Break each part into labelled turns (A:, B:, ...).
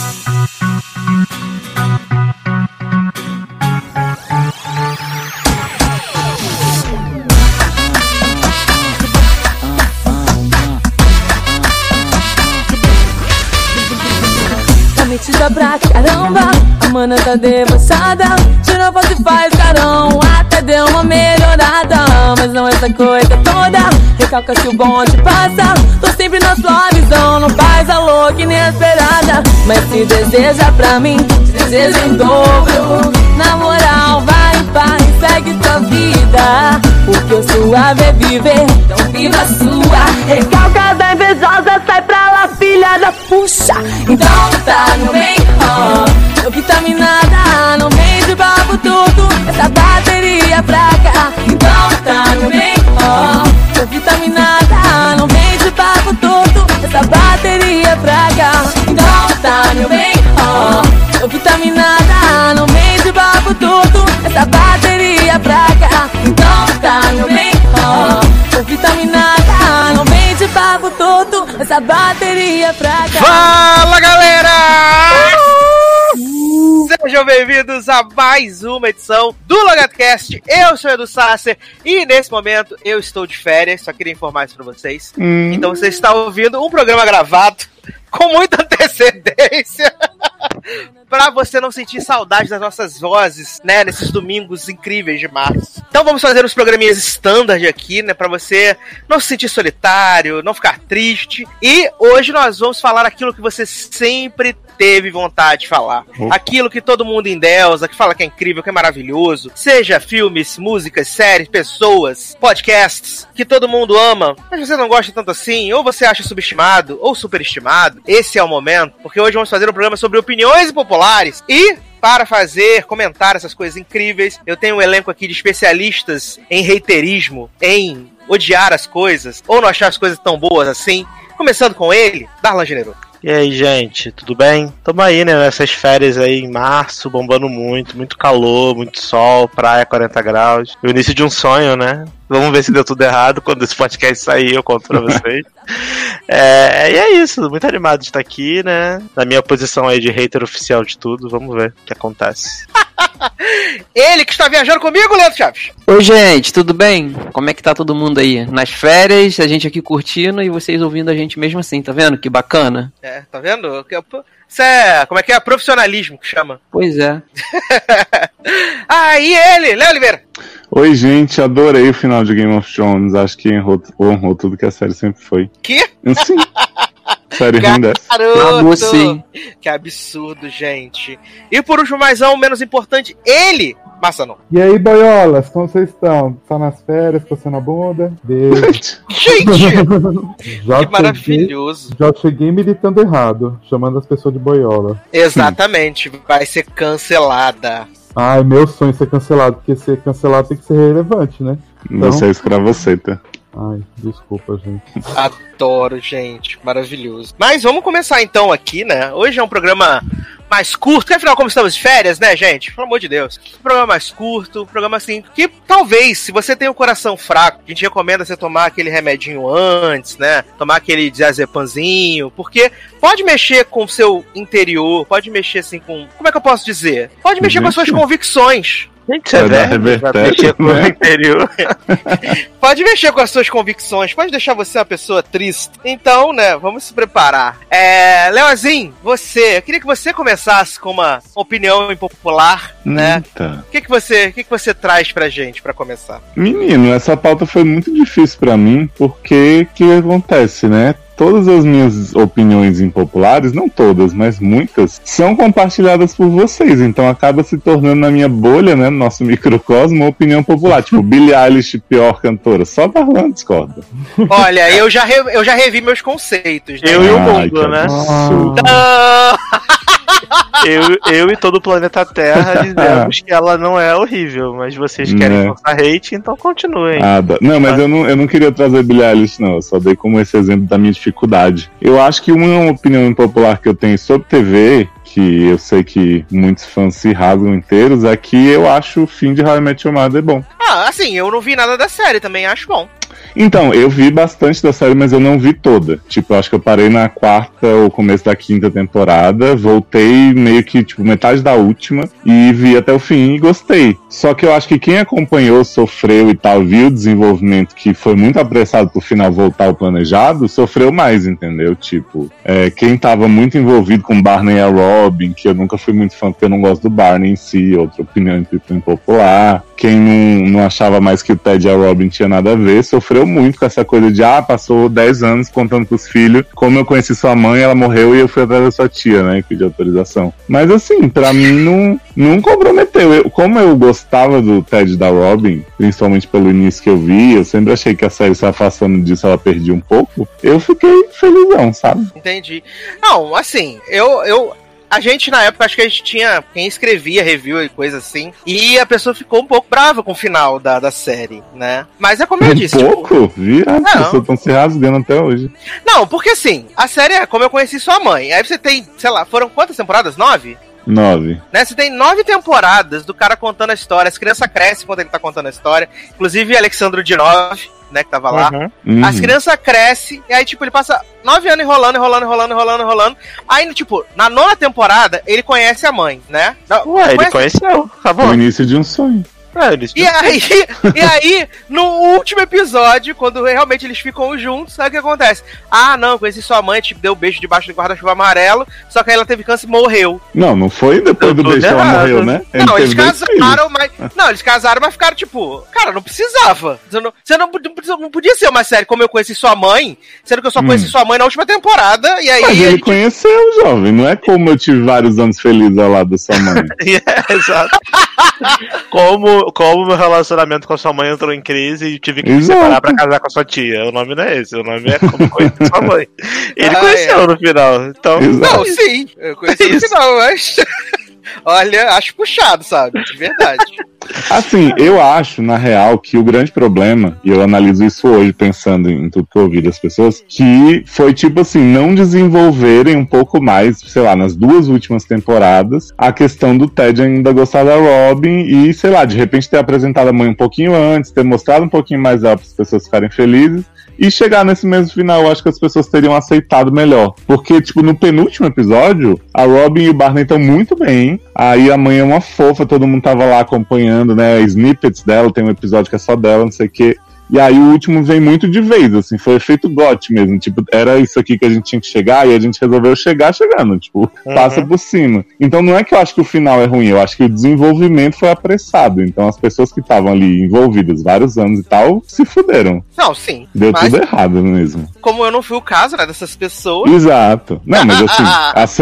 A: Tá metida pra caramba, a mana tá debochada. Tira foto e faz carão, até deu uma melhorada. Mas não essa coisa toda, recalca se o bonde passa. Sempre na sua visão, não faz a louca inesperada. Mas se deseja pra mim, te desejo em dobro. Na moral, vai em paz, segue tua vida. Porque o suave é viver, então viva a sua. Recalca da invejosa, sai pra lá, filha da puxa. Então tá no ó. Tô vitaminada, não vem de babo tudo. Essa bateria pra cá. Então tá no bem, vitaminada, não vem de babo todo. Essa bateria pra cá.
B: Fala galera! Sejam bem-vindos a mais uma edição do Logatcast. Eu sou o Edu Sasser e nesse momento eu estou de férias, só queria informar isso pra vocês.
C: Hum.
B: Então você está ouvindo um programa gravado com muita antecedência. pra você não sentir saudade das nossas vozes, né, nesses domingos incríveis de março. Então vamos fazer uns programinhas standard aqui, né, pra você não se sentir solitário, não ficar triste. E hoje nós vamos falar aquilo que você sempre teve vontade de falar.
C: Opa.
B: Aquilo que todo mundo endeusa, que fala que é incrível, que é maravilhoso. Seja filmes, músicas, séries, pessoas, podcasts, que todo mundo ama, mas você não gosta tanto assim, ou você acha subestimado, ou superestimado. Esse é o momento, porque hoje vamos fazer um programa sobre opiniões populares e para fazer, comentar essas coisas incríveis. Eu tenho um elenco aqui de especialistas em reiterismo, em odiar as coisas, ou não achar as coisas tão boas assim. Começando com ele, Darlan Generoso.
D: E aí, gente, tudo bem? Tamo aí, né, nessas férias aí em março, bombando muito, muito calor, muito sol, praia 40 graus. O início de um sonho, né? Vamos ver se deu tudo errado. Quando esse podcast sair, eu conto pra vocês. é, e é isso, muito animado de estar aqui, né? Na minha posição aí de hater oficial de tudo, vamos ver o que acontece.
B: Ele que está viajando comigo, Leandro Chaves.
E: Oi, gente, tudo bem? Como é que tá todo mundo aí? Nas férias, a gente aqui curtindo e vocês ouvindo a gente mesmo assim, tá vendo? Que bacana.
B: É, tá vendo? Isso é, como é que é? Profissionalismo que chama.
E: Pois é.
B: ah, e ele, Léo Oliveira.
C: Oi, gente, adorei o final de Game of Thrones. Acho que honrou, honrou tudo que a série sempre foi.
B: Que?
C: Sim.
B: Garoto!
E: sim.
B: Que absurdo, gente. E por último, mas não menos importante, ele, Massanon.
F: E aí, boiolas, como vocês estão? Só nas férias, coçando a bunda? Beijo.
B: Gente,
F: Já
B: que
F: cheguei,
B: maravilhoso.
F: já cheguei militando errado, chamando as pessoas de boiola.
B: Exatamente, vai ser cancelada.
F: Ai, meu sonho é ser cancelado, porque ser cancelado tem que ser relevante, né?
C: Você é escravoceta.
F: Ai, desculpa, gente.
B: Adoro, gente. Maravilhoso. Mas vamos começar então aqui, né? Hoje é um programa mais curto, porque afinal, como estamos de férias, né, gente? Pelo amor de Deus. Um programa mais curto, um programa assim, que talvez, se você tem o coração fraco, a gente recomenda você tomar aquele remedinho antes, né? Tomar aquele diazepamzinho, porque pode mexer com o seu interior, pode mexer assim com. Como é que eu posso dizer? Pode mexer com as suas convicções.
D: Gente, é
C: Vai dar
D: velho, vai
C: revertério,
D: mexer com o
C: né?
D: interior.
B: Pode mexer com as suas convicções, pode deixar você uma pessoa triste. Então, né, vamos se preparar. É, Leozinho, você, eu queria que você começasse com uma opinião impopular, né?
C: Eita.
B: O que, que você, o que, que você traz pra gente pra começar?
C: Menino, essa pauta foi muito difícil pra mim, porque que acontece, né? Todas as minhas opiniões impopulares, não todas, mas muitas, são compartilhadas por vocês. Então acaba se tornando na minha bolha, né? No nosso microcosmo, uma opinião popular. tipo, Billie Eilish, pior cantora. Só Darlan discorda.
B: Olha, eu já, re- eu já revi meus conceitos, né?
D: Eu e o mundo, né? Eu, eu e todo o planeta Terra dizemos que ela não é horrível, mas vocês querem
C: Né.
D: lançar hate, então continuem.
C: Ah, Não, mas eu não, eu não queria trazer Billie Eilish, não. Eu só dei como esse exemplo da minha dificuldade. Eu acho que uma opinião impopular que eu tenho sobre TV, que eu sei que muitos fãs se rasgam inteiros, é que eu acho o fim de How I Met Your Mother bom.
B: ah, assim, eu não vi nada da série, também acho bom.
C: Então, eu vi bastante da série, mas eu não vi toda. Tipo, acho que eu parei na quarta ou começo da quinta temporada, voltei meio que, tipo, metade da última e vi até o fim e gostei. Só que eu acho que quem acompanhou, sofreu e tal, viu o desenvolvimento que foi muito apressado pro final voltar ao planejado, sofreu mais, entendeu? Tipo, é, quem tava muito envolvido com Barney e a Robin, que eu nunca fui muito fã porque eu não gosto do Barney em si, outra opinião impopular. Quem não, não achava mais que o Ted e a Robin tinha nada a ver, sofreu muito com essa coisa de, ah, passou 10 anos contando pros filhos como eu conheci sua mãe, ela morreu e eu fui atrás da sua tia, né, e pedi autorização. Mas assim, pra mim não, não comprometeu. Eu, como eu gostava do Ted da Robin, principalmente pelo início que eu vi, eu sempre achei que a série se afastando disso ela perdia um pouco, eu fiquei felizão, sabe?
B: Entendi. Não, assim, eu, eu a gente, na época, acho que a gente tinha quem escrevia review e coisa assim. E a pessoa ficou um pouco brava com o final da, da série, né? Mas é como eu
C: Um
B: disse.
C: pouco?
B: Tipo,
C: Vi, as pessoas estão se rasgando até hoje.
B: não, porque assim, a série é como eu conheci sua mãe. Aí você tem, sei lá, foram quantas temporadas? Nove?
C: Nove.
B: Né? Você tem nove temporadas do cara contando a história. As crianças crescem quando ele tá contando a história. Inclusive Alexandro de Nove, né, que tava lá.
D: Uhum.
C: Uhum.
B: As crianças crescem, e aí, tipo, ele passa nove anos enrolando, enrolando, enrolando, enrolando, enrolando. Aí, tipo, na nona temporada, ele conhece a mãe, né? Não,
D: Ué, ele
B: conhece-
D: conheceu.
C: O
D: Acabou.
C: início de um sonho.
D: É,
B: E aí, e aí, no último episódio, quando realmente eles ficam juntos, sabe o que acontece? Ah, não, conheci sua mãe, tipo, deu um beijo debaixo do guarda-chuva amarelo, só que aí ela teve câncer e morreu.
C: Não, não foi depois do beijo que ela morreu, né? Ele
B: não, eles casaram, mas. Não, eles casaram, mas ficaram, tipo, cara, não precisava. Você não, você não, não, não podia ser uma série como eu conheci sua mãe, sendo que eu só conheci sua mãe na última temporada, e aí.
C: Hum. Mas ele
B: gente-
C: conheceu, jovem. Não é como eu tive vários anos felizes ao lado da sua mãe.
D: É, exato. como, como meu relacionamento com a sua mãe entrou em crise e tive que me
C: Exato.
D: separar pra casar com a sua tia. O nome não é esse, o nome é como conheci sua mãe. Ele
B: Ah,
D: conheceu
B: é.
D: no final. Então,
C: Exato.
B: Não, sim, eu conheci no
D: Isso.
B: final, mas. Olha, acho puxado, sabe? De verdade.
C: Assim, eu acho, na real, que o grande problema, e eu analiso isso hoje pensando em tudo que eu ouvi das pessoas, que foi tipo assim, não desenvolverem um pouco mais, sei lá, nas duas últimas temporadas, a questão do Ted ainda gostar da Robin e, sei lá, de repente ter apresentado a mãe um pouquinho antes, ter mostrado um pouquinho mais dela para as pessoas ficarem felizes. E chegar nesse mesmo final, eu acho que as pessoas teriam aceitado melhor. Porque, tipo, no penúltimo episódio, a Robin e o Barney estão muito bem. Aí a mãe é uma fofa, todo mundo tava lá acompanhando, né? Snippets dela, tem um episódio que é só dela, não sei o quê. E aí o último vem muito de vez, assim, foi efeito GOT mesmo. Tipo, era isso aqui que a gente tinha que chegar e a gente resolveu chegar chegando, tipo,
D: Uhum.
C: passa por cima. Então não é que eu acho que o final é ruim, eu acho que o desenvolvimento foi apressado. Então as pessoas que estavam ali envolvidas vários anos e tal se fuderam.
B: Não, sim.
C: Deu
B: mas,
C: tudo errado mesmo.
B: como eu não fui o caso, né, dessas pessoas.
C: Exato. Não, mas assim,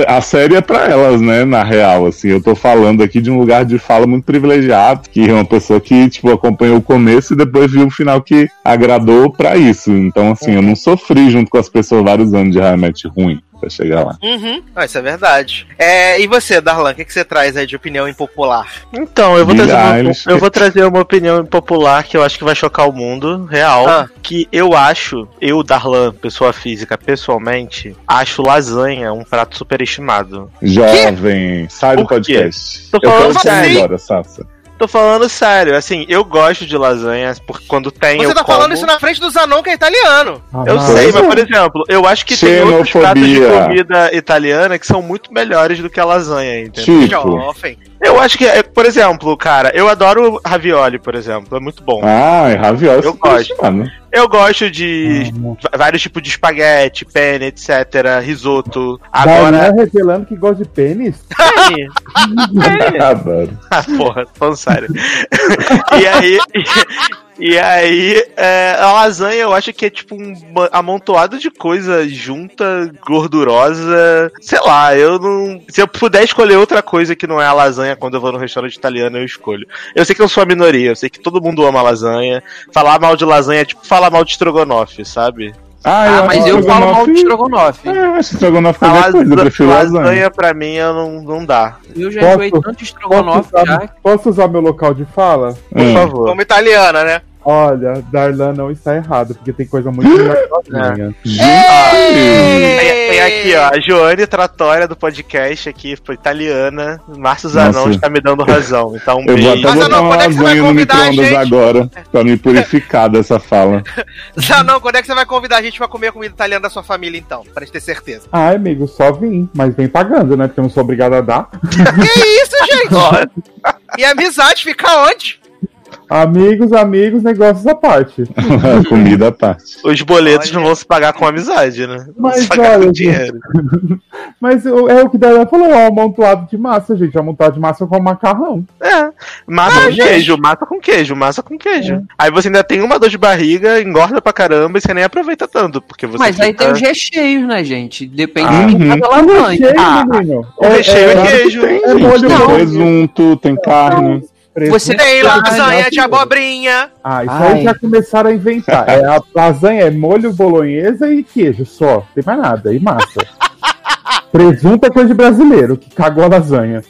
C: a, a série é pra elas, né, na real, assim, eu tô falando aqui de um lugar de fala muito privilegiado, que é uma pessoa que, tipo, acompanhou o começo e depois viu o final que agradou pra isso. Então, assim, eu não sofri junto com as pessoas vários anos de realmente ruim pra chegar lá.
B: Uhum. Ah, isso é verdade. É, e você, Darlan, o que, que você traz aí de opinião impopular?
D: Então, eu vou,
C: Billie
D: trazer uma, eu vou trazer uma opinião popular que eu acho que vai chocar o mundo real.
B: Ah.
D: Que eu acho, eu, Darlan, pessoa física, pessoalmente, acho lasanha um prato superestimado.
C: Jovem, sai do podcast.
D: Tô
C: eu
D: falando
C: quero sair
B: sério.
C: agora, Sassa.
D: Tô falando sério, assim, eu gosto de lasanha, porque quando tem
B: Você
D: eu
B: tá
D: como.
B: falando isso na frente do Zanon, que é italiano.
D: Eu
F: Ah,
D: sei,
C: Pois
D: mas por exemplo, eu acho que tem outros pratos de
C: Xenofobia.
D: comida italiana que são muito melhores do que a lasanha, entendeu?
C: Tipo.
D: Eu acho que, é, por exemplo, cara, eu adoro ravioli, por exemplo, é muito bom.
C: ah, é ravioli
D: Eu
C: superestimado.
D: Eu gosto de vários tipos de espaguete, penne, etc, risoto.
F: Agora...
D: Agora,
F: revelando que gosta de pênis?
D: Penne.
C: Adoro.
D: Ah, porra, tô falando sério. e aí. E aí, é, a lasanha eu acho que é tipo um amontoado de coisa junta, gordurosa. Sei lá, eu não. Se eu puder escolher outra coisa que não é a lasanha quando eu vou no restaurante italiano, eu escolho. Eu sei que eu sou a minoria, eu sei que todo mundo ama lasanha. Falar mal de lasanha é tipo falar mal de estrogonofe, sabe?
E: Ah, mas eu falo mal de
C: estrogonofe.
E: estrogonofe.
C: É, eu acho estrogonofe
D: A
C: qualquer coisa, eu prefiro lasanha.
D: lasanha pra mim eu não, não dá.
E: Eu já
F: Posso-
E: enjoei tanto de
F: Posso
E: estrogonofe
F: usar,
E: já.
F: posso usar meu local de fala?
D: Por
C: Hum.
D: favor.
B: Como italiana, né?
F: Olha, Darlan não está errado, porque tem coisa muito melhor que lasanha.
D: Tem, tem aqui, ó, a Joane Tratória do podcast aqui, foi italiana. Márcio Zanon está me dando razão. Então, um
C: Eu vou até
B: Mas,
C: botar
B: Zanon,
C: uma
B: quando é que você vai
C: lasanha no micro-ondas agora, pra me purificar dessa fala.
B: Não, quando é que você vai convidar a gente pra comer a comida italiana da sua família, então? Pra gente ter certeza.
F: Ai, amigo, só vim, mas vem pagando, né? Porque eu não sou obrigado a dar.
B: que isso, gente? E a amizade fica onde?
F: Amigos, amigos, negócios à parte.
C: Comida à parte.
D: Os boletos
B: Olha.
D: não vão se pagar com amizade, né? Vão
F: Mas
D: se pagar
F: olha,
D: com dinheiro.
F: Mas é o que Darlan falou, é um amontoado de massa, gente. É um amontoado de massa com macarrão.
D: É. Massa
B: Ah,
D: com
B: gente.
D: queijo, massa com queijo, massa com queijo.
F: É.
D: Aí você ainda tem uma dor de barriga, engorda pra caramba e você nem aproveita tanto, porque você
E: Mas aí
D: fica-
E: tem os recheios, né, gente? Depende
D: Ah.
E: de cada.
F: Recheio,
D: Ah,
F: menino.
D: o recheio é queijo.
C: Tem,
F: é molho
C: tem presunto, tem carne.
E: Você
B: Tem
E: Ah,
B: lasanha de abobrinha.
F: Ah, isso
E: Ai.
F: aí já começaram a inventar. É, a lasanha é molho bolonhesa e queijo só. Tem mais nada. E massa. Presunto é coisa de brasileiro, que cagou a lasanha.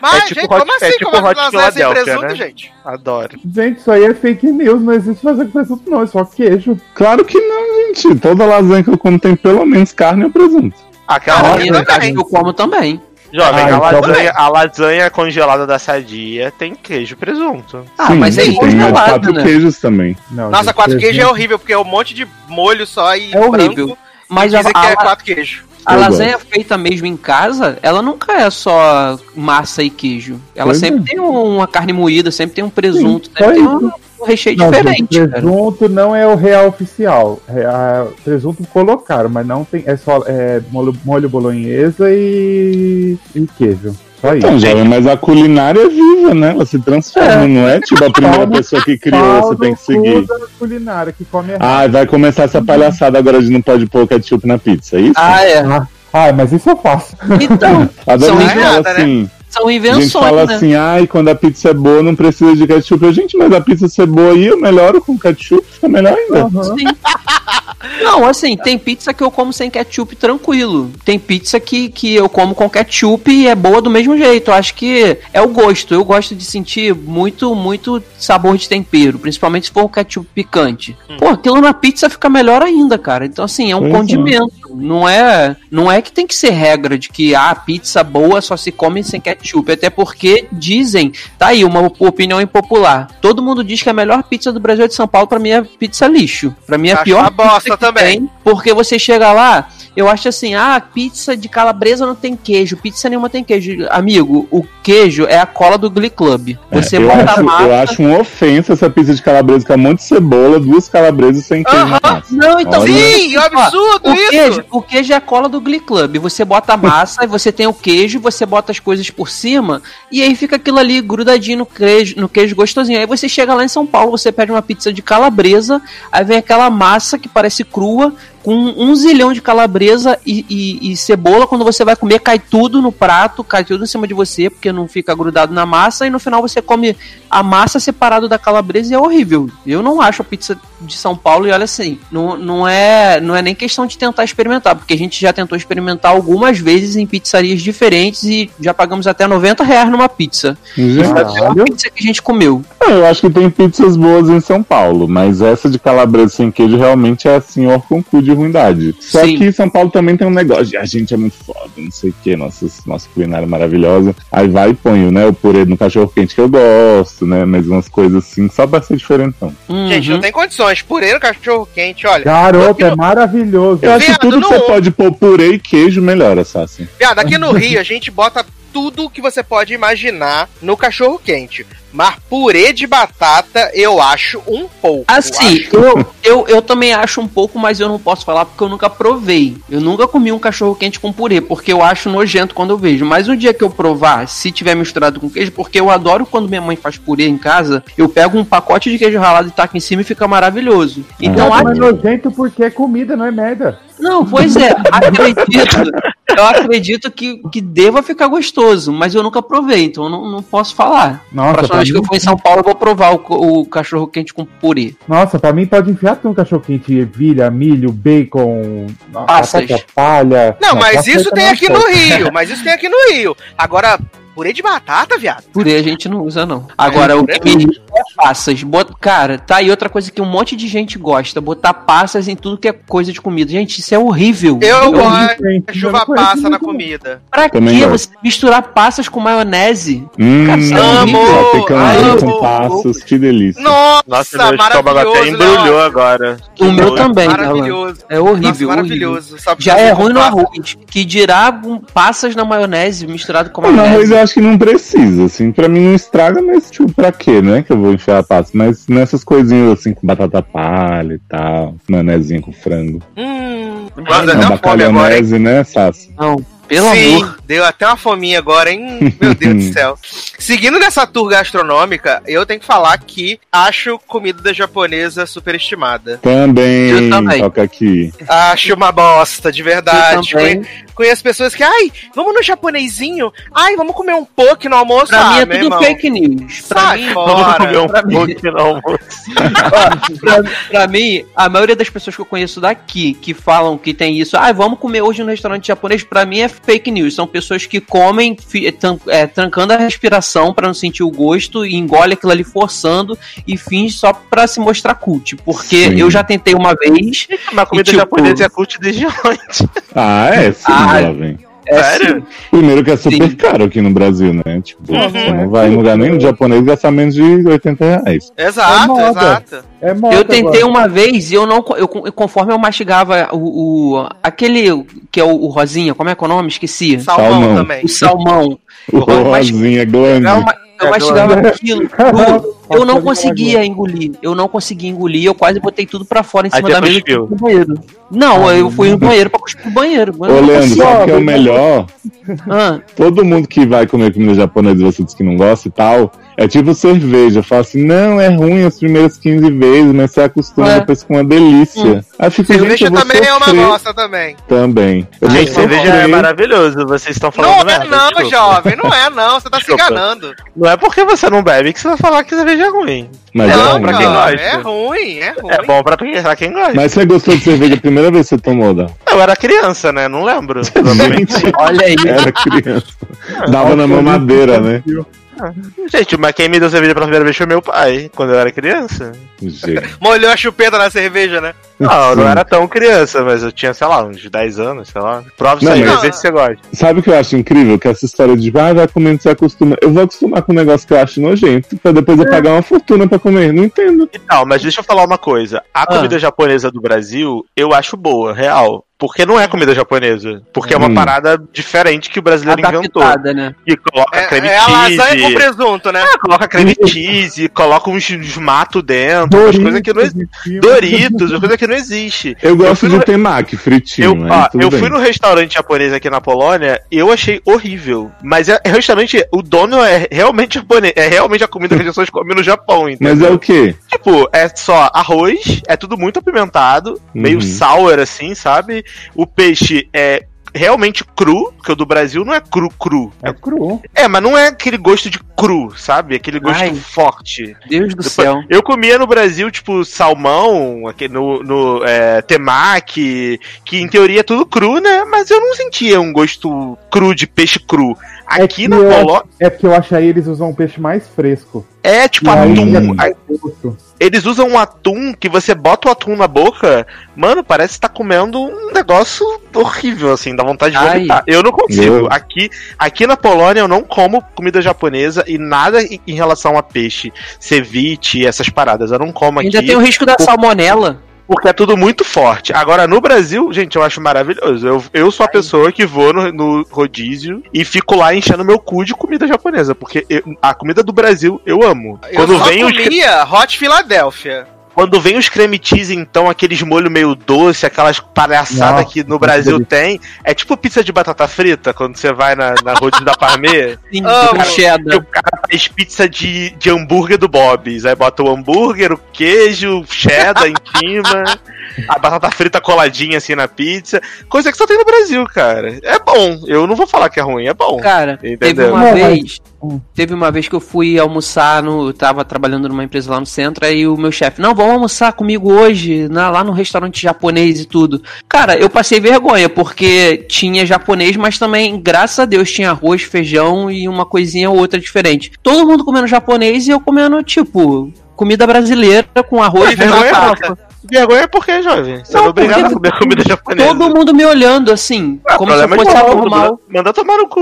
B: Mas,
D: É tipo
B: gente,
D: hot-
B: como assim?
D: é tipo
B: como
D: hot
B: lasanha sem presunto,
D: né?
B: gente?
D: Adoro.
F: Gente, isso aí é fake news. Não existe lasanha com presunto, não. É só queijo.
C: Claro que não, gente. Toda lasanha que eu como tem pelo menos carne ou presunto.
D: Aquela
B: Ah, também.
E: que eu como também.
D: Jovem,
F: Ah,
D: a,
F: então
D: lasanha, a lasanha congelada da sadia tem queijo e presunto.
E: Ah,
C: Sim,
E: mas é
C: tem uma quatro
E: né?
C: queijos também.
F: Não,
B: Nossa, quatro queijos é
F: presunto-
B: horrível, porque é um monte de molho só e
E: É horrível.
B: branco.
E: Mas
B: e
E: a,
B: dizem que é quatro queijos.
E: a
C: Eu
E: lasanha feita mesmo em casa, ela nunca é só massa e queijo. Ela
F: Pois
E: sempre
F: é.
E: tem uma carne moída, sempre tem um presunto,
F: Sim,
E: sempre tem um, um recheio
F: Não,
E: diferente,
F: gente,
E: cara.
F: presunto não é o real oficial. É, a- presunto colocaram, mas não tem. É só é, molho, molho bolonhesa e, e queijo. Só isso.
C: Então, jovem, mas a culinária é viva, né? Ela se transforma,
E: É.
C: não é tipo a primeira pessoa que criou, você tem que seguir.
F: culinária que come errado.
C: Ah, vai começar essa palhaçada agora de não pode pôr ketchup na pizza, é isso?
E: Ah, é.
F: Ah, mas isso eu faço.
E: Então,
C: a Dani
E: são
C: fala
B: inventada, né?
E: São
C: a gente
E: invenções,
C: fala
E: né?
C: assim, ai, quando a pizza é boa não precisa de ketchup. Eu, gente, mas a pizza ser boa aí, eu melhoro com ketchup, fica melhor ainda.
E: Sim. Não, assim, tem pizza que eu como sem ketchup tranquilo. Tem pizza que, que eu como com ketchup e é boa do mesmo jeito. Eu acho que é o gosto. Eu gosto de sentir muito, muito sabor de tempero, principalmente se for o ketchup picante. Pô, aquilo na pizza fica melhor ainda, cara. Então, assim, é um
C: Pois é.
E: Não é, não é que tem que ser regra de que a pizza boa só se come sem ketchup. Até porque dizem, tá aí, uma opinião impopular. Todo mundo diz que a melhor pizza do Brasil é de São Paulo, pra mim é pizza lixo. Pra mim é a pior
B: uma bosta também.
E: tem, porque você chega lá, eu acho assim, ah, pizza de calabresa não tem queijo, pizza nenhuma tem queijo. Amigo, o queijo é a cola do Glee Club. Você
C: É, eu,
E: bota a
C: acho,
E: massa...
C: eu acho uma ofensa essa pizza de calabresa com um monte de cebola, duas calabresas sem queijo
B: Aham.
C: massa.
E: Não, então...
C: Olha.
B: Sim, é um absurdo
E: O
B: isso!
E: queijo, o queijo é a cola do Glee Club. Você bota a massa, e você tem o queijo, você bota as coisas por cima, e aí fica aquilo ali grudadinho no queijo, no queijo gostosinho. Aí você chega lá em São Paulo, você pede uma pizza de calabresa, aí vem aquela massa que parece crua, com um zilhão de calabresa e, e- e cebola. Quando você vai comer, cai tudo no prato, cai tudo em cima de você, porque não fica grudado na massa, e no final você come a massa separado da calabresa e é horrível. Eu não acho a pizza de São Paulo, e olha assim, não, não, é, não é nem questão de tentar experimentar, porque a gente já tentou experimentar algumas vezes em pizzarias diferentes e já pagamos até 90 reais numa pizza. A
F: Caralho.
E: pizza que a gente comeu.
C: não, eu acho que tem pizzas boas em São Paulo, mas essa de calabresa sem queijo realmente é assim, ó, com cu de ruindade. Só
E: Sim.
C: que em São Paulo também tem um negócio de a gente é muito foda, não sei o que, nossa, nossa culinária é maravilhosa. Aí vai e põe né, o purê no cachorro quente que eu gosto, né? Mas umas coisas assim, só pra ser diferentão.
B: Gente,
E: Uhum.
B: não tem condições. Purê no cachorro quente, olha.
F: Garoto, é maravilhoso.
C: Eu acho que
B: Viado,
C: tudo que você pode pôr purê e queijo melhora, Sassi.
B: Viado, aqui no Rio a gente bota tudo que você pode imaginar no cachorro quente. Mas purê de batata eu acho um pouco.
E: Assim,
B: Acho-
E: eu, eu, eu também acho um pouco, mas eu não posso falar porque eu nunca provei. Eu nunca comi um cachorro quente com purê, porque eu acho nojento quando eu vejo. Mas o dia que eu provar, se tiver misturado com queijo, porque eu adoro quando minha mãe faz purê em casa, eu pego um pacote de queijo ralado e taco em cima e fica maravilhoso. Então,
F: Não, mas nojento porque é comida, não é merda.
E: Não, pois é, acredito. Eu acredito que, que deva ficar gostoso, mas eu nunca provei, então eu não, não posso falar.
F: Nossa,
E: Próxima vez que eu for em São Paulo, eu vou provar o, o cachorro quente com purê.
F: nossa, pra mim pode enfiar tudo um cachorro quente, ervilha, milho, bacon,
E: Passas.
F: batata palha.
B: Não, mas
F: passa
B: isso tem aqui no Rio. Mas isso tem aqui no Rio. Agora, purê de batata, viado.
E: Purê a gente não usa, não. Agora, o que me é passas. Bota- Cara, tá aí outra coisa que um monte de gente gosta. Botar passas em tudo que é coisa de comida. Gente, isso é horrível.
B: Eu
E: É horrível.
B: gosto de chuva passa na
F: muito, não.
B: comida.
E: Pra
C: Também
E: que
C: gosto.
E: você misturar passas com maionese?
C: Hum,
E: Cara, é
B: amo,
C: com passos, que delícia.
B: Nossa,
D: Nossa, meu estômago até
B: maravilhoso,
D: embrulhou
B: né?
D: agora. Que
E: O meu
D: nojo.
E: também, Alan.
B: Maravilhoso.
E: É horrível,
B: Nossa, maravilhoso. Sabe
E: Já é ruim no arroz. Que dirá um, passas na maionese misturado com maionese.
C: Eu acho que não precisa, assim. Pra mim não estraga, mas tipo, pra quê, né? Que eu vou enfiar a pasta. Mas nessas coisinhas assim, com batata palha e tal, maionezinha com frango.
B: Hum, agora, hein?
C: bacalhonese, né, Sassi?
E: Não, pelo
B: Sim,
E: amor.
B: deu até uma fominha agora, hein? Meu Deus do céu. Seguindo nessa tour gastronômica, eu tenho que falar que acho comida japonesa superestimada.
C: Também,
E: Eu também.
C: toca aqui.
B: Acho uma bosta, de verdade.
E: Eu também.
B: Conhe- Conheço pessoas que, ai, vamos no japonesinho? Ai, vamos comer um poke no almoço?
E: Pra
B: ah,
E: mim é tudo
B: irmão.
E: fake news. Pra
B: Sai
E: mim,
D: Vamos comer um
E: pra mim.
D: pouco no almoço.
E: pra, pra mim, a maioria das pessoas que eu conheço daqui que falam que tem isso, ah, vamos comer hoje no restaurante japonês, pra mim é fake news. São pessoas que comem tran- é, trancando a respiração pra não sentir o gosto e engole aquilo ali forçando e finge só pra se mostrar cult. Porque
C: Sim.
E: eu já tentei uma vez.
D: Mas comida
E: E, tipo,
D: japonesa é cult desde ontem.
C: Ah, é, sim,
E: Ah,
C: jovem.
E: É,
D: Sério?
C: Primeiro que é super
E: Sim.
C: caro aqui no Brasil, né? Tipo,
B: Uhum.
C: você não vai em lugar nenhum japonês gastar menos de 80 reais.
B: Exato,
F: É moda.
B: exato.
F: É moda
E: Eu tentei
F: agora.
E: uma vez e eu não. Eu, conforme eu mastigava o. o- aquele que é o, o rosinha, como é que é o nome? Esqueci.
B: Salmão,
C: Salmão.
B: também.
E: O salmão.
C: O
E: mas-
C: rosinha, glande.
E: Eu, ma- eu
D: É,
E: mastigava aquilo tudo. Eu não conseguia engolir. Eu não conseguia engolir. Eu quase botei tudo pra fora em cima da mesa e pro banheiro. Não, eu fui no banheiro pra cuspir no banheiro.
C: Ô, Leandro, sabe o que é o melhor?
E: Ah,
C: Todo mundo que vai comer comida japonesa e você diz que não gosta e tal, é tipo cerveja. Fala assim, não, é ruim as primeiras 15 vezes, mas você acostuma
E: É.
C: depois com uma delícia. Aí fica,
B: Cerveja também é uma bosta também.
C: Também. Eu
D: Gente, cerveja é maravilhoso. Vocês estão falando
B: Não é não,
D: desculpa.
B: jovem, não é não, você tá se enganando.
D: Não é porque você não bebe que você vai falar que cerveja é ruim.
C: Mas,
B: não,
C: é,
D: pra
C: ruim.
D: quem
B: cara,
D: gosta.
B: é ruim, é ruim.
D: É bom pra quem, pra quem gosta.
C: Mas você gostou de cerveja a primeira vez que você tomou, Dan?
D: Eu era criança, né? Não lembro.
C: Gente,
E: olha aí.
C: era criança. Dava na mamadeira, né?
D: Gente, mas quem me deu cerveja pela primeira vez foi meu pai, quando eu era criança.
C: Gente.
B: Molhou a chupeta na cerveja, né?
D: Não, eu não era tão criança, mas eu tinha, sei lá, uns 10 anos, sei lá. Prova isso aí,
C: mas-
D: vê se você gosta.
C: Sabe o que eu acho incrível? Que essa história de ah, vai comendo, você acostuma. Eu vou acostumar com um negócio que eu acho nojento, pra depois eu pagar uma fortuna pra comer. Não entendo.
D: E tal, mas deixa eu falar uma coisa. A comida japonesa do Brasil, eu acho boa, real. Porque não é comida japonesa. Porque é uma
C: Hum.
D: parada diferente que o brasileiro inventou.
E: Adaptada, né?
D: E coloca
B: É,
D: creme
B: é a lasanha com
D: cheese.
B: presunto, né?
D: Ah, coloca creme cheese, coloca uns, uns mato dentro, umas coisas que não existem. Doritos, uma coisa que não existe.
C: Eu gosto
D: fui
C: de
D: no-
C: temaki fritinho,
D: Eu, ó, eu
C: bem.
D: fui no restaurante japonês aqui na Polônia e eu achei horrível. Mas é, é justamente o dono é realmente japonês. É realmente a comida que as pessoas comem no Japão, entendeu?
C: Mas é o quê?
D: Tipo, é só arroz, é tudo muito apimentado, meio
C: Uhum.
D: sour assim, sabe? O peixe é realmente cru, porque o do Brasil não é cru cru.
F: É cru.
D: É, mas não é aquele gosto de cru, sabe? Aquele gosto
E: Ai.
D: forte.
E: Deus do
D: Depois-
E: céu.
D: Eu comia no Brasil, tipo, salmão, aqui no, no é, temaki, que em teoria é tudo cru, né? Mas eu não sentia um gosto cru de peixe cru.
F: É
D: Aqui
F: que
D: na
F: eu-
D: Polônia
F: É porque eu acho aí eles usam um peixe mais fresco.
D: é tipo
F: E aí
D: atum.
F: é gosto.
D: Eles usam um atum que você bota o atum na boca, mano, parece que tá comendo um negócio horrível, assim, dá vontade de
E: Ai.
D: vomitar. Eu não consigo.
C: Eu-
D: Aqui, aqui na Polônia eu não como comida japonesa e nada em em relação a peixe, ceviche, essas paradas. Eu não como aqui.
E: Ainda tem o risco da salmonela.
D: Porque é tudo muito forte. Agora, no Brasil, gente, eu acho maravilhoso. Eu, eu sou a pessoa que vou no, no rodízio e fico lá enchendo meu cu de comida japonesa. Porque eu- a comida do Brasil eu amo.
B: Eu
D: Quando
B: só
D: vem, os,
B: comia Hot Philadelphia.
D: Quando vem os creme cheese, então, aqueles molho meio doce, aquelas palhaçadas
F: Nossa,
D: que no Brasil tem. É tipo pizza de batata frita, quando você vai na, na rodízio da Parmê.
E: Sim, com
D: Que
E: cheddar.
D: o cara faz pizza de, de hambúrguer do Bob's. Aí bota o hambúrguer, o queijo, o cheddar em cima, a batata frita coladinha assim na pizza. Coisa que só tem no Brasil, cara. É bom. Eu não vou falar que é ruim, é bom.
E: Cara, teve
D: Entendeu?
E: uma
F: Não, mas-
E: vez.
F: Hum.
E: Teve uma vez que eu fui almoçar no. Eu tava trabalhando numa empresa lá no centro, aí o meu chefe, não, vamos almoçar comigo hoje, na- lá no restaurante japonês e tudo. Cara, eu passei vergonha, porque tinha japonês, mas também, graças a Deus, tinha arroz, feijão e uma coisinha ou outra diferente. Todo mundo comendo japonês e eu comendo, tipo, comida brasileira com arroz, feijão e batata.
D: Vergonha por quê, jovem? Você
E: Não,
D: é obrigado a
E: porque
D: comer comida japonesa.
E: Todo mundo me olhando assim,
D: Ah,
E: como se
D: problema
E: fosse
D: todo
E: normal.
D: Manda tomar no cu.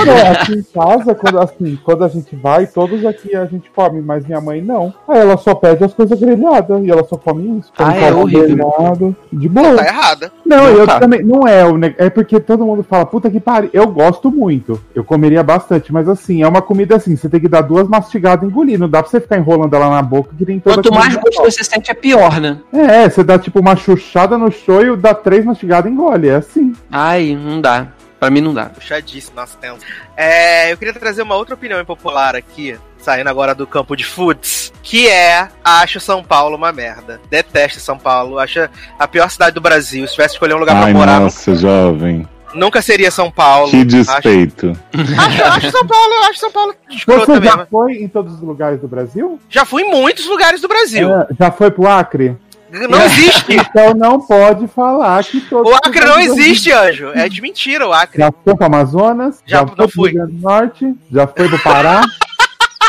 F: Olha, aqui em casa, quando, assim, quando a gente vai, todos aqui a gente come, mas minha mãe não. Aí ela só pede as coisas grelhadas e ela só come isso. Come
E: Ah, é horrível.
F: grelhado, de boa.
B: Tá errada.
F: Não,
E: Não
F: eu
E: tá.
F: também. Não é o É porque todo mundo fala, puta que pariu. Eu gosto muito. Eu comeria bastante, mas assim, é uma comida assim, você tem que dar duas mastigadas e engolir. Não dá pra você ficar enrolando ela na boca que nem toda
E: Quanto mais gosto você sente, é pior, né?
F: É, você dá tipo uma chuchada no shoyu, dá três mastigadas e engole. É assim.
E: Ai, não dá. Pra mim não dá.
B: Puxadíssimo, nossa, tenso. É, eu queria trazer uma outra opinião impopular aqui, saindo agora do campo de foods, que é acho São Paulo uma merda. Detesto São Paulo, acho a pior cidade do Brasil. Se tivesse que escolher um lugar pra
C: Ai,
B: morar,
C: nossa, jovem.
B: nunca seria São Paulo.
C: Que
B: Acho,
C: despeito.
B: acho, acho São Paulo, acho São Paulo
F: Você já
B: mesmo.
F: foi em todos os lugares do Brasil?
B: Já fui em muitos lugares do Brasil.
F: É, já foi pro Acre?
B: Não existe.
F: Então não pode falar que todos
B: O Acre não existe, anjo. É de mentira o Acre.
F: Já foi pro Amazonas?
B: Já,
F: foi
B: não
F: pro
B: fui.
F: Rio Grande do Norte? Já foi pro Pará?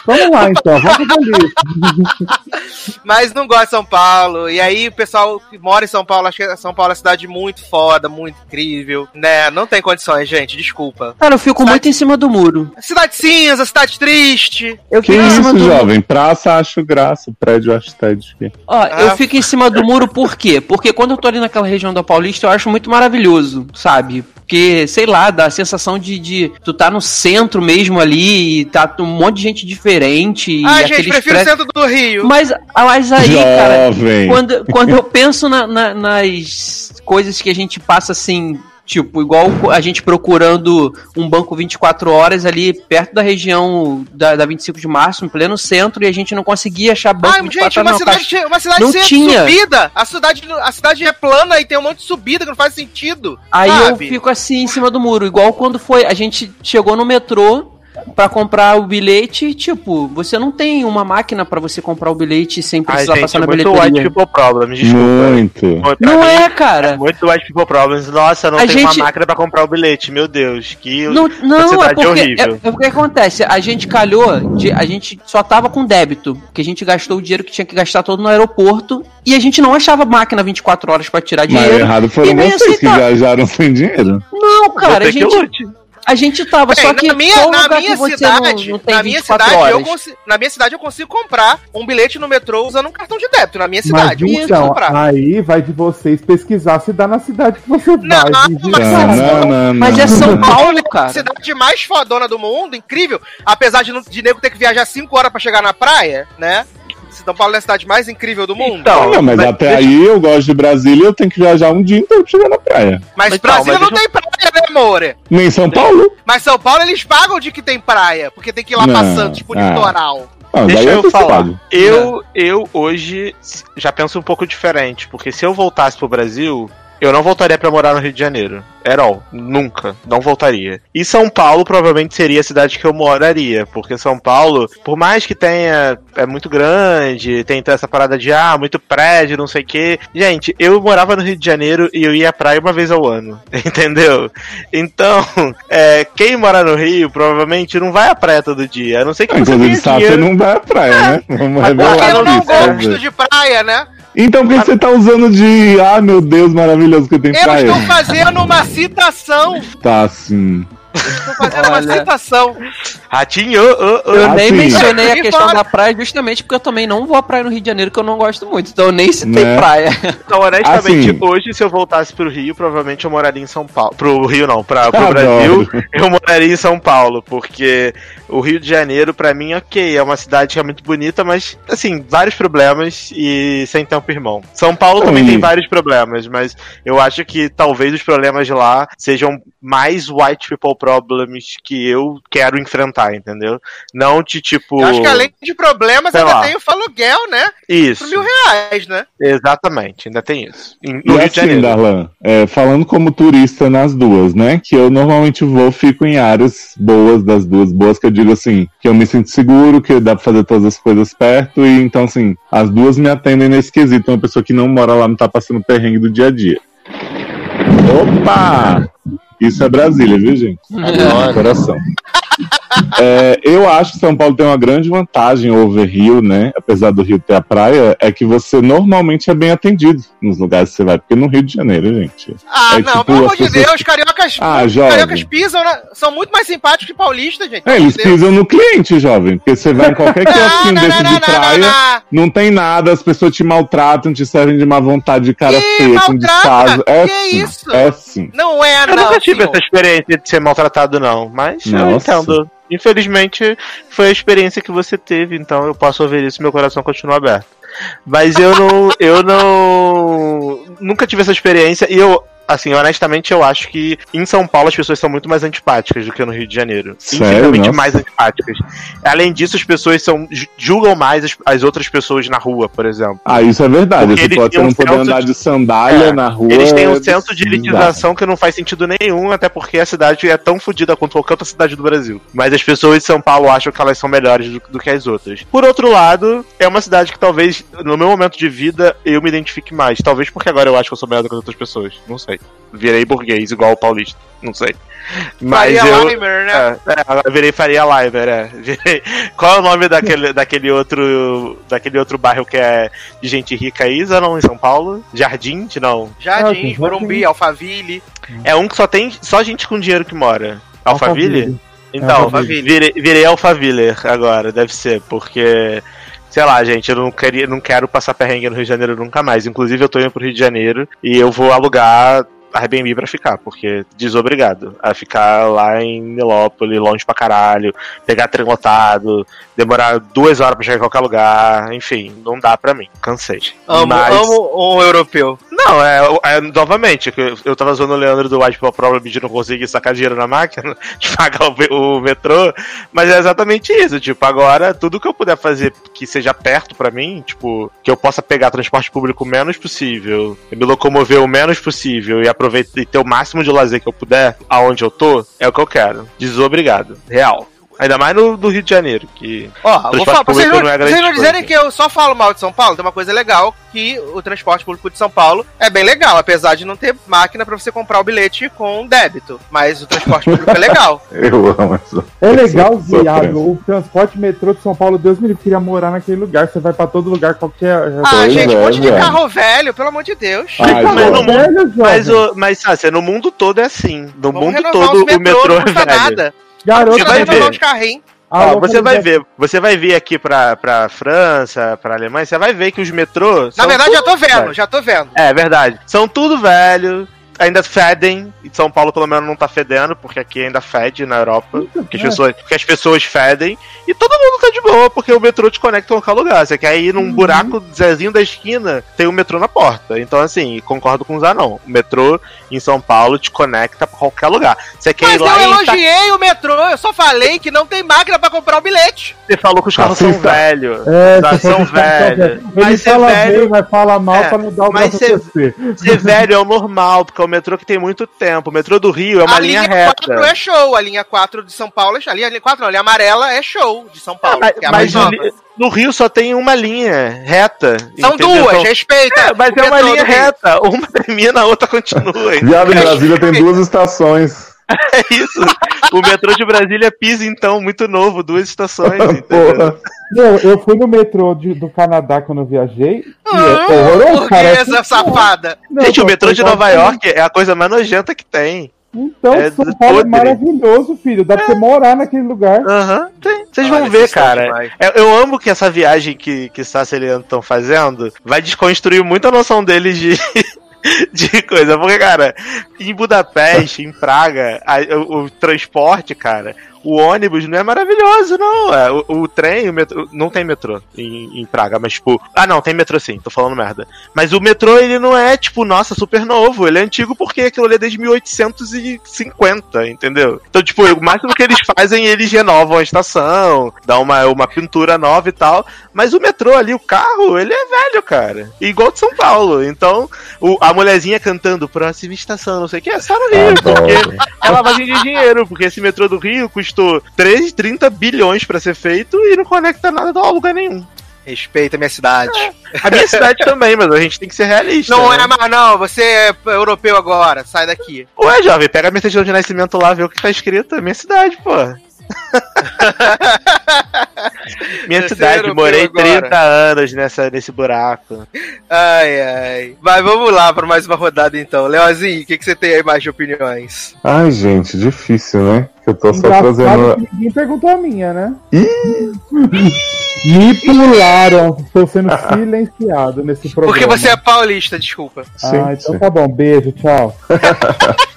F: Vamos lá então, vamos lista.
B: Mas não gosto de São Paulo. E aí o pessoal que mora em São Paulo, acha que São Paulo é uma cidade muito foda, muito incrível. Né? Não tem condições, gente. Desculpa.
E: Cara, eu fico
B: Cidade-
E: muito em cima do muro.
B: Cidade cinza, cidade triste.
E: Eu
C: Que
E: fico em cima
C: isso,
E: do
C: jovem? Praça acho graça, prédio acho TED.
E: Ó,
B: Ah.
E: eu fico em cima do muro por quê? Porque quando eu tô ali naquela região da Paulista, eu acho muito maravilhoso, sabe? Porque, sei lá, dá a sensação de, de tu tá no centro mesmo ali e tá um monte de gente diferente.
B: Ai, gente, prefiro o centro do Rio.
E: Mas, mas aí, cara,
C: Jovem.
E: quando, quando eu penso na- na- nas coisas que a gente passa assim. Tipo, igual a gente procurando um banco 24 horas ali perto da região da, da 25 de março, em pleno centro, e a gente não conseguia achar banco
B: Ai,
E: 24
B: gente,
E: horas.
B: uma
E: não,
B: cidade, uma cidade
E: Não tinha.
B: subida. A cidade, a cidade é plana e tem um monte de subida que não faz sentido.
E: Aí eu
B: sabe?
E: fico assim em cima do muro, igual quando foi. A gente chegou no metrô pra comprar o bilhete, tipo, você não tem uma máquina pra você comprar o bilhete sem
D: Ai,
E: precisar
D: gente,
E: passar na
D: muito
E: bilheteria.
D: white people problems, desculpa.
C: Muito.
E: Não
D: mim,
E: é, cara.
D: Muito white people problems. Nossa, não
E: A
D: tem
E: gente-
D: uma máquina pra comprar o bilhete. Meu Deus, que
E: Não, não
D: cidade
E: é porque
D: horrível.
E: é, é porque acontece, a gente calhou, de, a gente só tava com débito, que a gente gastou o dinheiro que tinha que gastar todo no aeroporto e a gente não achava máquina 24 horas pra tirar
C: Mas
E: dinheiro.
C: errado foram
E: E
C: vocês que
E: aceitar.
C: viajaram sem dinheiro.
E: Não, cara, a gente. A gente tava,
B: Bem,
E: só que
B: na minha,
E: qual
B: na minha
E: que você
B: cidade,
E: não, não tem
B: na minha
E: 24
B: cidade, eu consigo, na minha cidade eu consigo comprar um bilhete no metrô usando um cartão de débito. Na minha
F: Mas
B: cidade, eu consigo
F: então,
B: comprar.
F: aí vai de vocês pesquisar se dá na cidade que você
B: Não,
F: vai.
B: mas-
F: vigiar.
C: Não, não, não,
E: Mas
C: não.
E: é São Paulo,
B: A
E: cara.
B: cidade mais fodona do mundo, incrível. Apesar de, não- de nego ter que viajar 5 horas pra chegar na praia, né? São Paulo é a cidade mais incrível do mundo.
D: Então,
C: Não, mas
D: mas
C: até
D: deixa-
C: aí eu gosto de Brasília eu tenho que viajar um dia inteiro pra chegar na praia.
B: mas
D: então,
B: Brasília
D: mas
B: não tem praia, né, amore?
C: Nem São Paulo.
B: Mas São Paulo eles pagam de que tem praia, porque tem que ir lá
C: Não,
B: passando, tipo,
C: ah.
B: litoral.
C: Ah,
D: Deixa
C: é
D: eu falar. Eu, eu hoje já penso um pouco diferente, porque se eu voltasse pro Brasil, eu não voltaria pra morar no Rio de Janeiro. All. Nunca. Não voltaria. E São Paulo provavelmente seria a cidade que eu moraria, porque São Paulo, por mais que tenha. É muito grande, tem toda essa parada de ah, muito prédio, não sei o quê. Gente, eu morava no Rio de Janeiro e eu ia à praia uma vez ao ano. Entendeu? Então, é, quem mora no Rio provavelmente não vai à praia todo dia. A não ser que você
C: Inclusive,
D: tenha
C: Sá, você não vai à praia, né? Vamos
D: Mas
C: revelar
B: Porque eu não
C: isso, né,
B: gosto
C: Zé?
B: de praia, né?
C: Então por que você tá usando de. Ah, meu Deus, maravilhoso que tem
B: Eu
C: praia?
B: estou fazendo uma citação.
C: Tá assim.
B: Estou fazendo uma
E: Olha.
B: citação.
D: Ratinho, ô, ô.
E: Eu
C: Ah,
E: nem
C: sim.
E: mencionei a questão da praia justamente porque eu também não vou à praia no Rio de Janeiro, que eu não gosto muito. Então eu nem citei
C: Né?
E: praia.
D: Então, honestamente,
C: Assim.
D: hoje, se eu voltasse pro Rio, provavelmente eu moraria em São Paulo. Pro Rio, não, pra, pro
C: Adoro.
D: Brasil, eu moraria em São Paulo, porque o Rio de Janeiro, pra mim, ok, é uma cidade que é muito bonita, mas, assim, vários problemas e sem tempo irmão. São Paulo também
C: Ui.
D: tem vários problemas, mas eu acho que talvez os problemas de lá sejam mais white people problems que eu quero enfrentar, entendeu? Não de tipo.
B: Eu acho que além de problemas, ainda
D: lá.
B: tem o aluguel, né?
D: Isso.
B: Por mil reais, né?
D: Exatamente, ainda tem isso. Em-
C: E
D: Rio de
C: assim. Darlan, é, falando como turista nas duas, né? Que eu normalmente vou, fico em áreas boas das duas, boas que eu digo assim, que eu me sinto seguro, que dá pra fazer todas as coisas perto, e então assim, as duas me atendem nesse quesito. Uma pessoa que não mora lá não tá passando perrengue do dia a dia. Opa! Isso é Brasília, viu, gente? Coração. É, eu acho que São Paulo tem uma grande vantagem over Rio, né? Apesar do Rio ter a praia, é que você normalmente é bem atendido nos lugares que você vai, porque no Rio de Janeiro, gente.
B: Ah,
C: É
B: não,
C: tipo,
B: pelo amor de
C: pessoas-
B: Deus, cariocas,
C: Ah, jovem.
B: cariocas pisam, na- são muito mais simpáticos que paulistas, gente.
C: É, eles pisam no cliente, jovem. Porque você vai em qualquer
B: não,
C: desse
B: não,
C: de
B: não,
C: praia,
B: não, não.
C: não tem nada, as pessoas te maltratam, te servem de má vontade, de cara feia, com
B: maltrata?
C: descaso. É
B: Que
C: sim,
B: isso?
C: é sim.
B: Não é,
D: Eu
B: não.
D: nunca tive
B: senhor.
D: essa experiência de ser maltratado, não. Mas eu
C: Nossa.
D: Infelizmente, foi a experiência que você teve, então eu posso ouvir isso e meu coração continua aberto. Mas eu não. Eu não. Nunca tive essa experiência e eu. Assim, honestamente, eu acho que em São Paulo as pessoas são muito mais antipáticas do que no Rio de Janeiro. Infinitamente mais antipáticas. Além disso, as pessoas são, ju- julgam mais as, as outras pessoas na rua, por exemplo.
C: Ah, isso é verdade.
D: Porque
C: Você
D: eles
C: pode
D: têm
C: não
D: um
C: poder
D: senso
C: andar
D: de-
C: de sandália
D: É,
C: na rua.
D: Eles têm um
C: é
D: senso de elitização que não faz sentido nenhum, até porque a cidade é tão fodida quanto qualquer outra cidade do Brasil. Mas as pessoas de São Paulo acham que elas são melhores do, do que as outras. Por outro lado, é uma cidade que talvez, no meu momento de vida, eu me identifique mais. Talvez porque agora eu acho que eu sou melhor do que as outras pessoas. Não sei. Virei burguês, igual o paulista. Não sei. Mas
B: Faria
D: eu.
B: Limer, né?
D: É, é, virei Faria Limer, é. Virei- Qual é o nome daquele, daquele outro. daquele outro bairro que é de gente rica aí, não, em São Paulo? Jardim? Não.
B: Jardins,
F: Ah,
B: Morumbi, Alphaville.
D: É um que só tem só gente com dinheiro que mora. Alphaville? Então,
B: Alphaville.
D: virei, virei Alphaville agora, deve ser, porque. Sei lá, gente, eu não, queria, não quero passar perrengue no Rio de Janeiro nunca mais. Inclusive, eu tô indo pro Rio de Janeiro e eu vou alugar Airbnb pra ficar, porque desobrigado a ficar lá em Nilópolis, longe pra caralho, pegar trem lotado, demorar duas horas pra chegar em qualquer lugar, enfim, não dá pra mim, cansei.
B: Amo,
D: Mas-
B: amo um europeu.
D: Não, é, é, novamente, eu, tava zoando o Leandro do White Problem de não conseguir sacar dinheiro na máquina, de pagar o, o metrô, mas é exatamente isso, tipo, agora tudo que eu puder fazer que seja perto pra mim, tipo, que eu possa pegar transporte público o menos possível, me locomover o menos possível e aproveitar e ter o máximo de lazer que eu puder aonde eu tô, é o que eu quero. Desobrigado, real. Ainda mais no, no Rio de Janeiro, que
B: Ó, vou falar, pra vocês não,
D: não é
B: vocês não
D: coisa.
B: dizerem que eu só falo mal de São Paulo, tem uma coisa legal, que o transporte público de São Paulo é bem legal, apesar de não ter máquina pra você comprar o bilhete com débito. Mas o transporte público é legal.
C: Eu amo essa.
F: É legal, viado. O transporte metrô de São Paulo, Deus me livre, queria morar naquele lugar. Você vai pra todo lugar, qualquer.
B: Ah,
C: Pois
B: gente,
C: é,
B: um monte de
C: velho.
B: carro velho, pelo amor de Deus.
C: Ai,
D: mas
C: jovem.
D: no mundo-. Mas, o, mas Sácia, no mundo todo é assim. No
B: Vamos
D: mundo todo o metrô
B: não
D: é
B: custa
D: velho.
B: nada.
F: Garoto,
D: Você vai ver.
B: os carrinhos.
D: Ó,
F: a
D: você vai ver, você vai vir aqui pra, pra França, pra Alemanha, você vai ver que os metrôs.
B: Na
D: são
B: verdade, já tô vendo,
D: velho.
B: já tô vendo.
D: É verdade. São tudo velho, ainda fedem. E São Paulo, pelo menos, não tá fedendo, porque aqui ainda fede na Europa. Porque as,
F: É.
D: pessoas, porque as pessoas fedem. E todo mundo tá de boa, porque o metrô te conecta em qualquer lugar. Você quer ir num
B: Uhum.
D: buraco Zezinho da esquina, tem o metrô na porta. Então, assim, concordo com o Zanon. O metrô em São Paulo te conecta pra qualquer lugar. Você quer
B: Mas
D: ir
B: eu
D: lá em Ita-
B: elogiei o metrô, eu só falei que não tem máquina pra comprar o bilhete.
D: Você falou que os carros são
C: Racista.
D: velhos.
F: É,
D: Tá, são velhos.
F: velho. Ele
D: Mas
F: fala
D: velho-
F: bem, vai falar mal
D: É,
F: pra não dar o
D: mas. Ser velho é o normal, porque é o metrô que tem muito tempo. O metrô do Rio é uma
B: a
D: linha,
B: linha
D: reta.
B: 4 é show, a linha 4 de São Paulo é show. A linha 4 não, a linha amarela é show de São Paulo.
D: mas
B: que é a
D: mas
B: mais
D: no,
B: nova.
D: no Rio só tem uma linha reta.
B: São
D: entendeu?
B: duas,
D: São-
B: respeita.
D: É, mas é uma linha reta. Uma termina, a outra continua.
C: Viado, em Brasília tem duas estações.
D: É isso. O metrô de Brasília pisa, então, muito novo, duas estações. entendeu?
C: Porra.
F: Meu, eu fui no metrô de- do Canadá quando eu viajei. E
B: Ah,
F: é horroroso, cara. é
B: burguesa safada.
F: Não,
D: Gente, o metrô de Nova York é a coisa mais nojenta que tem.
F: Então,
D: é
F: São Paulo é maravilhoso, filho. Dá pra você morar naquele lugar.
D: Aham, tem. Vocês
B: Olha,
D: vão ver,
B: são
D: cara. Eu, eu amo que essa viagem que, que Sassi e Leandro estão fazendo vai desconstruir muito a noção deles de. De coisa, porque, cara, em Budapeste, em Praga, a- o, o transporte, cara, o ônibus não é maravilhoso, não. É, o, o trem, o metrô. Não tem metrô em, em Praga, mas tipo. Ah, não, tem metrô sim, tô falando merda. Mas o metrô, ele não é, tipo, nossa, super novo. Ele é antigo porque aquilo ali é desde 1850, entendeu? Então, tipo, o máximo que eles fazem, eles renovam a estação, dá uma, uma pintura nova e tal. Mas o metrô ali, o carro, ele é velho, cara. Igual de São Paulo. Então, o- a mulherzinha cantando próxima estação, não sei o que, é só no Rio,
C: Adoro.
D: porque é lavagem de dinheiro, porque esse metrô do Rio custou 3, 30 bilhões pra ser feito e não conecta nada a lugar nenhum.
B: Respeita a minha cidade.
D: A minha cidade também, mas a gente tem que ser realista.
B: Não
D: né?
B: é mais, não. Você é europeu agora. Sai daqui.
D: Ué, jovem, pega a minha certidão de nascimento lá, vê o que tá escrito. É minha cidade, pô. minha
B: Você
D: cidade, morei
B: agora.
D: 30 anos nessa, nesse buraco.
B: Ai, ai. Mas vamos lá para mais uma rodada então. Leozinho, o que, que você tem aí mais de opiniões?
C: Ai, gente, difícil, né? Que eu tô só
F: Engraçado
C: trazendo.
F: ninguém perguntou a minha, né? Me pularam. Estou sendo silenciado nesse programa.
B: Porque você é paulista, desculpa.
F: Ah,
C: Gente,
F: então tá bom. Beijo, tchau.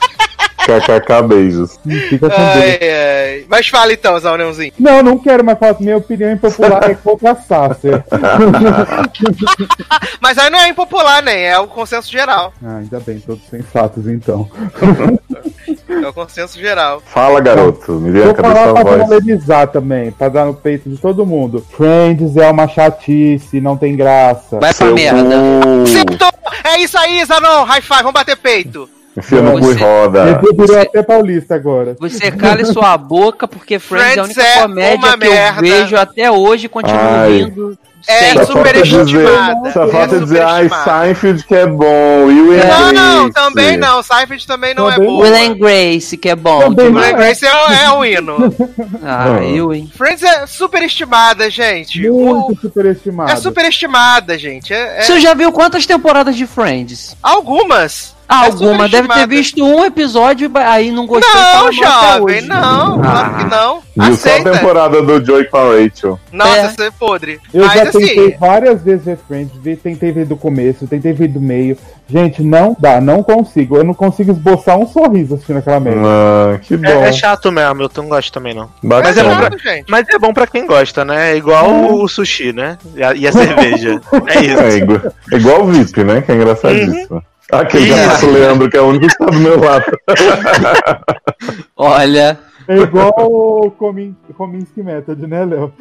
C: kkk, beijos.
F: Fica com Deus.
B: Ai, ai. Mas fala então, Zé Leãozinho.
F: Não, não quero mais falar. Minha opinião impopular é contra a Sácia.
B: Mas aí não é impopular, nem. É o consenso geral.
F: ah, ainda bem, todos sensatos então.
B: É o consenso geral.
C: Fala, garoto. Miriam,
F: Vou
C: cadê
F: falar
C: sua
F: pra
C: voz?
F: polemizar também, pra dar no peito de todo mundo. Friends é uma chatice, não tem graça.
E: Vai pra
C: Seu
E: merda.
B: Acertou! É isso aí, Zanon! High five, vamos bater peito.
C: Enfia no cu e
E: Você-
C: roda.
F: Ele virou até paulista agora.
E: Você cale sua boca, porque Friends, é a
B: Friends
E: única
B: é
E: comédia
B: uma
E: que
B: merda.
E: eu vejo até hoje e continuo
C: Ai.
E: rindo.
B: É
E: sempre.
C: Só falta
B: superestimada.
C: dizer, só
B: É
C: falta dizer, ai,
B: superestimada.
C: Seinfeld que é bom. E o
B: Não, não, também não. Seinfeld também não é
F: Também
B: boa.
E: Will and Grace, que é bom.
F: Também
B: Will and Grace é, é o hino.
E: Ah, eu, hein?
B: Friends é superestimada, gente.
F: Muito
B: O-
F: superestimado.
B: É superestimada, gente. É, é-
E: Você já viu quantas temporadas de Friends?
B: Algumas. É
E: alguma. Deve ter visto um episódio e aí não gostou.
B: Não, jovem,
E: hoje.
B: não. Claro
E: Ah.
B: que não.
C: Viu só a temporada do Joey com a Rachel.
B: Nossa,
E: É.
B: você é podre.
F: Eu
B: Mas
F: já
B: assim,
F: tentei várias vezes ver Friends, vi- tentei ver do começo, tentei ver do meio. Gente, não dá, não consigo. Eu não consigo esboçar um sorriso assistindo aquela merda.
C: Ah, que bom.
D: É, é chato mesmo, eu não gosto também não.
B: mas
D: Mas
B: é
D: é bom
C: Bacana.
B: gente.
D: Mas é bom pra quem gosta, né? É igual o, o sushi, né? E a, e a cerveja. É isso.
C: É igual, é igual o VIP, né? Que é engraçadíssimo. Aquele gato Leandro, que é o único que tá do meu lado.
E: Olha,
F: É igual o Komin- Kominsky Method, né, Léo?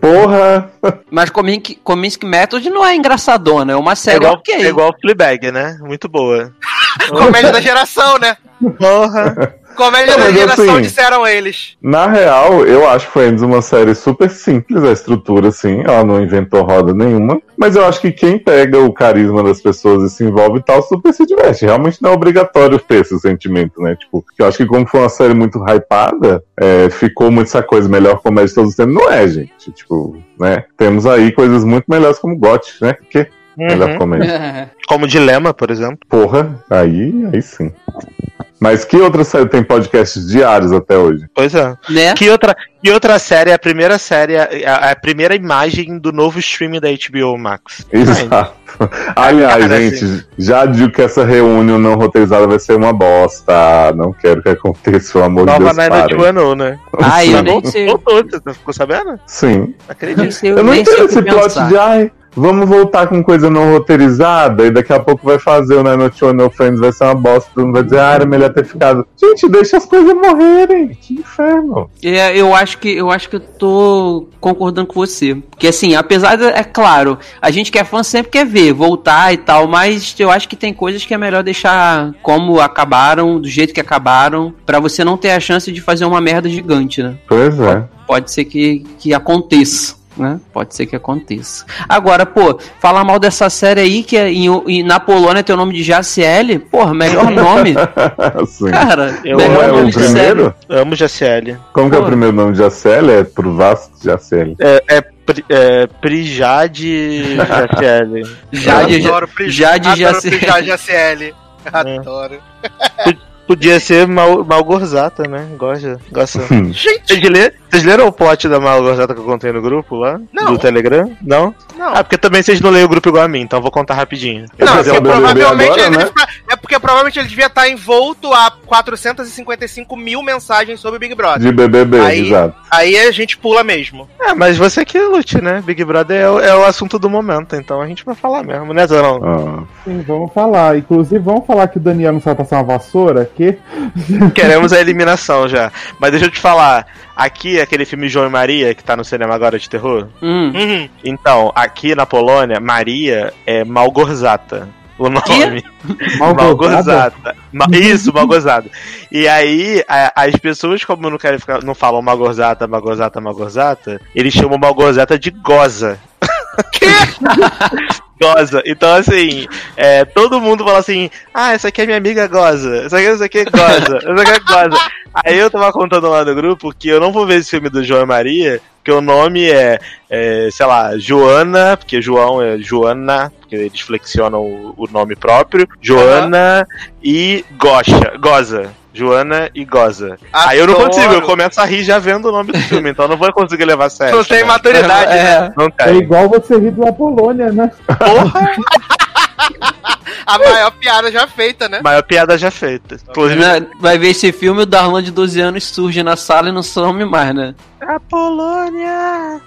C: Porra!
E: mas Kominsky, Kominsky Method não é engraçadona, é uma
D: É
E: série
D: igual,
E: ok.
D: é igual Fleabag, né? Muito boa.
B: Comédia da geração, né?
D: Porra.
B: Comédia da geração,
C: assim-
B: disseram eles.
C: Na real, eu acho Friends uma série super simples, a estrutura, assim, ela não inventou roda nenhuma. Mas eu acho que quem pega o carisma das pessoas e se envolve e tal, super se diverte. Realmente não é obrigatório ter esse sentimento, né? Tipo, eu acho que como foi uma série muito hypada, é, ficou muito essa coisa, melhor comédia de todos os tempos. Não é, gente. Tipo, né? Temos aí coisas muito melhores como GOT, né? Que melhor
D: Uhum.
C: comédia.
D: Como Dilema, por exemplo.
C: Porra, aí, aí sim. Mas que outra série tem podcasts diários até hoje?
D: Pois é.
E: né?
D: Que outra, que outra série é a primeira série, a, a primeira imagem do novo streaming da HBO Max?
C: Exato. Aliás,
D: Cara,
C: gente, já digo que essa reunião não roteirizada vai ser uma bosta. Não quero que aconteça, pelo amor de
D: Nova
C: Deus,
D: Nine
C: parem.
D: One, não, né?
E: Ah, eu nem sei.
D: voltou, você não ficou sabendo?
C: Sim.
D: Acredito.
E: sei,
C: Eu não entendo esse plot de, ai, vamos voltar com coisa não roteirizada e daqui a pouco vai fazer o Nine One No Friends, vai ser uma bosta, todo mundo vai dizer, ah, era melhor ter ficado. Gente, deixa as coisas morrerem. Que inferno.
E: É, eu acho que eu acho que eu tô concordando com você. Porque assim, apesar de, é claro, a gente que é fã sempre quer ver, voltar e tal, mas eu acho que tem coisas que é melhor deixar como acabaram, do jeito que acabaram, pra você não ter a chance de fazer uma merda gigante, né?
C: Pois é.
E: Pode ser que, que aconteça. Né? Pode ser que aconteça. Agora, pô, falar mal dessa série aí, que é em, em- na Polônia tem o nome de JCL, porra, melhor nome.
C: Sim.
E: Cara,
D: Eu
E: melhor
C: Como é
E: nome
C: o
E: de série.
C: primeiro?
D: Amo GCL.
C: Como que é o primeiro nome de ACL? É pro Vasco de ACL.
D: É, é, Pri- é Prijade GCL.
E: Jade,
B: Adoro Pri-
E: Jade
B: adoro
E: JCL.
B: Pri- JCL. Adoro.
D: Podia ser Mal, Malgorzata, né? Gosta. gosta.
B: Gente,
D: Vocês, lê- vocês leram o plot da Malgorzata que eu contei no grupo lá?
B: Não.
D: Do Telegram? Não?
B: não.
D: Ah, porque também vocês não leem o grupo igual a mim, então eu vou contar rapidinho. Eu
B: Não,
C: beber
B: provavelmente
C: agora, né?
B: É porque provavelmente ele devia estar envolto a 455 mil mensagens sobre o Big Brother.
C: De BBB,
B: Aí-
C: exato.
B: Aí a gente pula mesmo.
D: É, mas você que lute, né? Big Brother é, o- é o assunto do momento, então a gente vai falar mesmo, né, Zorão?
C: Ah.
F: Sim, vamos falar. Inclusive, vamos falar que o Daniel não sabe passar uma vassoura, que
D: Queremos a eliminação já. Mas deixa eu te falar, aqui aquele filme João e Maria, que tá no cinema agora de terror.
E: Hum.
B: Uhum.
D: Então, aqui na Polônia, Maria é Malgorzata. O nome. Malgorzata. Ma- Isso, Malgorzata. E aí, a- as pessoas, como não querem ficar, não falam Malgorzata, Malgorzata, Malgorzata, eles chamam Malgorzata de Goza. Goza. Então, assim, é, todo mundo fala assim: ah, essa aqui é minha amiga Goza. Essa aqui, essa aqui é Goza. Essa aqui é Goza. Aí eu tava contando lá no grupo que eu não vou ver esse filme do João e Maria, porque o nome é, é, sei lá, Joana, porque João é Joana, porque eles flexionam o, o nome próprio, Joana e Gosha, Goza. Joana e Goza. Aí eu não
B: Adoro.
D: consigo, eu começo a rir já vendo o nome do filme, então eu não vou conseguir levar a sério.
B: Não tem
D: né?
B: maturidade. né?
E: É.
D: Não
F: é
D: tem.
F: igual você rir do Apolônia, né?
D: Porra!
B: A maior piada já feita, né?
D: Maior piada já feita. Inclusive,
E: Né, Vai ver esse filme, o Darlan de 12 anos surge na sala e não some mais, né?
D: a Polônia!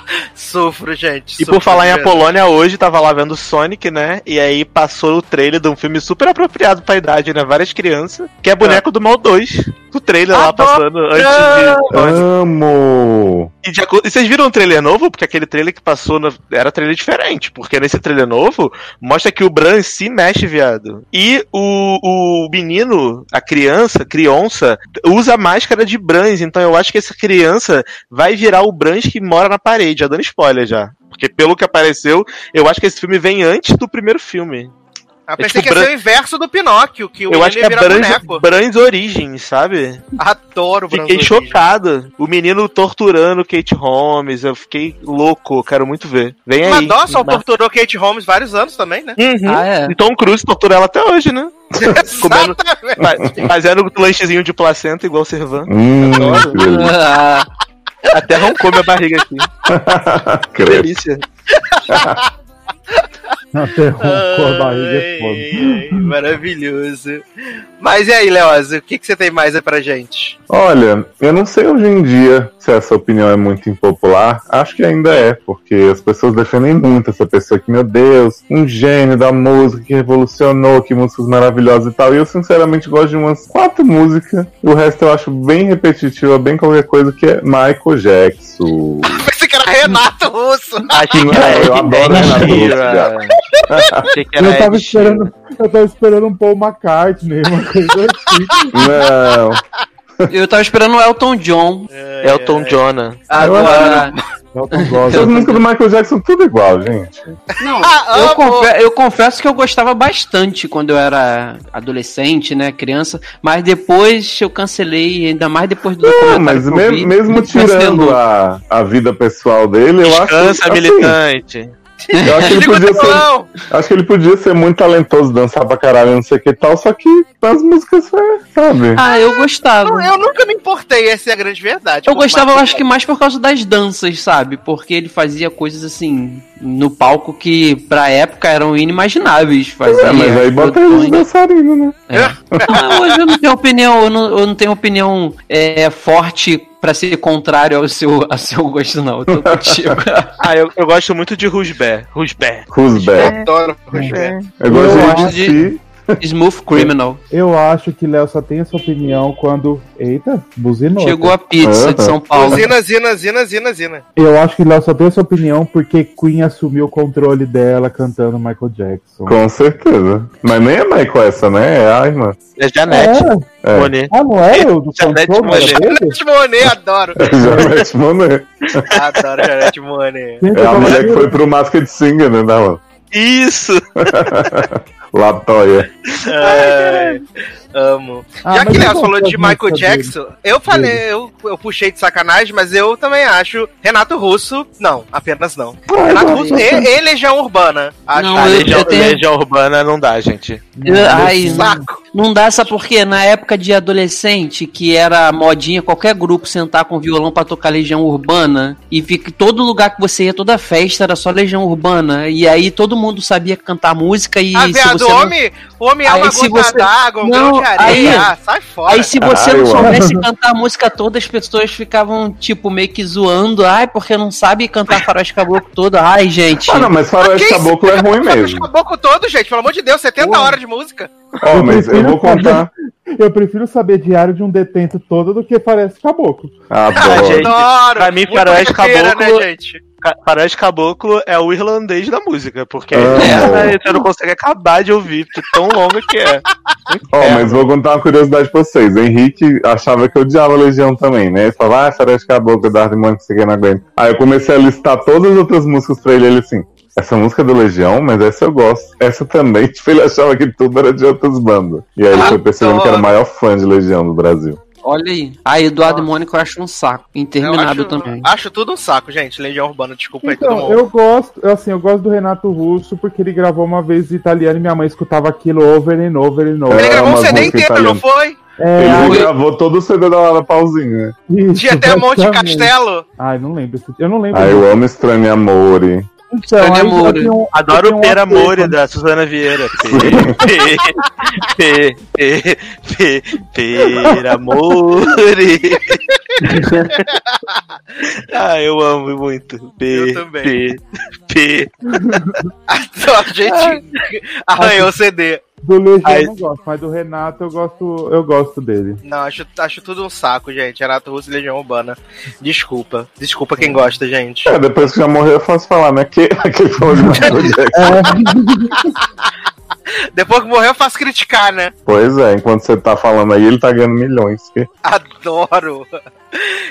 B: Sofro, gente.
D: E
B: sofro
D: por falar em
B: mesmo.
D: Apolônia, hoje tava lá vendo Sonic, né? E aí passou o trailer de um filme super apropriado pra idade, né? Várias crianças, que é Boneco do Mal 2. O trailer lá
B: Adoro!
D: passando antes de.
C: Amo!
D: E, de acordo- e vocês viram o trailer novo? Porque aquele trailer que passou no- era trailer diferente. Porque nesse trailer novo, mostra que o Bran se mexe, viado. E o, o menino, a criança, criança, usa máscara de Brans. Então eu acho que essa criança vai virar o Brans que mora na parede. Já dando spoiler já. Porque pelo que apareceu, eu acho que esse filme vem antes do primeiro filme.
B: Eu pensei
D: É tipo
B: que ia
D: Bran-
B: ser o inverso do Pinóquio, que o
D: eu
B: menino
D: acho que é
B: boneco.
D: Brans Origins, sabe?
B: Adoro o
D: Fiquei chocado. O menino torturando Kate Holmes. Eu fiquei louco. Quero muito ver. Vem aí.
B: Mas Dawson
D: Mas-
B: torturou Kate Holmes vários anos também, né?
D: Uhum.
E: Ah, é.
D: E Tom Cruise tortura ela até hoje, né? Comendo- Fazendo lanchezinho de placenta igual Servan.
C: Hum.
E: Ah,
D: Até roncou minha barriga aqui. Delícia.
F: Até roncou a barriga é foda.
B: Ai, ai, maravilhoso. Mas e aí, Leoz, o que, que você tem mais aí pra gente?
C: Olha, eu não sei hoje em dia se essa opinião é muito impopular. Acho que ainda é, porque as pessoas defendem muito essa pessoa que, meu Deus, um gênio da música que revolucionou, que músicas maravilhosas e tal. E eu, sinceramente, gosto de umas quatro músicas. O resto eu acho bem repetitiva, bem qualquer coisa, que é Michael Jackson.
B: Renato Russo.
D: Achei que era
C: eu adoro Renato
D: que era
F: Eu tava esperando, eu tava esperando um Paul McCartney, uma coisa assim.
C: Não.
E: Eu tava esperando o Elton John.
D: Elton John.
E: Agora.
F: Elton Gosta.
C: As músicas do Michael Jackson, tudo igual, gente.
E: Não,
B: Ah,
E: eu, confe- eu confesso que eu gostava bastante quando eu era adolescente, né, criança, mas depois eu cancelei, ainda mais depois do
C: Não,
E: documentário
C: mas me-
E: vi,
C: mesmo tirando a, a vida pessoal dele, eu acho
D: Descansa,
C: assim,
D: militante.
C: Eu acho que ele podia ser. Acho que ele podia ser muito talentoso, dançar pra caralho, não sei o que e tal, só que nas músicas, é, sabe?
E: Ah, eu gostava.
B: Eu, eu nunca me importei, essa é a grande verdade.
E: Eu gostava, eu acho que mais por causa das danças, sabe? Porque ele fazia coisas assim no palco que pra época eram inimagináveis. Fazia
C: É, mas aí bota eles
E: produções-
C: dançarinos, né?
E: Não, hoje eu não tenho opinião, eu não, eu não tenho opinião é, forte pra ser contrário ao seu, ao seu gosto, não. Eu tô contigo.
D: Ah, eu, eu gosto muito de Rusbé. Rusbé.
C: Who's back?
B: Adoro Rogério.
C: Eu gosto
F: Eu
C: de.
E: Smooth Criminal.
F: Eu acho que Léo só tem essa opinião quando. Eita, buzinou.
E: Chegou a pizza de São Paulo.
B: Zina, zina, zina, zina, zina.
F: Eu acho que Léo só tem essa opinião porque Queen assumiu o controle dela cantando Michael Jackson.
C: Com certeza. Mas nem é Michael essa, né? É a irmã.
D: É Janete.
F: É?
C: É.
D: Monet.
F: Ah, não era o do
D: Janete
F: dele?
B: Janete Monet, adoro.
C: Janete Monet.
B: Adoro Janete Monet.
C: É
F: eu
C: a mulher que foi pro Masked Singer, né? Não.
D: Isso!
C: Latoya.
B: Ai, amo.
F: Ah,
B: Já que
F: eu
B: Léo falou de Michael
F: músicas dele.
B: Jackson, eu falei, eu, eu puxei de sacanagem, mas eu também acho Renato Russo, não, apenas não. Renato Russo e, e Legião Urbana. Acho
E: Não,
D: A
E: eu-
D: Legião,
E: tenho-
D: Legião Urbana não dá, gente.
E: Eu- Ai,
B: saco.
E: Não dá, sabe por quê? Na época de adolescente, que era modinha, qualquer grupo sentar com violão pra tocar Legião Urbana, e fica todo lugar que você ia, toda festa era só Legião Urbana, e aí todo mundo sabia cantar música e
B: Ah,
E: se
B: viado,
E: você
B: o
E: não-
B: homem, o homem é uma gota
E: você-
B: d'água, um
E: Não. Aí-
B: ah, sai fora.
E: Aí se você
C: Ah,
E: não
C: eu
E: soubesse cantar a música toda, as pessoas ficavam, tipo, meio que zoando. Ai, porque não sabe cantar Faroeste Caboclo todo. Ai, gente.
C: Ah, não, mas Faroeste Caboclo é ruim mesmo.
B: caboclo todo, gente, pelo amor de Deus, 70 horas de música.
C: Ó, mas eu vou contar.
F: Eu prefiro saber diário de um detento todo do que parece caboclo.
C: Ah,
D: Ah,
C: adoro.
D: gente,
B: Adoro.
D: pra mim, Faroeste Caboclo-
B: Né, gente?
D: Faroeste Caboclo é o irlandês da música, porque é você não consegue acabar de ouvir, porque tão longa que é.
C: Ó, mas vou contar uma curiosidade pra vocês. Henrique achava que eu odiava Legião também, né? Ele falava, ah, Faroeste Caboclo, da Harmônica, que você quer não aguenta. Aí eu comecei a listar todas as outras músicas pra ele, ele assim, essa música é do Legião, mas essa eu gosto. Essa também, tipo, ele achava que tudo era de outras bandas. E aí ele foi percebendo que era o maior fã de Legião do Brasil.
E: Olha aí. Ah, Eduardo e Mônica eu acho um saco. Interminável
B: acho,
E: também.
B: Acho tudo um saco, gente. Legião Urbana, desculpa aí todo
F: Então,
B: mundo.
F: eu gosto, eu, assim, eu gosto do Renato Russo porque ele gravou uma vez italiano e minha mãe escutava aquilo over and over and over.
B: Ele gravou um CD inteiro, não foi?
F: É,
C: Ele
F: aí-
C: gravou todo o CD da Lara Pauzinho, né?
F: isso,
B: Tinha até Monte
F: basicamente.
B: Castelo.
F: Ai, não lembro. Eu não lembro.
C: Aí eu amo Estranho Amore.
F: Então, tenho um-
D: Adoro o Per. Amore da Suzana Vieira. P, P, P, P, Per Amore. ah, eu amo muito. P,
B: Eu também.
D: P, P.
B: Então, a gente arranhou o CD.
F: Do Legião
D: Aí-
F: eu não gosto, mas do Renato eu gosto, eu gosto dele.
B: Não, acho, acho tudo um saco, gente. Renato Russo e Legião Urbana. Desculpa. Desculpa quem gosta, gente.
C: É, depois que já morreu, eu posso falar, né? Que aquele falou de Michael Jackson.
B: Depois que morreu, eu faço criticar, né?
C: Pois é, enquanto você tá falando aí, ele tá ganhando milhões.
B: Adoro.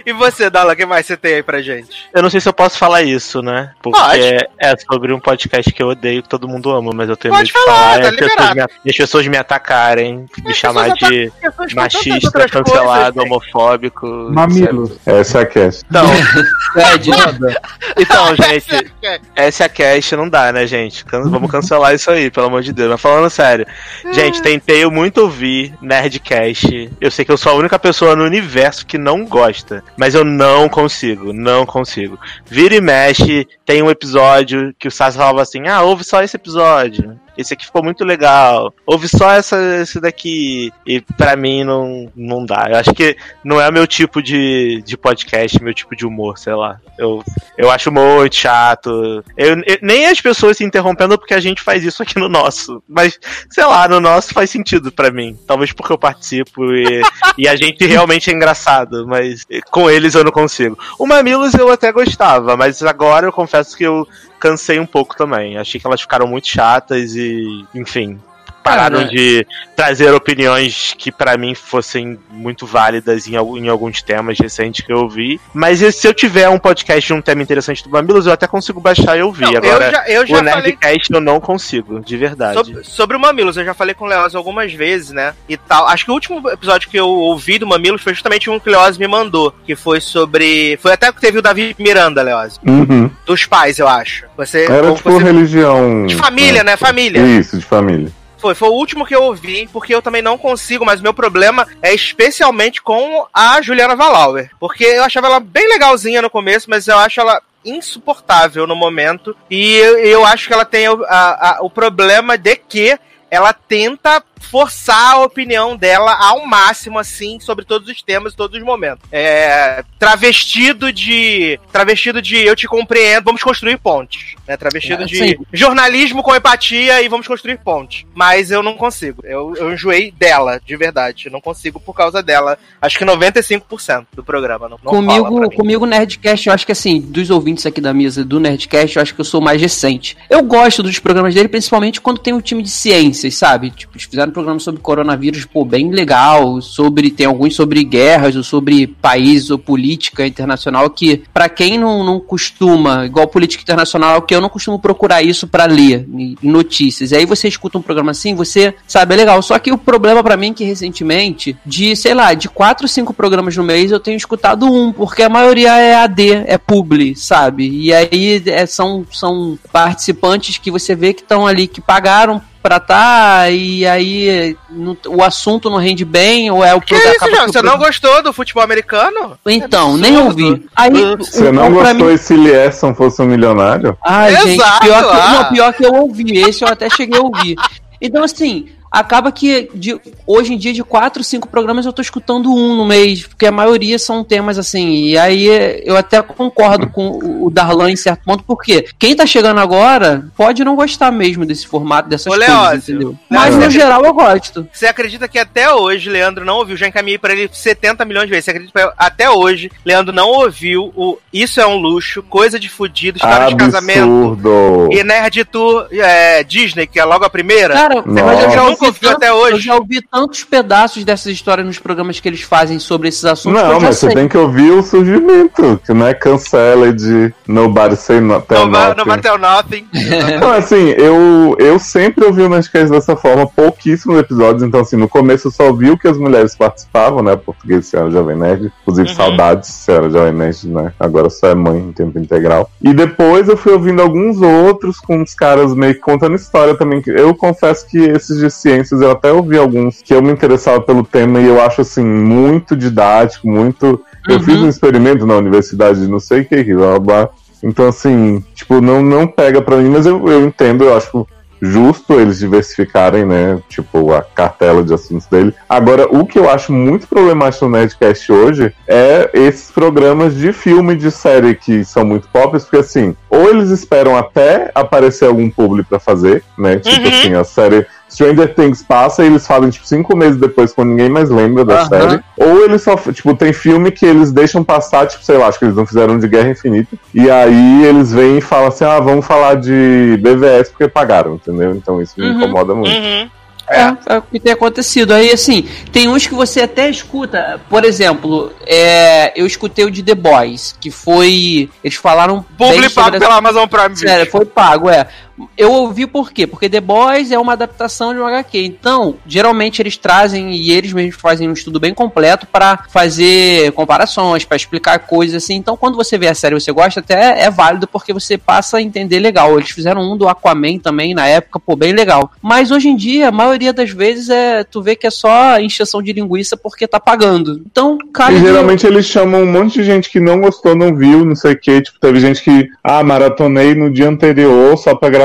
B: E você, Dala, o que mais você tem aí pra gente?
D: Eu não sei se eu posso falar isso, né? Porque
B: Pode.
D: é sobre um podcast que eu odeio, que todo mundo ama, mas eu tenho
B: Pode
D: medo de
B: falar,
D: falar.
B: tá
D: e as, pessoas
B: liberado.
D: me, as pessoas me atacarem, me
B: As
D: chamar de
B: atacam pessoas com tantas
D: machista, cancelado,
B: coisas,
D: homofóbico.
F: Mamilos.
C: Essa é a cast.
D: Então, então, gente, essa é a cast, não dá, né, gente? Vamos cancelar isso aí, pelo amor de Deus. Mas falando sério, gente, tentei muito ouvir Nerdcast. Eu sei que eu sou a única pessoa no universo que não gosta, mas eu não consigo, não consigo. Vira e mexe, tem um episódio que o Sassi falava assim: ah, ouve só esse episódio. Esse aqui ficou muito legal. Ouve só essa, esse daqui. E pra mim não, não dá. Eu acho que não é meu tipo de, de podcast, meu tipo de humor, sei lá. Eu, eu acho muito chato. Eu, eu- nem as pessoas se interrompendo porque a gente faz isso aqui no nosso. Mas, sei lá, no nosso faz sentido pra mim. Talvez porque eu participo e, e a gente realmente é engraçado. Mas com eles eu não consigo. O Mamilos eu até gostava, mas agora eu confesso que eu cansei um pouco também. Achei que elas ficaram muito chatas e, enfim. Pararam
E: Cara.
D: de trazer opiniões que pra mim fossem muito válidas em, em alguns temas recentes que eu ouvi. Mas se eu tiver um podcast de um tema interessante do Mamilos, eu até consigo baixar e ouvir.
B: Não,
D: Agora,
B: eu já, eu já
D: o
B: falei
D: Nerdcast eu não consigo, de verdade.
B: Sobre, sobre o Mamilos, eu já falei com o Leoz algumas vezes, né? E tal. Acho que o último episódio que eu ouvi do Mamilos foi justamente um que o Leoz me mandou. Que foi sobre. Foi até que teve o Davi Miranda, Leoz.
C: Uhum.
B: Dos pais, eu acho. Você.
C: Era tipo
B: você-
C: religião.
B: De família, né? Família.
C: Isso, de família.
B: Foi, foi o último que eu ouvi, porque eu também não consigo, mas meu problema é especialmente com a Juliana Valauer. Porque eu achava ela bem legalzinha no começo, mas eu acho ela insuportável no momento. E eu, eu acho que ela tem o, a- a- o problema de que ela tenta forçar a opinião dela ao máximo, assim, sobre todos os temas e todos os momentos. É, travestido de. Travestido de eu te compreendo, vamos construir pontes. Né? Travestido
E: É,
B: de
E: sim.
B: jornalismo com empatia e vamos construir pontes. Mas eu não consigo. Eu, eu enjoei dela, de verdade. Eu não consigo por causa dela. Acho que 95% do programa. Não, não
E: comigo, comigo, Nerdcast, eu acho que assim, dos ouvintes aqui da mesa do Nerdcast, eu acho que eu sou mais recente. Eu gosto dos programas dele, principalmente quando tem um time de ciências, sabe? Tipo, eles fizeram programa sobre coronavírus, pô, bem legal, sobre, tem alguns sobre guerras, ou sobre países, ou política internacional, que pra quem não, não costuma, igual política internacional, que eu não costumo procurar isso pra ler em notícias. E aí você escuta um programa assim, você sabe, é legal. Só que o problema pra mim é que recentemente, de, sei lá, de quatro, cinco programas no mês, eu tenho escutado um, porque a maioria é AD, é publi, sabe? E aí é, são, são participantes que você vê que estão ali, que pagaram pra tá, e aí não- o assunto não rende bem, ou é o
B: Que isso, João? Você não gostou do futebol americano?
E: Então,
B: É
E: nem ouvi. Aí,
C: Você
E: o-
C: não
E: o-
C: gostou
E: mim-
C: e se Lierson fosse um milionário?
E: Ai, gente,
B: Exato,
E: pior que,
B: ah.
E: não, pior que eu ouvi. Esse eu até cheguei a ouvir. Então, assim, acaba que de, hoje em dia, de quatro, cinco programas, eu tô escutando um no mês, porque a maioria são temas assim. E aí eu até concordo com o- Darlan em certo ponto, porque quem tá chegando agora pode não gostar mesmo desse formato, dessas
B: Ô,
E: coisas,
B: Leózio,
E: entendeu? Mas
B: Leózio,
E: no geral eu gosto.
B: Você acredita que até hoje Leandro não ouviu? Já encaminhei pra ele 70 milhões de vezes. Você acredita que até hoje Leandro não ouviu o Isso é um Luxo, Coisa de Fudido, História de Casamento
C: Absurdo.
B: e Nerd Tour é, Disney, que é logo a primeira?
E: Cara,
C: Nossa.
E: mas eu já ouvi tanto-
B: até hoje.
E: Eu já ouvi tantos pedaços dessas histórias nos programas que eles fazem sobre esses assuntos
C: Não, mas
E: sei.
C: você tem que ouvir o surgimento, que não é cancela de Nobody Say No- Tell
B: vai
C: Nothing.
B: não vai tell nothing.
C: Então, assim, eu, eu sempre ouvi o Nerdcast dessa forma, pouquíssimos episódios, então, assim, no começo eu só ouvi o que as mulheres participavam, né, português, Senhora Jovem Nerd, inclusive
B: Uhum.
C: saudades, Senhora Jovem Nerd, né, agora só é mãe em tempo integral. E depois eu fui ouvindo alguns outros, com uns caras meio que contando história também, eu confesso que esses de ciências, eu até ouvi alguns que eu me interessava pelo tema e eu acho, assim, muito didático, muito... Eu
E: Uhum.
C: fiz um experimento na universidade de não sei o que, que blá, blá. Então, assim, tipo, não, não pega pra mim, mas eu, eu entendo, eu acho justo eles diversificarem, né? Tipo, a cartela de assuntos dele. Agora, o que eu acho muito problemático no Nerdcast hoje é esses programas de filme de série que são muito pop, porque assim, ou eles esperam até aparecer algum público pra fazer, né? Tipo
B: Uhum.
C: assim, a série. Stranger Things passa e eles fazem, tipo, cinco meses depois, quando ninguém mais lembra da série. Ou eles só, tipo, tem filme que eles deixam passar, tipo, sei lá, acho que eles não fizeram de Guerra Infinita. E aí eles vêm e falam assim, ah, vamos falar de BVS porque pagaram, entendeu? Então isso me
E: Uhum.
C: incomoda muito.
B: Uhum.
E: É, é o que tem acontecido. Aí, assim, tem uns que você até escuta. Por exemplo, é, eu escutei o de The Boys, que foi. Eles falaram. bem
B: Publi
E: sobre
B: pago
E: a-
B: pela Amazon Prime
E: Sério, foi pago, é. Eu ouvi por quê? Porque The Boys é uma adaptação de um HQ. Então, geralmente eles trazem e eles mesmos fazem um estudo bem completo para fazer comparações, para explicar coisas assim. Então, quando você vê a série e você gosta, até é válido porque você passa a entender legal. Eles fizeram um do Aquaman também na época, pô, bem legal. Mas hoje em dia, a maioria das vezes é tu vê que é só encheção de linguiça porque tá pagando. Então, cara,
C: E geralmente eles chamam um monte de gente que não gostou, não viu, não sei o que. Tipo, teve gente que, ah, maratonei no dia anterior só pra gravar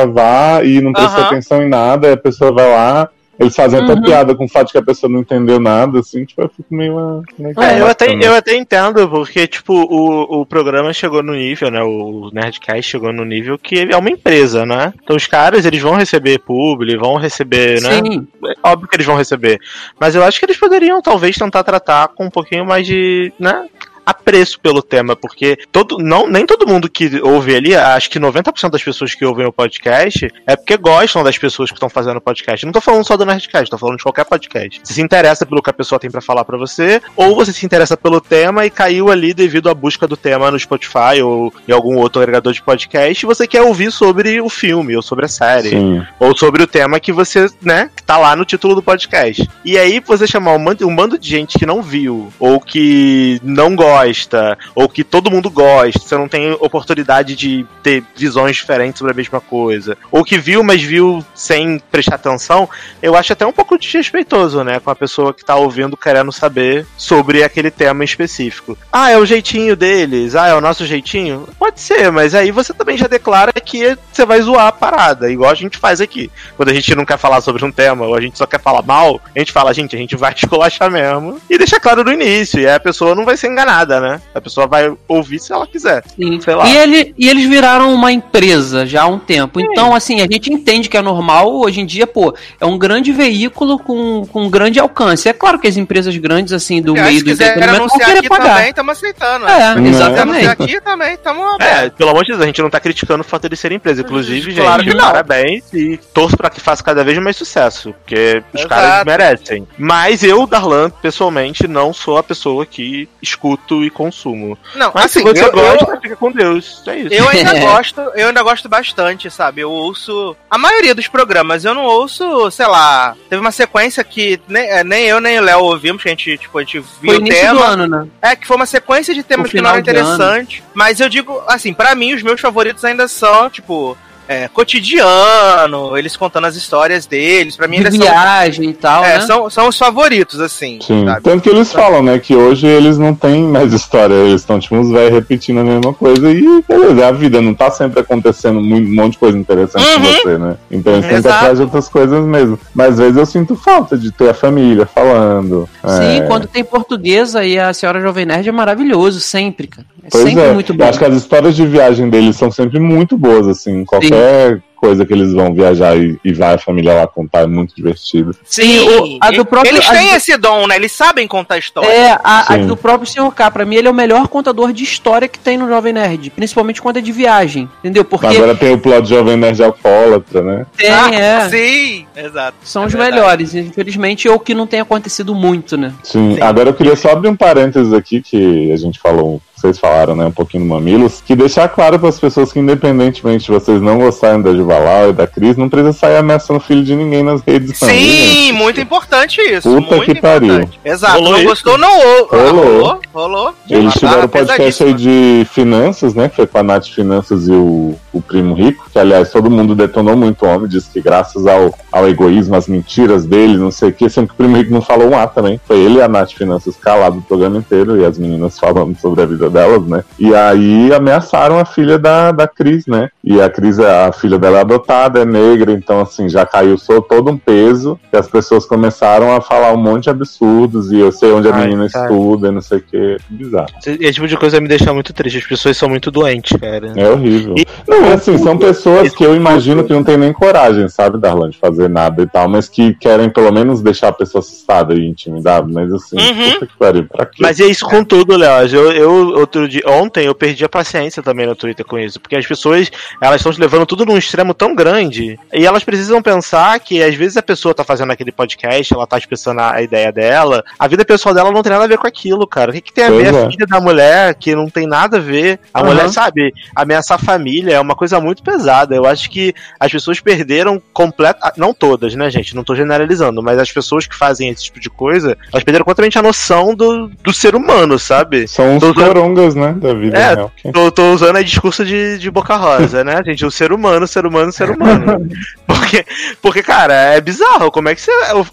C: e não prestou atenção em nada, aí a pessoa vai lá. Eles fazem até
E: Uhum.
C: piada com o fato de que a pessoa não entendeu nada, assim, tipo, eu fico meio. ah, meio
D: É, eu até, eu até entendo, porque, tipo, o, o programa chegou no nível, né? O Nerdcast chegou no nível que é uma empresa, né? Então os caras, eles vão receber publi, vão receber, né?
E: Sim,
D: É óbvio que eles vão receber. Mas eu acho que eles poderiam, talvez, tentar tratar com um pouquinho mais de, né? Apreço pelo tema, porque todo, não, nem todo mundo que ouve ali, acho que 90% das pessoas que ouvem o podcast é porque gostam das pessoas que estão fazendo o podcast. Não tô falando só do Nerdcast, tô falando de qualquer podcast. Você se interessa pelo que a pessoa tem pra falar pra você, ou você se interessa pelo tema e caiu ali devido à busca do tema no Spotify ou em algum outro agregador de podcast, e você quer ouvir sobre o filme ou sobre a série
C: Sim.
D: ou sobre o tema que você, né, que tá lá no título do podcast. E aí você chamar um um bando de gente que não viu, ou que não gosta, ou que todo mundo gosta, você não tem oportunidade de ter visões diferentes sobre a mesma coisa, ou que viu, mas viu sem prestar atenção, eu acho até um pouco desrespeitoso, né, com a pessoa que tá ouvindo querendo saber sobre aquele tema específico. Ah, é o jeitinho deles, ah, é o nosso jeitinho? Pode ser, mas aí você também já declara que você vai zoar a parada, igual a gente faz aqui. Quando a gente não quer falar sobre um tema, ou a gente só quer falar mal, a gente fala, gente, a gente vai esculachar mesmo. E deixa claro no início, e aí a pessoa não vai ser enganada, né? A pessoa vai ouvir se ela quiser.
E: sim.
D: Sei lá.
E: E, ele, e eles viraram uma empresa já há um tempo. Então, assim, a gente entende que é normal. Hoje em dia, pô, é um grande veículo com, com grande alcance. É claro que as empresas grandes, assim, do
B: Aliás,
E: meio do
B: quiser
E: entretenimento vão querer
B: aqui
E: pagar.
B: também, estamos aceitando. né?
E: É,
B: quiser
E: exatamente.
B: anunciar aqui também, estamos
D: É, pelo amor de Deus, a gente não tá criticando o fato de ser empresa. Inclusive,
B: Claro
D: gente,
B: que não.
D: parabéns e torço pra que faça cada vez mais sucesso, porque os
B: Exato.
D: caras merecem. Mas eu, Darlan, pessoalmente, não sou a pessoa que e consumo.
B: Não,
D: Mas
B: assim,
D: se você
B: eu,
D: gosta,
B: eu,
D: fica com Deus. É isso.
B: eu ainda gosto, eu ainda gosto bastante, sabe? Eu ouço a maioria dos programas, eu não ouço, sei lá, teve uma sequência que nem, é, nem eu nem o Léo ouvimos, que a gente, tipo, a gente viu
E: Foi
B: o
E: início do
B: tema.
E: ano, né?
B: É, que foi uma sequência de temas
E: O
B: que não
E: final
B: era interessante. Mas eu digo, assim, pra mim, os meus favoritos ainda são, tipo, é, cotidiano, eles contando as histórias deles. Pra mim,
E: De
B: eles são,
E: viagem e tal,
B: é,
E: né?
B: são, são os favoritos, assim.
C: Sim.
B: sabe?
C: Tanto que eles falam, né, que hoje eles não têm mais história, eles estão tipo uns velhos repetindo a mesma coisa e beleza, é a vida não tá sempre acontecendo um monte de coisa interessante com
B: Uhum.
C: você, né? Então eles têm que atrás de outras coisas mesmo. Mas às vezes eu sinto falta de ter a família falando.
E: Sim,
C: é,
E: quando tem portuguesa e a senhora Jovem Nerd é maravilhoso, sempre, cara. É
C: Pois
E: sempre
C: é,
E: muito
C: eu
E: bom.
C: acho que as histórias de viagem deles são sempre muito boas, assim. Qualquer coisa que eles vão viajar e, e vai a família lá contar é muito divertido.
E: Sim, o- a do próprio.
B: Eles
E: a
B: têm
E: do-
B: esse dom, né? Eles sabem contar história.
E: É, a, a do próprio Sr. K, pra mim, ele é o melhor contador de história que tem no Jovem Nerd. Principalmente quando é de viagem, entendeu? Porque
C: Agora tem o plot Jovem Nerd Alcoólatra, né?
E: tem,
B: Ah,
E: é.
B: Sim, exato.
E: São
B: É
E: os
B: verdade.
E: melhores. Infelizmente, é o que não tem acontecido muito, né?
C: Sim.
B: Sim.
C: Agora eu queria só abrir um parênteses aqui, que a gente falou, vocês falaram, né, um pouquinho do Mamilos, que deixar claro para as pessoas que, independentemente de vocês não gostarem da Juvalau e da Cris, não precisa sair ameaçando o filho de ninguém nas redes
B: Sim, muito importante isso.
C: Puta
B: muito
C: que pariu.
B: importante. Exato.
D: Rolou
B: não
D: isso?
B: gostou, não ou-
C: Rolou.
B: rolou. Rolou.
C: Eles
B: Uma
C: tiveram o podcast aí de finanças, né? Que foi com a Nath Finanças e o, o Primo Rico, que aliás todo mundo detonou muito o homem, disse que graças ao, ao egoísmo, às mentiras dele, não sei o que, sempre que o Primo Rico não falou um A também. Foi ele e a Nath Finanças calado o programa inteiro e as meninas falando sobre a vida delas, né? E aí ameaçaram a filha da, da Cris, né? E a Cris, a filha dela é adotada, é negra, então assim, já caiu só todo um peso e as pessoas começaram a falar um monte de absurdos e eu sei onde a
D: Ai,
C: menina
D: cara.
C: estuda e não sei o que. Bizarro.
D: Esse tipo de coisa me deixa muito triste. As pessoas são muito doentes, cara.
C: É horrível.
D: E-
C: Não, é assim, são pessoas que eu imagino que não tem nem coragem, sabe, Darlan, de fazer nada e tal, mas que querem pelo menos deixar a pessoa assustada e intimidada, mas assim,
B: Uhum.
C: puta que pariu, pra quê?
D: Mas é isso com tudo, Léo. Eu, eu outro dia, ontem eu perdi a paciência também no Twitter com isso, porque as pessoas elas estão levando tudo num extremo tão grande e elas precisam pensar que às vezes a pessoa tá fazendo aquele podcast, ela tá expressando a a ideia dela, a vida pessoal dela não tem nada a ver com aquilo, cara. O que, que tem a
C: Pois
D: ver a
C: é.
D: filha da mulher que não tem nada a ver? A
E: Aham.
D: mulher, sabe, ameaçar a família é uma coisa muito pesada. Eu acho que as pessoas perderam completa, não todas, né, gente? Não tô generalizando, mas as pessoas que fazem esse tipo de coisa, elas perderam completamente a noção do, do ser humano, sabe?
C: São os
D: Tô
C: corongas, né, da vida
D: É,
C: real.
D: Tô, tô usando aí discurso de, de boca rosa, né, gente? O ser humano, ser humano, ser humano. Porque, porque, cara, é bizarro. Como é que você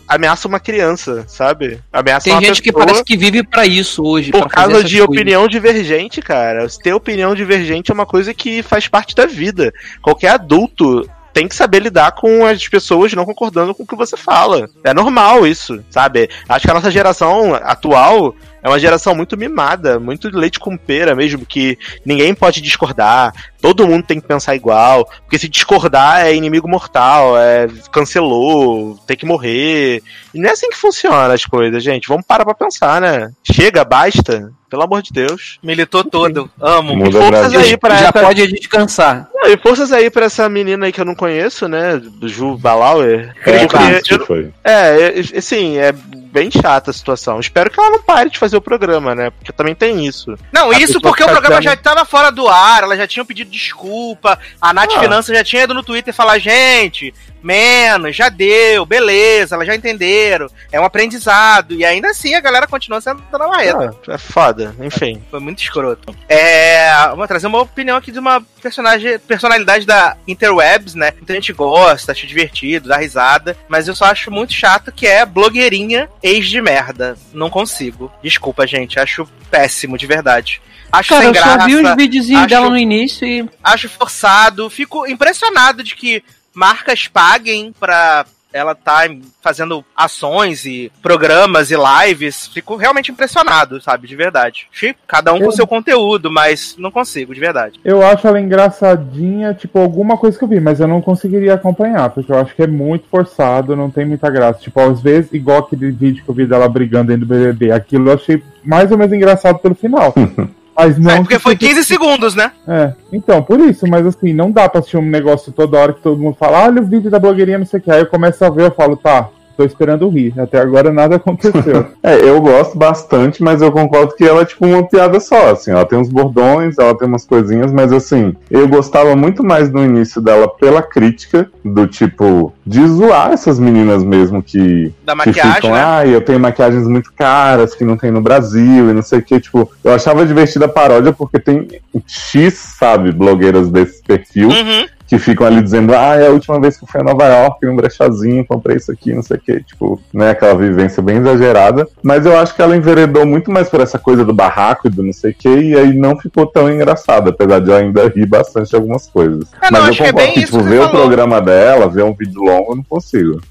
D: ameaça uma criança, sabe? Ameaça
E: Tem
D: uma
E: gente que parece que vive pra isso hoje.
D: por causa de
E: coisas.
D: opinião divergente, cara. Ter opinião divergente é uma coisa que faz parte da vida. Qualquer adulto tem que saber lidar com as pessoas não concordando com o que você fala. É normal isso, sabe? Acho que a nossa geração atual é uma geração muito mimada, muito leite com pera mesmo, que ninguém pode discordar, todo mundo tem que pensar igual, porque se discordar é inimigo mortal, é cancelou, tem que morrer. E não é assim que funciona as coisas, gente. Vamos parar pra pensar, né? Chega, basta. Pelo amor de Deus.
B: Militou todo. Amo.
C: Muda
D: Forças
C: Brasil.
D: aí pra
E: Já
D: essa...
E: pode descansar.
D: Não, e forças aí pra essa menina aí que eu não conheço, né? Do Ju Balauer.
C: É,
D: Porque
C: a
D: eu- é, assim, é bem chata a situação. Espero que ela não pare de fazer o programa, né? Porque também tem isso.
B: Não,
D: A
B: isso porque o programa
D: dando-
B: já estava fora do ar, elas já tinham pedido desculpa, a Nath
D: Ah.
B: Finanças já tinha ido no Twitter falar, gente, menos, já deu, beleza, elas já entenderam, é um aprendizado, e ainda assim a galera continua sendo na marreta.
D: Ah, é foda, enfim.
B: Foi muito escroto. É, vou trazer uma opinião aqui de uma personagem, personalidade da Interwebs, né? Muita gente gosta, acha divertido, dá risada, mas eu só acho muito chato que é blogueirinha ex de merda. Não consigo. Desculpa, gente, acho péssimo, de verdade. Acho
E: Cara,
B: sem
E: eu
B: graça,
E: só vi uns videozinhos
B: acho-
E: dela no início e.
B: acho forçado, fico impressionado de que marcas paguem pra ela tá fazendo ações e programas e lives. Fico realmente impressionado, sabe? De verdade. Acho Cada um com
F: Eu-
B: seu conteúdo, mas não consigo, de verdade.
F: Eu acho ela engraçadinha, tipo, alguma coisa que eu vi, mas eu não conseguiria acompanhar, porque eu acho que é muito forçado, não tem muita graça. Tipo, às vezes, igual aquele vídeo que eu vi dela brigando dentro do BBB, aquilo eu achei mais ou menos engraçado pelo final. Mas não.
B: é, porque
F: que
B: foi
F: seja-
B: 15 segundos, né?
F: É, então, por isso, mas assim, não dá pra assistir um negócio toda hora que todo mundo fala, olha o vídeo da blogueirinha, não sei o que. Aí eu começo a ver, eu falo, tá, tô esperando rir. Até agora nada aconteceu.
C: É, eu gosto bastante, mas eu concordo que ela é tipo uma piada só, assim, ela tem uns bordões, ela tem umas coisinhas, mas assim, eu gostava muito mais no início dela pela crítica, do tipo, de zoar essas meninas mesmo que,
B: Da
C: que
B: maquiagem,
C: ficam,
B: né?
C: ah, eu tenho maquiagens muito caras que não tem no Brasil e não sei o que, tipo, eu achava divertida a paródia porque tem X, sabe, blogueiras desse perfil
B: Uhum.
C: Que ficam ali dizendo, ah, é a última vez que eu fui a Nova York, um brechazinho, comprei isso aqui, não sei o que, tipo, né, aquela vivência bem exagerada. Mas eu acho que ela enveredou muito mais por essa coisa do barraco e do não sei o que, e aí não ficou tão engraçada, apesar de eu ainda rir bastante de algumas coisas.
B: Ah, não,
C: mas eu
B: é
C: concordo
B: bem
C: que, tipo, ver o programa dela, ver um vídeo longo, eu não consigo.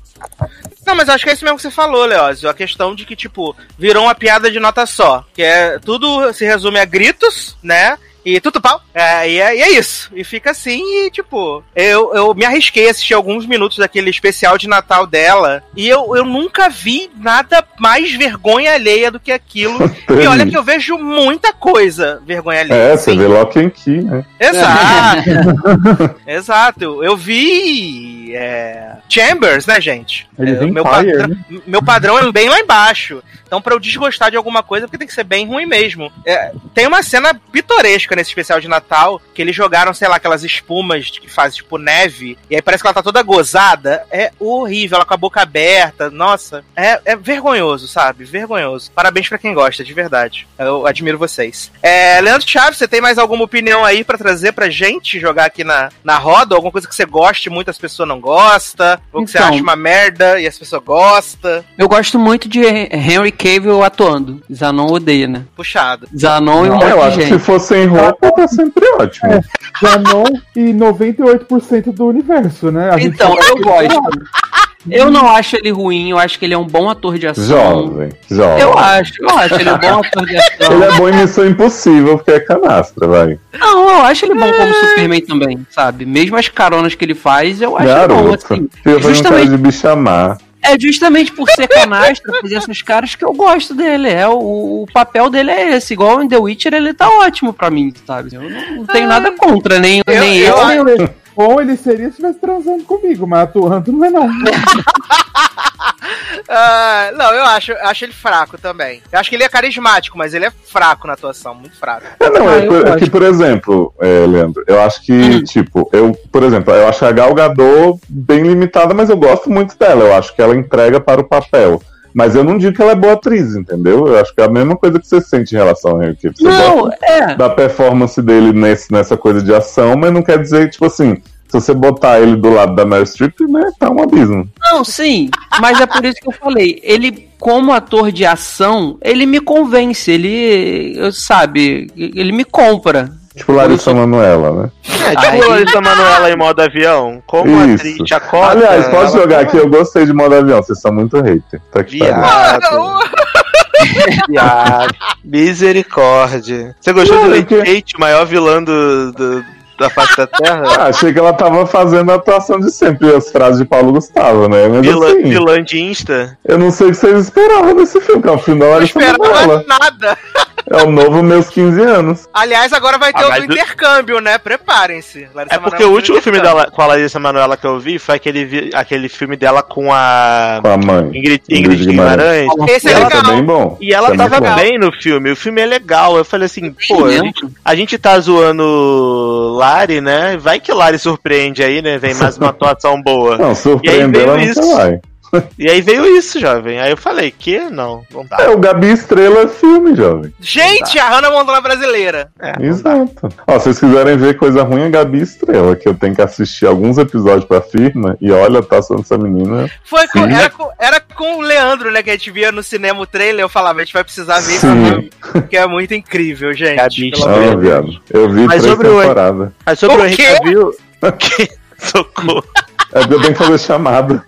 B: Não, mas acho que é isso mesmo que você falou, Leózio. A questão de que, tipo, virou uma piada de nota só. Que é tudo se resume a gritos, né? E tudo pau. É, e, é, e é isso. E fica assim, e tipo, eu, eu me arrisquei a assistir alguns minutos daquele especial de Natal dela. E eu, eu nunca vi nada mais vergonha alheia do que aquilo. e olha que eu vejo muita coisa vergonha alheia.
C: É, você
B: Sim.
C: vê Lock and Key, né?
B: Exato. Exato. Eu vi é, Chambers, né, gente? É, meu,
F: Fire,
B: padrão,
F: né?
B: meu padrão é bem lá embaixo. Então, pra eu desgostar de alguma coisa, porque tem que ser bem ruim mesmo. É, tem uma cena pitoresca nesse especial de Natal, que eles jogaram, sei lá, aquelas espumas que fazem tipo neve, e aí parece que ela tá toda gozada. É horrível, ela com a boca aberta. Nossa, é, é vergonhoso, sabe? Vergonhoso. Parabéns pra quem gosta, de verdade. Eu admiro vocês. É, Leandro Chaves, você tem mais alguma opinião aí pra trazer pra gente jogar aqui na, na roda? Alguma coisa que você goste muito, as pessoas não gostam? Ou que você
E: Então.
B: acha uma merda e as pessoas gostam?
E: Eu gosto muito de Henry Cavill atuando. Zanon odeia, né?
B: Puxado.
E: Zanon e um
C: eu
E: monte
C: acho
E: de
C: que se
E: gente.
C: for sem roupa, tá sempre ótimo.
F: É. Janon e 98% do universo, né? A
E: Então, eu gosto. Eu não acho ele ruim, eu acho que ele é um bom ator de ação.
C: Jovem, jovem.
E: Eu acho, eu acho ele um bom ator de ação.
C: Ele é bom em Missão Impossível, porque é canastra, vai.
E: Não, eu acho ele bom como Superman também, sabe? Mesmo as caronas que ele faz, eu acho ele bom,
C: Garoto.
E: assim.
C: Cara
E: Justamente,
C: de bichamar.
E: É justamente por ser canastra, fazer essas caras que eu gosto dele. É, o, o papel dele é esse. Igual em The Witcher, ele tá ótimo pra mim, sabe? Eu não, não tenho nada contra, nem,
B: Eu-
E: nem
B: eu
E: eu, nem o
F: Bom ele seria se estivesse transando comigo, mas atuando não é não.
B: Ah, não, eu acho, eu acho ele fraco também. Eu acho que ele é carismático, mas ele é fraco na atuação, muito fraco.
C: É, não,
E: Ah,
C: é, por- é que, por exemplo, é, Leandro, eu acho que,
E: Hum.
C: tipo, eu, por exemplo, eu acho a Gal Gadot bem limitada, mas eu gosto muito dela. Eu acho que ela entrega para o papel. Mas eu não digo que ela é boa atriz, entendeu? Eu acho que é a mesma coisa que você sente em relação a Henry Cavill. Você
E: Não, é.
C: da performance dele nesse, nessa coisa de ação, mas não quer dizer, tipo assim, se você botar ele do lado da Meryl Streep, né, tá um abismo.
E: Não, sim, mas é por isso que eu falei. Ele, como ator de ação, ele me convence, ele, eu, sabe, ele me compra.
C: Tipo Larissa Manoela, né?
D: É, tipo
E: Aí-
D: a Larissa Manoela em modo avião. Como
C: Isso.
D: atriz chacota.
C: Aliás, posso
D: ela-
C: jogar aqui? Eu gostei de modo avião, vocês são muito hater. Tá que.
D: Viado. Viado. Misericórdia. Você gostou
C: Não,
D: do
C: é
D: Lady
C: que-
D: Kate, o maior vilão do, do- da face da Terra?
C: Ah, achei que ela tava fazendo a atuação de sempre, as frases de Paulo Gustavo, né? Mas
D: Vilã,
C: assim,
D: vilã de Insta?
C: eu não sei o que vocês esperavam desse filme, que é um filme da
B: Não esperava nada.
C: É o novo Meus 15 anos.
B: Aliás, agora vai ter
D: Ah,
B: o do intercâmbio, né? Preparem-se. Larissa
D: É porque
B: Manoela
D: o último filme dela, com a Larissa Manoela que eu vi foi aquele, aquele filme dela com a
C: Com a mãe.
D: Ingrid,
C: Ingrid
D: Ingrid
C: Guimarães.
D: Guimarães.
B: Esse
C: E
B: é
C: ela
B: legal.
C: tá bem bom.
D: E ela
C: muito
D: tava
C: bom.
D: bem no filme, o filme é legal. Eu falei assim, pô, a gente, a gente tá zoando Lari, né? Vai que Lari surpreende aí, né? Vem mais uma atuação boa.
C: Não, surpreender
D: veio
C: ela
D: isso.
C: nunca vai.
D: E aí veio isso, jovem. Aí eu falei, que? Não, não dá.
C: É, o Gabi Estrela é filme, jovem.
B: Gente, a Hannah Montana brasileira.
D: É.
C: Exato. Ó, se vocês quiserem ver coisa ruim, é Gabi Estrela, que eu tenho que assistir alguns episódios pra firma, e olha, tá sendo essa menina.
B: Foi com, era, com, era com o Leandro, né? Que a gente via no cinema o trailer. Eu falava, a gente vai precisar ver isso
C: Sim.
B: filme, que é muito incrível, gente.
D: Gabi
C: viado. Eu vi
D: Mas
C: três
D: sobre o-
C: temporadas.
D: Aí sobre
B: O
D: o Henrique
B: quê?
D: Cavill... Que? Socorro.
C: É porque eu tenho que fazer chamada.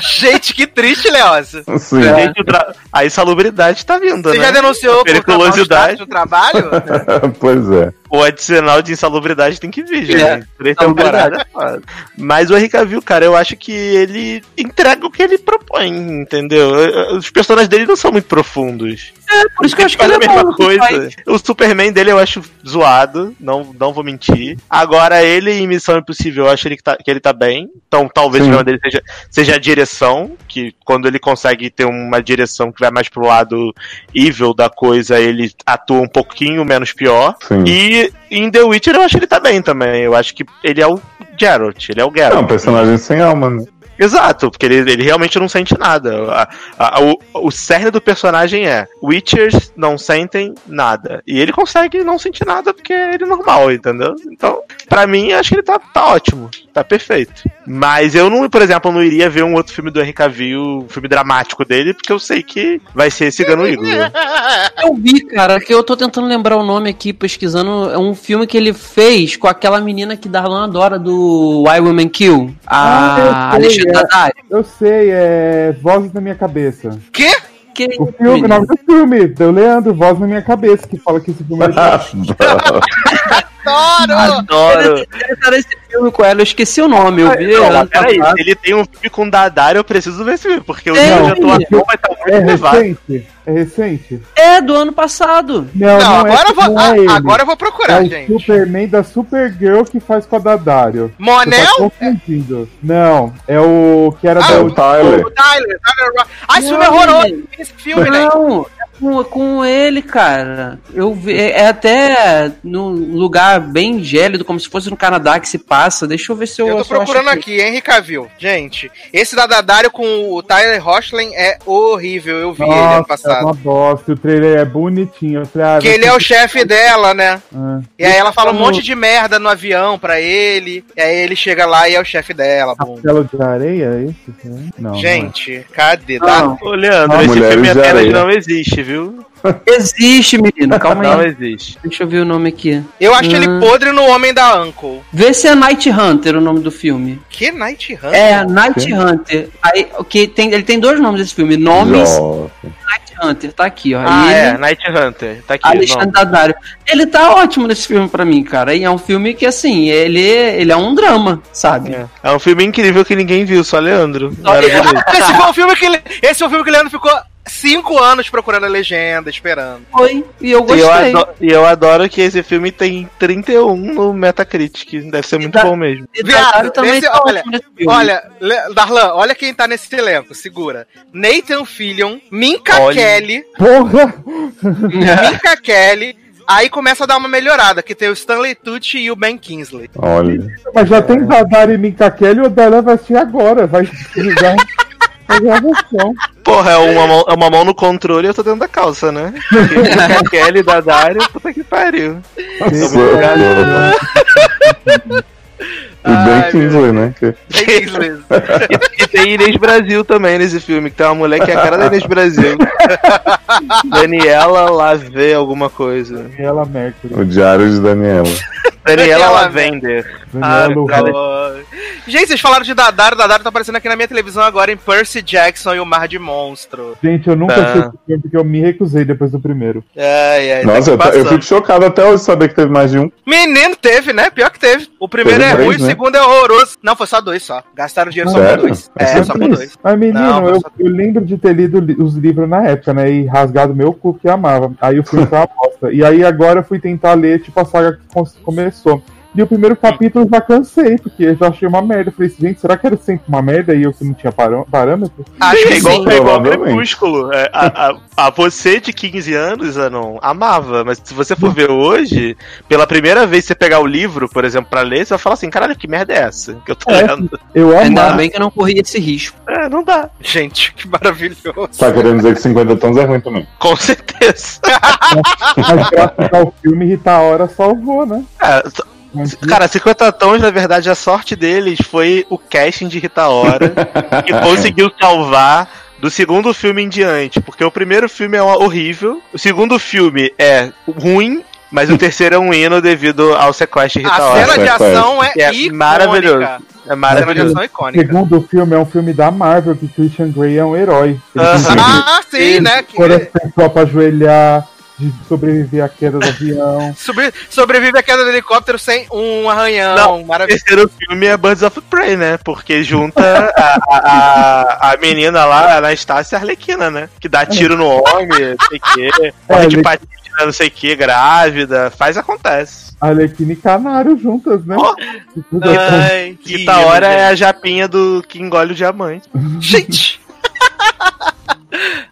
B: Gente, que triste, Leosa.
C: Sim.
D: Gente, o tra- A insalubridade tá vindo,
B: Você
D: né?
B: já denunciou por
D: periculosidade.
B: do trabalho?
C: pois é.
D: O adicional de insalubridade tem que vir, gente.
E: É,
D: Três temporadas. é foda. Mas o Henrique Cavill, cara, eu acho que ele entrega o que ele propõe, entendeu? Os personagens dele não são muito profundos.
E: Por isso que eu acho que
D: Faz
E: ele
D: a
E: é
D: mesma
E: bom.
D: coisa. O Superman dele eu acho zoado, não, não vou mentir. Agora, ele em Missão Impossível, eu acho ele que, tá, que ele tá bem. Então, talvez
C: Sim.
D: o problema dele seja, seja a direção, que quando ele consegue ter uma direção que vai mais pro lado evil da coisa, ele atua um pouquinho menos pior.
C: Sim.
D: E em The Witcher eu acho que ele tá bem também. Eu acho que ele é o Geralt, ele é o
C: É um
D: Geralt.
C: personagem sem alma, né?
D: Exato, porque ele, ele realmente não sente nada. A- a- o, o cerne do personagem é: Witchers não sentem nada. E ele consegue não sentir nada porque ele é normal, entendeu? Então, pra mim, acho que ele tá, tá ótimo. Tá perfeito. Mas eu não, por exemplo, não iria ver um outro filme do Henry Cavill, um filme dramático dele, porque eu sei que vai ser esse Gano Iglo.
E: Eu vi, cara, que eu tô tentando lembrar o nome aqui, pesquisando. É um filme que ele fez com aquela menina que Darlan adora do Why Women Kill,
F: Ah,
E: a
F: eu sei,
E: Alexandra
F: é. Eu sei, é Vozes na minha cabeça.
B: Quê?
E: Que
F: O filme, o nome do filme, do Leandro, Voz na minha cabeça, que fala que esse filme é
B: Adoro!
D: Adoro.
E: Ele tá nesse filme com ela, eu esqueci o nome, eu vi.
D: Não, mas peraí, se ele tem um filme com Dadar, eu preciso ver esse filme, porque o
E: Tem.
D: nível de atuação vai estar muito
F: É
D: elevado.
F: recente? É recente?
E: É, do ano passado.
F: Não,
B: Não,
F: não,
B: agora
F: é,
B: eu vou.
F: não é
B: ah, agora eu vou
F: É
B: procurar,
F: o
B: gente.
F: Superman da Supergirl que faz com a Dadário. Tá
B: Monel?
F: confundindo. Não, é o que era
B: Ah,
F: da
C: o Tyler.
B: O Tyler, Tyler Rock. Ai, esse filme é horroroso. Esse filme, né?
E: Não, é com, com ele, cara. Eu vi, é é até num lugar bem gélido, como se fosse no Canadá que se passa. Deixa eu ver se eu.
B: Eu tô procurando aqui, Henry Cavill. Gente, esse da Dadário com o Tyler Hoechlin é horrível. Eu vi ele ano
F: Nossa, é
B: passado.
F: uma bosta. O trailer é bonitinho. Eu falei, ah,
B: Que ele é o chefe dela, né?
F: Ah.
B: E aí ela fala um monte de merda no avião pra ele. E aí ele chega lá e é o chefe dela.
F: Castelo de areia, é esse? filme? Não. não é.
B: Gente, cadê?
E: Não.
B: Dá-
D: Ô, Leandro,
C: Ah,
D: esse filme
C: de
D: apenas não existe, viu?
E: Existe, menino. Calma
D: Não
E: aí.
D: existe.
E: Deixa eu ver o nome aqui.
B: Eu acho ele
E: Hum.
B: podre no Homem da Uncle.
E: Vê se é Night Hunter o nome do filme.
B: Que Night Hunter?
E: É, Night Hunter. Aí, o que tem, ele tem dois nomes desse filme. Nomes
C: Nossa.
E: Night Hunter. Tá aqui, ó.
D: Ah,
E: ele,
D: é, Night Hunter. Tá aqui.
E: Alexandre
D: não.
E: Daddario. Ele tá ótimo nesse filme pra mim, cara. E é um filme que, assim, ele, ele é um drama, sabe?
D: É. É um filme incrível que ninguém viu, só Leandro. Maravilhoso.
B: Esse foi o filme que ele, esse foi o filme que o Leandro ficou cinco anos procurando a legenda, esperando.
E: Foi. E eu
D: E eu,
E: gostei.
D: adoro, e eu adoro que esse filme tem 31 no Metacritic. Deve ser muito
E: dá-
D: bom mesmo.
E: E
B: Viado,
E: também
B: esse- olha. Olha, Darlan, olha quem tá nesse elenco, segura. Nathan Fillion, Minka
D: Olha.
B: Kelly,
F: Porra!
B: Minka Kelly, aí começa a dar uma melhorada, que tem o Stanley Tucci e o Ben Kingsley.
C: Olha.
F: Mas já tem Dadari e Minka Kelly e o dela vai assistir agora. Vai ligar.
D: Porra, é uma, mão, é uma mão no controle e eu tô dentro da calça, né? Porque Kelly da Dario, puta que pariu.
C: E
B: Ai,
C: Ben Kingsley, né? Que-
B: Kingsley.
D: E tem Inês Brasil também nesse filme, que tem uma mulher que é a cara da Inês Brasil. Daniela Lavê alguma coisa.
F: Daniela Mercury.
C: O Diário de Daniela.
D: Daniela Lavender.
F: Daniela. Lu-
B: Gente, vocês falaram de Dadaro, Dadaro tá aparecendo aqui na minha televisão agora em Percy Jackson e o Mar de Monstro.
F: Gente, eu nunca
D: Ah.
F: assisti esse filme porque eu me recusei depois do primeiro.
B: Ai, ai, tá
C: Nossa, eu,
B: aqui
C: eu
B: passando.
C: fico chocado até hoje saber que teve mais de um.
B: Menino, teve, né? Pior que teve. O primeiro
C: Teve
B: é
C: três,
B: ruim, o
C: né?
B: segundo é horroroso. Não, foi só dois só. Gastaram dinheiro só com dois.
C: É
B: É,
C: só
B: com dois.
F: Mas, menino,
B: Não,
F: eu,
B: só-
F: eu lembro de ter lido li- os livros na época, né? E rasgado meu cu que amava. Aí o filme foi uma E aí agora eu fui tentar ler, tipo, a saga que com- começou. E o primeiro capítulo eu já cansei, porque eu já achei uma merda. Eu falei, gente, será que era sempre uma merda e eu que não tinha parâmetro?
B: Acho
D: É
B: que
D: igual,
B: sim.
D: é igual. Crepúsculo. É, a, a, a você de 15 anos, Anon, amava. Mas se você for ver hoje, pela primeira vez você pegar o livro, por exemplo, pra ler, você vai falar assim, caralho, que merda é essa que eu tô
F: É.
D: lendo?
F: Eu
E: Ainda
F: amava.
E: bem que eu não corri esse risco.
D: É, não dá.
B: Gente, que maravilhoso.
C: Tá querendo dizer que 50 tons é ruim também.
D: Com certeza.
F: Mas graças ao filme, Rita Ora salvou, né?
D: É, cara, 50 tons, na verdade, a sorte deles foi o casting de Rita Ora, que conseguiu salvar do segundo filme em diante. Porque o primeiro filme é horrível, o segundo filme é ruim. Mas o terceiro é um hino devido ao sequestro de Rita
B: A
D: Ora.
B: cena de ação é,
D: é
B: icônica.
D: maravilhoso. É maravilhoso.
B: é icônica.
F: Segundo filme é um filme da Marvel, que Christian Grey é um herói.
D: Aham.
F: conseguiu
B: Ah, sim, né? Que
F: pessoas pra ajoelhar, de sobreviver à queda do avião.
B: sobre- sobrevive a queda do helicóptero sem um arranhão.
D: Não, O
B: Maravilhoso.
D: terceiro filme é Birds of Prey, né? Porque junta a, a, a menina lá, a Anastácia Arlequina, né? Que dá tiro no homem, não sei o quê. Morre de patina, não sei o quê, grávida. Faz, acontece.
F: Arlequina e Canário juntas, né? É
B: Ai, que
D: Rita Hora é a japinha do que engole o diamante.
B: Gente!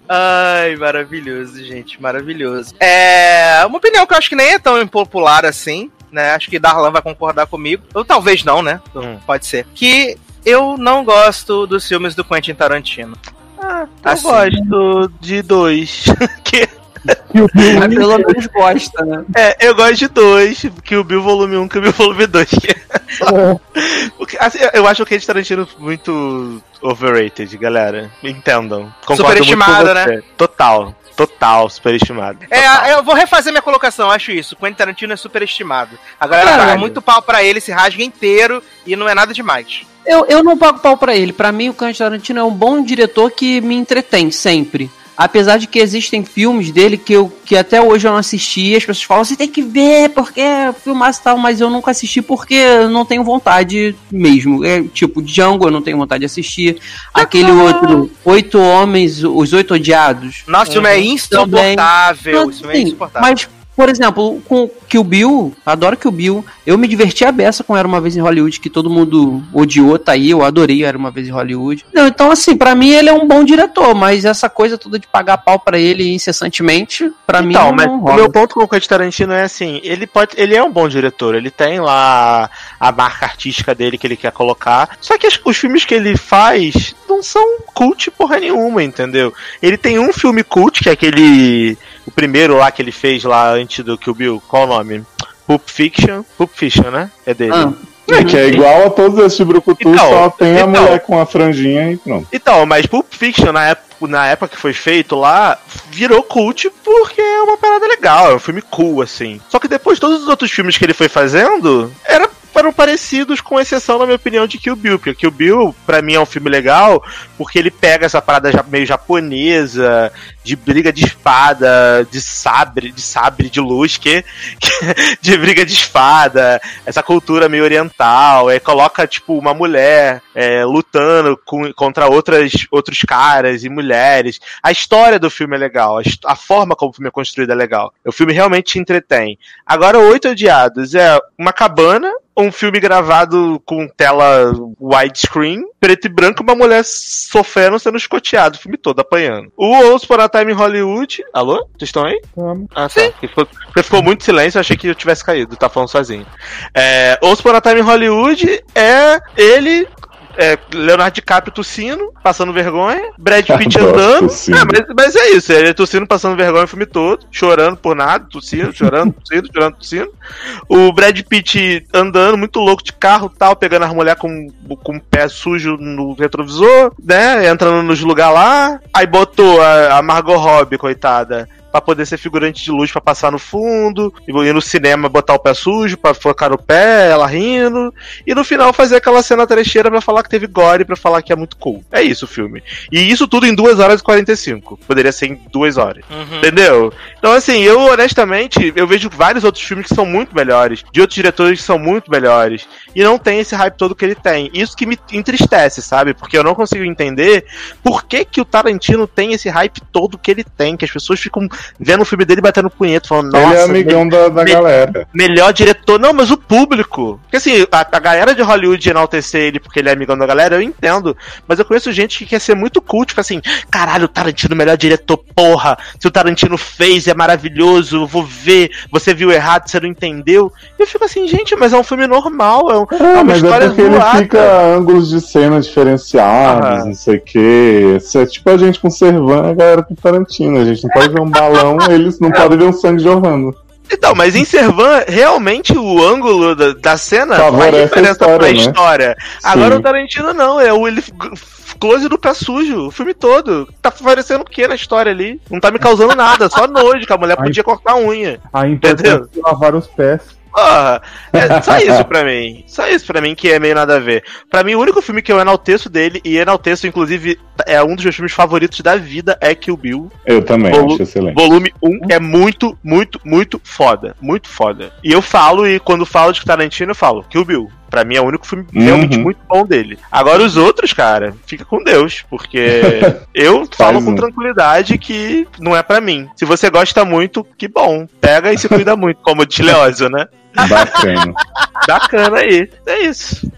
B: Ai, maravilhoso, gente, maravilhoso. É uma opinião que eu acho que nem é tão impopular assim, né? Acho que Darlan vai concordar comigo. Ou talvez não, né?
D: Hum.
B: Pode ser. Que Eu não gosto dos filmes do Quentin Tarantino.
D: Ah, eu
B: Assim.
D: gosto de dois. que,
F: O Bill
E: Mas pelo menos gosta, né?
D: é, eu gosto de dois. Que o Bill Volume 1 que o Bill Volume 2. que é- Porque, assim, eu acho o Quentin Tarantino muito overrated, galera. Entendam. Concordo
B: Superestimado,
D: muito com você. Total. Total, superestimado.
B: É, eu vou refazer minha colocação, acho isso. Quentin Tarantino é superestimado. A galera
E: Caralho.
B: paga muito pau pra ele, se rasga inteiro e não é nada demais.
E: Eu, eu não pago pau pra ele. Pra mim, o Quentin Tarantino é um bom diretor que me entretém sempre. Apesar de que existem filmes dele que, eu, que até hoje eu não assisti, as pessoas falam, você tem que ver, porque é filmaço e tal, mas eu nunca assisti porque eu não tenho vontade mesmo. É, tipo, Django eu não tenho vontade de assistir. Aquele outro, Oito Homens, Os Oito Odiados.
B: Nosso filme é insuportável. Esse filme é insuportável.
E: Mas, por exemplo, com Kill Bill, adoro Kill Bill. Eu me diverti a beça com Era Uma Vez em Hollywood, que todo mundo odiou, tá aí. Eu adorei Era Uma Vez em Hollywood. Não, então, assim, pra mim ele é um bom diretor, mas essa coisa toda de pagar pau pra ele incessantemente, pra mim
D: Então,
E: não,
D: mas
E: não
D: o
E: rola.
D: meu ponto com o Quentin Tarantino é assim, ele pode, ele é um bom diretor, ele tem lá a marca artística dele que ele quer colocar, só que as- os filmes que ele faz não são cult porra nenhuma, entendeu? Ele tem um filme cult, que é aquele, o primeiro lá que ele fez lá antes do Kill Bill, qual o nome? Pulp Fiction, Pulp Fiction, né? É dele.
E: Ah,
C: É, que é igual a todos esses de Brucutu,
D: Então,
C: só tem a
D: então.
C: mulher com a franjinha e pronto.
D: Então, mas Pulp Fiction, na época, na época que foi feito lá, virou cult porque é uma parada legal, é um filme cool, assim. Só que depois, todos os outros filmes que ele foi fazendo, era, eram parecidos, com exceção, na minha opinião, de Kill Bill. Porque Kill Bill, pra mim, é um filme legal porque ele pega essa parada meio japonesa, de briga de espada, de sabre, de sabre de luz, que, de briga de espada, essa cultura meio oriental, é, coloca, tipo, uma mulher é, lutando com- contra outras, outros caras e mulheres. A história do filme é legal, a, a forma como o filme é construído é legal. O filme realmente te entretém. Agora, Oito Odiados é uma cabana, filme gravado com tela widescreen, preto e branco, uma mulher sofrendo, sendo escoteado, o filme todo, apanhando. O Once Upon a Time em Hollywood... Alô? Vocês estão aí? Ah, tá. Porque ficou, porque ficou muito silêncio, eu achei que eu tivesse caído, tá falando sozinho. É, Once Upon a Time em Hollywood é ele, é, Leonardo DiCaprio tossindo, passando vergonha, Brad Pitt
C: Adoro
D: andando. É, mas, mas é isso, ele tossindo, passando vergonha o filme todo, chorando por nada, tossindo, chorando, tossindo, chorando, tossindo. O Brad Pitt andando, muito louco de carro tal, pegando as mulheres com, com o pé sujo no retrovisor, né? Entrando nos lugares lá. Aí botou a, a Margot Robbie, coitada. Pra poder ser figurante de luz pra passar no fundo, e ir no cinema botar o pé sujo pra focar no pé, ela rindo, e no final fazer aquela cena trecheira pra falar que teve gore, pra falar que é muito cool. É isso o filme. E isso tudo em 2 horas e 45. Poderia ser em 2 horas.
B: Uhum.
D: Entendeu? Então, assim, eu honestamente, eu vejo vários outros filmes que são muito melhores, de outros diretores que são muito melhores, e não tem esse hype todo que ele tem. Isso que me entristece, sabe? Porque eu não consigo entender por que, que o Tarantino tem esse hype todo que ele tem, que as pessoas ficam vendo o filme dele batendo punheta, falando, nossa,
C: ele é amigão da, da
D: me-
C: galera.
D: melhor diretor. Não, mas o público. Porque assim, a, a galera de Hollywood enaltecer ele porque ele é amigão da galera, eu entendo. Mas eu conheço gente que quer ser muito cult, fica assim, caralho, o Tarantino, melhor diretor, porra. Se o Tarantino fez, é maravilhoso, eu vou ver. Você viu errado, você não entendeu. E eu fico assim, gente, mas é um filme normal, é, um- é
C: É,
D: uma
C: mas é
D: história
C: porque ele fica ângulos de cena diferenciados, não sei o quê. Isso é tipo a gente com Servan e a galera com Tarantino. A gente não pode ver um balão, eles não podem ver um sangue jorrando.
D: Então, mas em Servan, realmente o ângulo da, da cena faz
C: Favorece a
D: diferença
C: história,
D: pra
C: né?
D: história. Agora
C: Sim.
D: o Tarantino não, é o ele close do pé sujo, o filme todo. Tá parecendo o que na história ali? Não tá me causando nada, só nojo, que a mulher
F: Ai.
D: podia cortar a unha.
F: A importância de lavar os pés.
D: Porra, é só isso pra mim. Só isso pra mim que é meio nada a ver. Pra mim, o único filme que eu enalteço dele, e enalteço, inclusive, é um dos meus filmes favoritos da vida, é Kill Bill.
C: Eu também,
D: Volu-
C: acho excelente.
D: Volume 1 é muito, muito, muito foda. Muito foda. E eu falo, e quando falo de Tarantino, eu falo, Kill Bill. Pra mim é o único filme
C: Uhum.
D: realmente muito bom dele. Agora os outros, cara, fica com Deus, porque eu falo com
C: um.
D: tranquilidade que não é pra mim. Se você gosta muito, que bom. Pega e se cuida muito, como o Tileósio, né?
C: Bacana.
D: Bacana aí. É isso.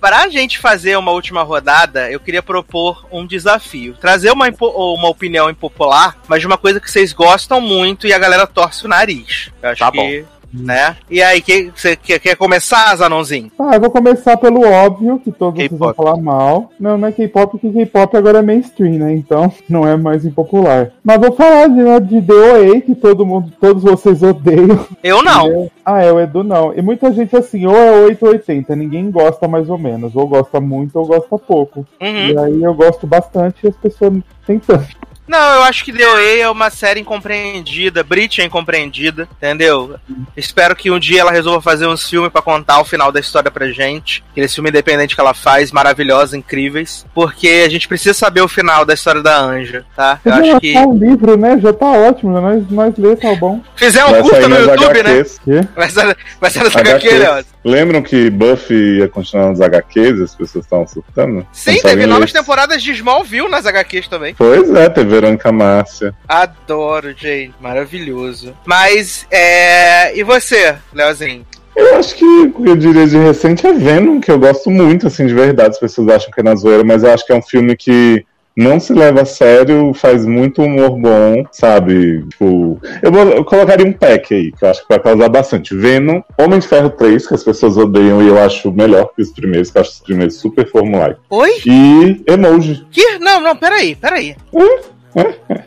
B: Pra gente fazer uma última rodada, eu queria propor um desafio. Trazer uma, impo- uma opinião impopular, mas de uma coisa que vocês gostam muito e a galera torce o nariz. Eu acho
D: Tá
B: que né? E aí, que, você quer, quer começar, Zanonzinho?
F: Ah, eu vou começar pelo óbvio, que todos vocês vão falar mal. Não, não é K-pop, porque K-pop agora é mainstream, né? Então não é mais impopular. Mas vou falar de, né, de DOA, que todo mundo, todos vocês odeiam.
B: Eu não.
F: É- Ah, é, o Edu não. E muita gente assim, ou é 8 ou 80, ninguém gosta mais ou menos. Ou gosta muito ou gosta pouco.
B: Uhum.
F: E aí eu gosto bastante e as pessoas tanto.
B: Não, eu acho que DOA é uma série incompreendida, Brit é incompreendida, entendeu? Espero que um dia ela resolva fazer uns filmes pra contar o final da história pra gente. Aquele filme independente que ela faz, maravilhosos, incríveis. Porque a gente precisa saber o final da história da Anja, tá? Eu
F: Podia
B: acho que.
F: um livro, né? Já tá ótimo, né? nós, nós lê, tá bom.
B: Fizer um
C: sair
B: no YouTube, né?
C: HQs.
B: Vai ser, vai HQ,
C: HQs.
B: Leoz.
C: Lembram que Buffy ia continuar nos HQs? As pessoas estavam surtando?
B: Sim, teve novas temporadas de Smallville nas HQs também.
C: Pois é, teve Verônica Márcia.
B: Adoro, gente. Maravilhoso. Mas, é. E você, Leozinho?
C: Eu acho que o que eu diria de recente é Venom, que eu gosto muito, assim, de verdade. As pessoas acham que é na zoeira, mas eu acho que é um filme que não se leva a sério, faz muito humor bom, sabe? Tipo, eu, vou, eu colocaria um pack aí, que eu acho que vai causar bastante. Venom, Homem de Ferro 3, que as pessoas odeiam e eu acho melhor que os primeiros, que eu acho os primeiros super formulaicos.
B: Oi?
C: E Emoji.
B: Que? Não, não, peraí, peraí.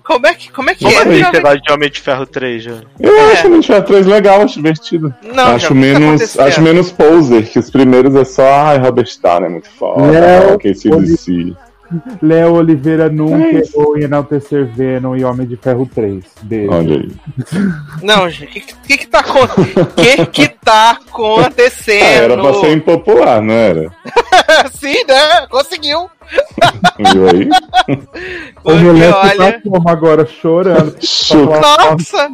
B: Como é que, como é, que
D: Como
B: é?
D: de Homem de Ferro 3, já?
C: Eu
B: É.
C: acho Homem de Ferro 3 legal, acho divertido.
B: Não,
C: acho, menos, acho menos poser, que os primeiros é só, ai, Robert Downey é muito foda,
F: Léo,
C: ok, CDC.
F: Léo Oliveira nunca
C: É
F: errou em enaltecer Venom e Homem de Ferro 3. Beijo.
C: Olha aí.
B: Não, gente, o que, que que tá acontecendo? O que que tá
C: Ah,
B: acontecendo?
C: era pra ser impopular, não era?
B: Sim, né? Conseguiu.
C: Viu aí?
F: O
B: Porque,
F: moleque tá
B: olha...
F: como agora, chorando.
B: Nossa,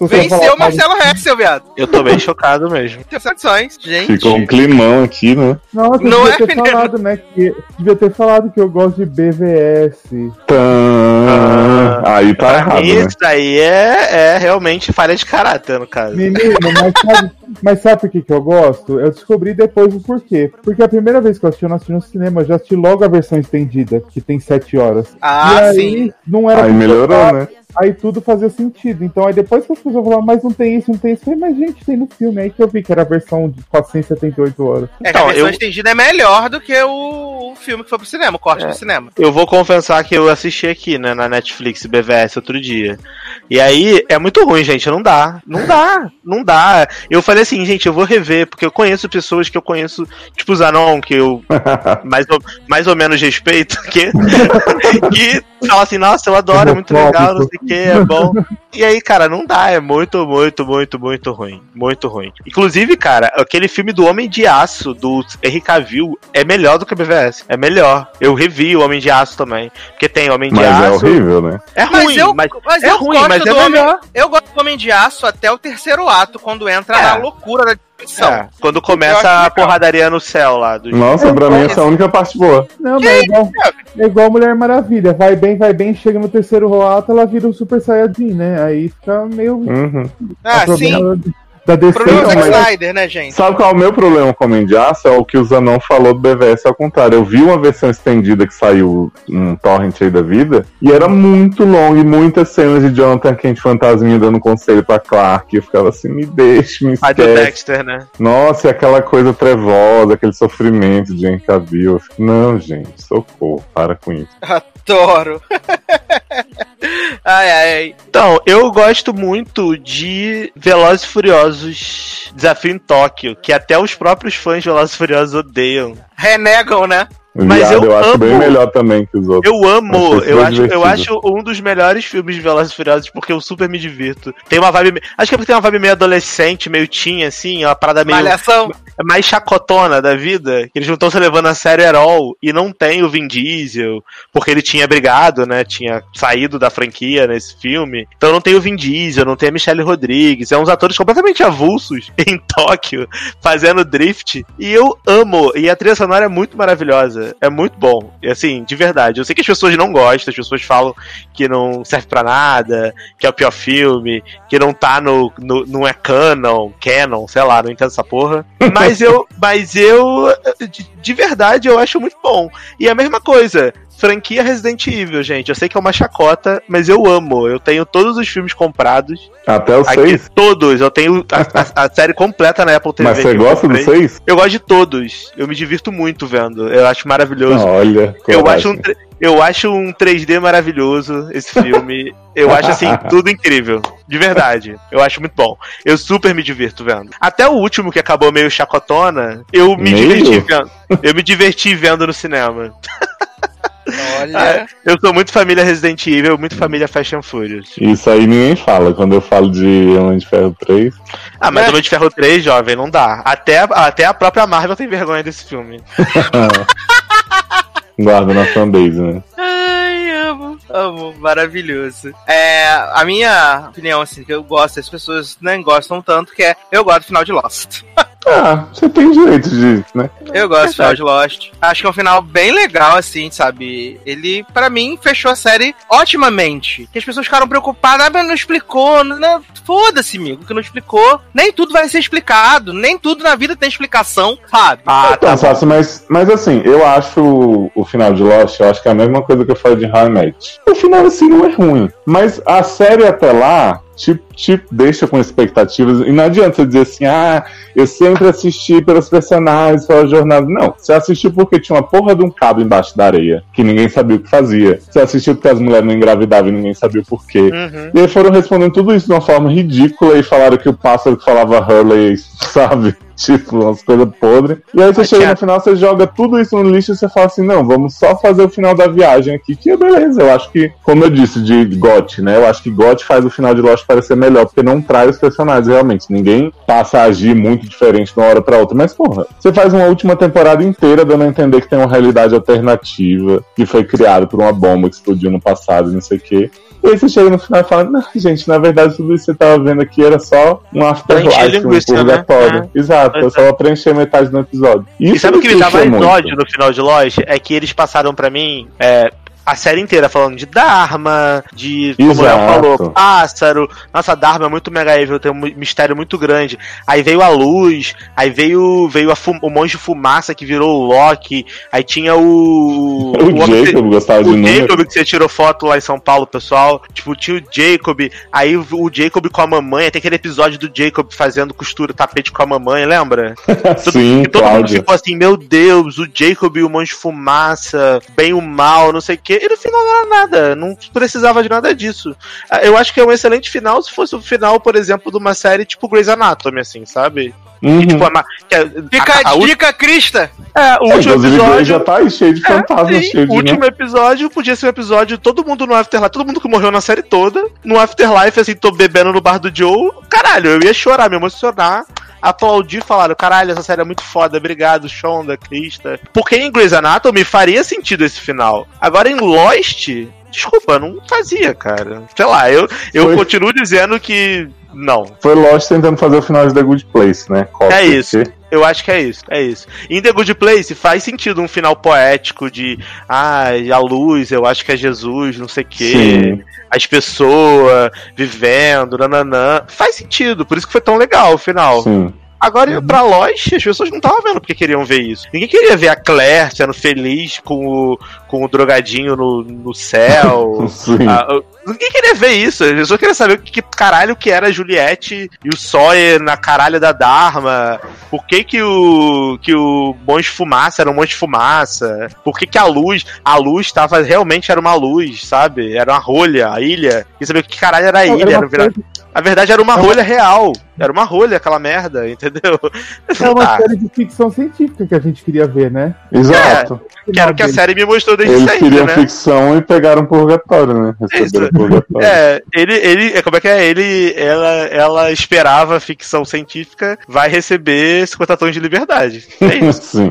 B: venceu
F: falar
B: o Marcelo Rex, seu viado.
D: Eu tô bem chocado mesmo.
B: Tem satisfações, gente.
C: Ficou um climão aqui, né?
F: Nossa,
B: Não
F: devia
B: é,
F: ter falado, né? Que, devia ter falado que eu gosto de BVS.
C: Tã... Aí tá errado, né?
D: isso daí é, é realmente falha de caráter, no caso.
F: Menino, mas sabe, mas sabe por que, que eu gosto? Eu descobri depois o porquê. Porque a primeira vez que eu assisti, eu não assisti no cinema, eu já assisti logo a versão estendida, que tem sete horas.
B: Ah,
F: e aí,
B: sim.
F: não era
C: Aí melhorou, né?
F: Aí tudo fazia sentido. Então aí depois que as pessoas falaram, mas não tem isso, não tem isso, eu falei, mas gente, tem no filme. Aí que eu vi que era a versão de 478 horas.
B: É que a
D: Então,
B: versão
D: eu-
B: estendida é melhor do que o, o filme que foi pro cinema, o corte
D: É.
B: pro cinema.
D: Eu vou confessar que eu assisti aqui, né, na Netflix BVS outro dia. E aí é muito ruim, gente. Não dá. Não dá. Não dá. Eu falei assim, gente, eu vou rever, porque eu conheço pessoas que eu conheço, tipo o Zanon, que eu mais ou, mais ou menos respeito, que, que fala assim, nossa, eu adoro, é muito legal, não sei o que, é bom. E aí, cara, não dá, é muito, muito, muito, muito ruim. Muito ruim. Inclusive, cara, aquele filme do Homem de Aço, do Henry Cavill, é melhor do que a BVS. É melhor. Eu revi o Homem de Aço também. Porque tem Homem de
C: Mas é
D: Aço.
C: horrível, né?
D: É
B: Mas
D: ruim,
B: eu,
D: mas,
B: mas
D: é
B: eu
D: ruim,
B: gosto
D: mas é
B: do homem,
D: melhor.
B: Eu gosto do Homem de Aço até o terceiro ato, quando entra
D: É.
B: na loucura da dimensão.
D: É, quando começa a
B: legal.
D: porradaria no céu lá. Do...
C: Nossa, pra mim essa é a única parte boa.
F: Não, mas é igual, é igual Mulher Maravilha. Vai bem, vai bem, chega no terceiro ato, ela vira um Super Saiyajin, né? Aí fica meio.
C: Uhum.
B: Ah,
F: o
B: sim.
F: Da DC.
B: O problema do
C: Então,
B: Zack
C: mas-
B: Snyder, né, gente?
C: Sabe qual é o meu problema com o Homem de Aço? É o que o Zanon falou do BVS ao contrário. Eu vi uma versão estendida que saiu num torrent aí da vida e era muito longa e muitas cenas de Jonathan Kent fantasminha dando conselho pra Clark. Eu ficava assim, me deixe, me
D: A do
C: esquece.
D: Dexter, né?
C: Nossa, e aquela coisa trevosa, aquele sofrimento de Henry Cavill. Fico, Não, gente, socorro, para com isso.
B: Adoro. ai, ai.
D: Então, eu gosto muito de Velozes e Furiosos Desafio em Tóquio, que até os próprios fãs de Velozes e Furiosos odeiam.
B: Renegam, né?
D: Mas
C: Viado,
D: eu
C: eu, acho
D: amo-
C: bem melhor também que os outros.
D: Eu amo, eu
C: super
D: acho, eu acho um dos melhores filmes de Velozes e Furiosos porque eu super me divirto. Tem uma vibe, acho que é porque tem uma vibe meio adolescente, meio teen assim, uma parada meio
B: Malhação.
D: mais chacotona da vida, que eles não estão se levando a sério at all, e não tem o Vin Diesel, porque ele tinha brigado, né, tinha saído da franquia nesse filme, então não tem o Vin Diesel, não tem a Michelle Rodrigues, é uns atores completamente avulsos em Tóquio, fazendo drift, e eu amo, e a trilha sonora é muito maravilhosa, é muito bom, e assim, de verdade, eu sei que as pessoas não gostam, as pessoas falam que não serve pra nada, que é o pior filme, que não tá no, no não é canon, canon, sei lá, não entendo essa porra, mas Mas eu, mas eu, de, de verdade, eu acho muito bom. E a mesma coisa, franquia Resident Evil, gente. Eu sei que é uma chacota, mas eu amo. Eu tenho todos os filmes comprados.
C: Até o
D: Aqui,
C: 6.
D: todos. Eu tenho a, a- a série completa na Apple TV.
C: Mas você gosta do
D: comprei.
C: 6?
D: Eu gosto de todos. Eu me divirto muito vendo. Eu acho maravilhoso.
C: Olha,
D: eu, acho um, eu acho um 3D maravilhoso esse filme. eu acho assim, tudo incrível. De verdade. Eu acho muito bom. Eu super me divirto vendo. Até o último que acabou meio chacotona, eu me
C: Meio?
D: diverti vendo. Eu me diverti vendo no cinema.
B: Olha.
D: Eu sou muito família Resident Evil, muito família and Furious.
C: Isso aí ninguém fala. Quando eu falo de Homem de Ferro 3,
D: Ah, mas
B: Né?
D: Homem de Ferro 3, jovem, não dá. Até, até a própria Marvel tem vergonha desse filme.
C: guarda na fanbase, né?
B: Ai, amo. Amo, maravilhoso. É, a minha opinião, assim, que eu gosto, as pessoas nem gostam tanto, que é eu gosto do final de Lost.
C: Ah, você tem direito de, né?
B: Eu gosto do final de Lost. Acho que é um final bem legal, assim, sabe? Ele, pra mim, fechou a série otimamente. Que as pessoas ficaram preocupadas, ah, mas não explicou. Não, Foda-se, amigo, que não explicou. Nem tudo vai ser explicado. Nem tudo na vida tem explicação, sabe?
D: Ah,
C: Então,
D: tá.
C: Sassi, mas, mas assim, eu acho o, o final de Lost, eu acho que é a mesma coisa que eu falei de How I Met. O final, assim, não é ruim. Mas a série até lá te, te deixa com expectativas. E não adianta você dizer assim, ah, eu sempre assisti pelos personagens, pela jornada. Não, você assistiu porque tinha uma porra de um cabo embaixo da areia, que ninguém sabia o que fazia. Você assistiu porque as mulheres não engravidavam e ninguém sabia o porquê.
D: Uhum.
C: E aí foram respondendo tudo isso de uma forma ridícula e falaram que o pássaro que falava Hurley, sabe? Tipo, umas coisas podres. E aí você
D: Mas,
C: chega
D: Thiago-
C: no final, você joga tudo isso no lixo e você fala assim, não, vamos só fazer o final da viagem aqui, que é beleza. Eu acho que, como eu disse, de GOT, né? Eu acho que GOT faz o final de Lost parecer melhor, porque não traz os personagens, realmente. Ninguém passa a agir muito diferente de uma hora pra outra. Mas, porra, você faz uma última temporada inteira dando a entender que tem uma realidade alternativa, que foi criada por uma bomba que explodiu no passado e não sei o quê. E aí você chega no final e fala, não, gente, na verdade tudo isso que você tava vendo aqui era só um afterlife, um
D: né?
C: purgatório. Exato, é só pra preencher metade do episódio.
D: E sabe o que me dá
C: frustra
D: mais
C: muito.
D: ódio no final de Lost? É que eles passaram pra mim é, a série inteira falando de Dharma, de, como o
C: Exato.
D: falou, pássaro. Nossa, Dharma é muito mega evil, tem um mistério muito grande. Aí veio a luz, aí veio, veio o monge fumaça que virou o Loki, aí tinha o.
C: O,
D: que-
C: Jacob gostava de
D: o
C: número.
D: Jacob que você tirou foto lá em São Paulo, pessoal. Tipo, tinha o Jacob, aí o o Jacob com a mamãe, tem aquele episódio do Jacob fazendo costura tapete com a mamãe, lembra? Todo-
C: Sim,
D: que todo mundo
C: Cláudia.
D: ficou assim, meu Deus, o Jacob e o Monge Fumaça, bem o mal, não sei o quê. E no final não era nada, não precisava de nada disso. Ah, Eu acho que é um excelente final se fosse o final, por exemplo, de uma série tipo Grey's Anatomy, assim, sabe?
C: Uhum.
D: E, tipo, a, que a,
B: Fica
D: a,
B: a,
D: a,
B: dica, Crista!
D: é, o
C: É,
D: último
C: Grey já
D: episódio.
C: tá aí cheio de fantasmas,
D: É, sim,
C: cheio de.
D: o último episódio podia ser um episódio todo mundo no Afterlife, todo mundo que morreu na série toda, no Afterlife, assim, tô bebendo no bar do Joe. Caralho, eu ia chorar, me emocionar. Aplaudir e falar, caralho, essa série é muito foda, obrigado, Shonda, Krista. Porque em Grey's Anatomy faria sentido esse final. Agora em Lost, desculpa, não fazia, cara. Sei lá, eu, eu
C: Foi-
D: continuo dizendo que não.
C: Foi Lost tentando fazer o final de The Good Place, né?
D: É
C: que
D: isso. Eu acho que é isso, é isso. Em The Good Place faz sentido um final poético de ai, a luz, eu acho que é Jesus, não sei o quê.
C: Sim.
D: As pessoas vivendo, nananã. Faz sentido, por isso que foi tão legal o final.
C: Sim.
D: Agora, pra Lost, as pessoas não estavam vendo porque queriam ver isso. Ninguém queria ver a Claire sendo feliz com o, com o drogadinho no, no céu.
C: Sim.
D: Ah, ninguém queria ver isso. As pessoas queriam saber o que, que caralho que era a Juliette e o Sawyer na caralho da Dharma. Por que que o, que o Monge Fumaça era um Monge Fumaça? Por que que a luz, a luz tava, realmente era uma luz, sabe? Era uma rolha, a ilha. E saber o que caralho era a ilha.
F: era
D: Era um A verdade era uma
F: É uma-
D: rolha real. Era uma rolha aquela merda, entendeu?
F: É uma
D: Ah,
F: série de ficção científica que a gente queria ver, né?
C: Exato.
D: que era o que a série me mostrou desde
C: Eles
D: sempre,
C: queriam
D: né?
C: ficção e pegaram purgatório, né? Receberam
D: Isso.
C: purgatório.
D: É, ele, ele, é, como é que é? Ele, ela, ela esperava ficção científica, vai receber 50 tons de liberdade. É isso.
C: Sim.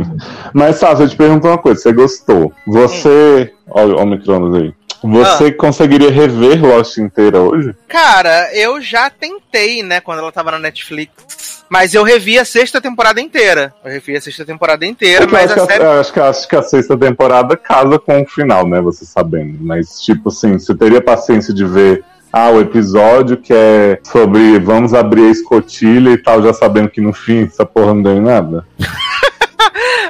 C: Mas, Sasha, eu te pergunto uma coisa. Você gostou? Você... Olha o micro-ondas aí. Você conseguiria rever Lost inteira hoje?
B: Cara, eu já tentei, né, quando ela tava na Netflix. Mas eu revi a sexta temporada inteira. Eu revi a sexta temporada inteira,
C: eu
B: mas
C: acho,
B: a, série.
C: eu acho, que, acho que a sexta temporada casa com o final, né? Você sabendo. Mas, tipo assim, você teria paciência de ver ah, o episódio que é sobre vamos abrir a escotilha e tal, já sabendo que no fim essa porra não deu em nada.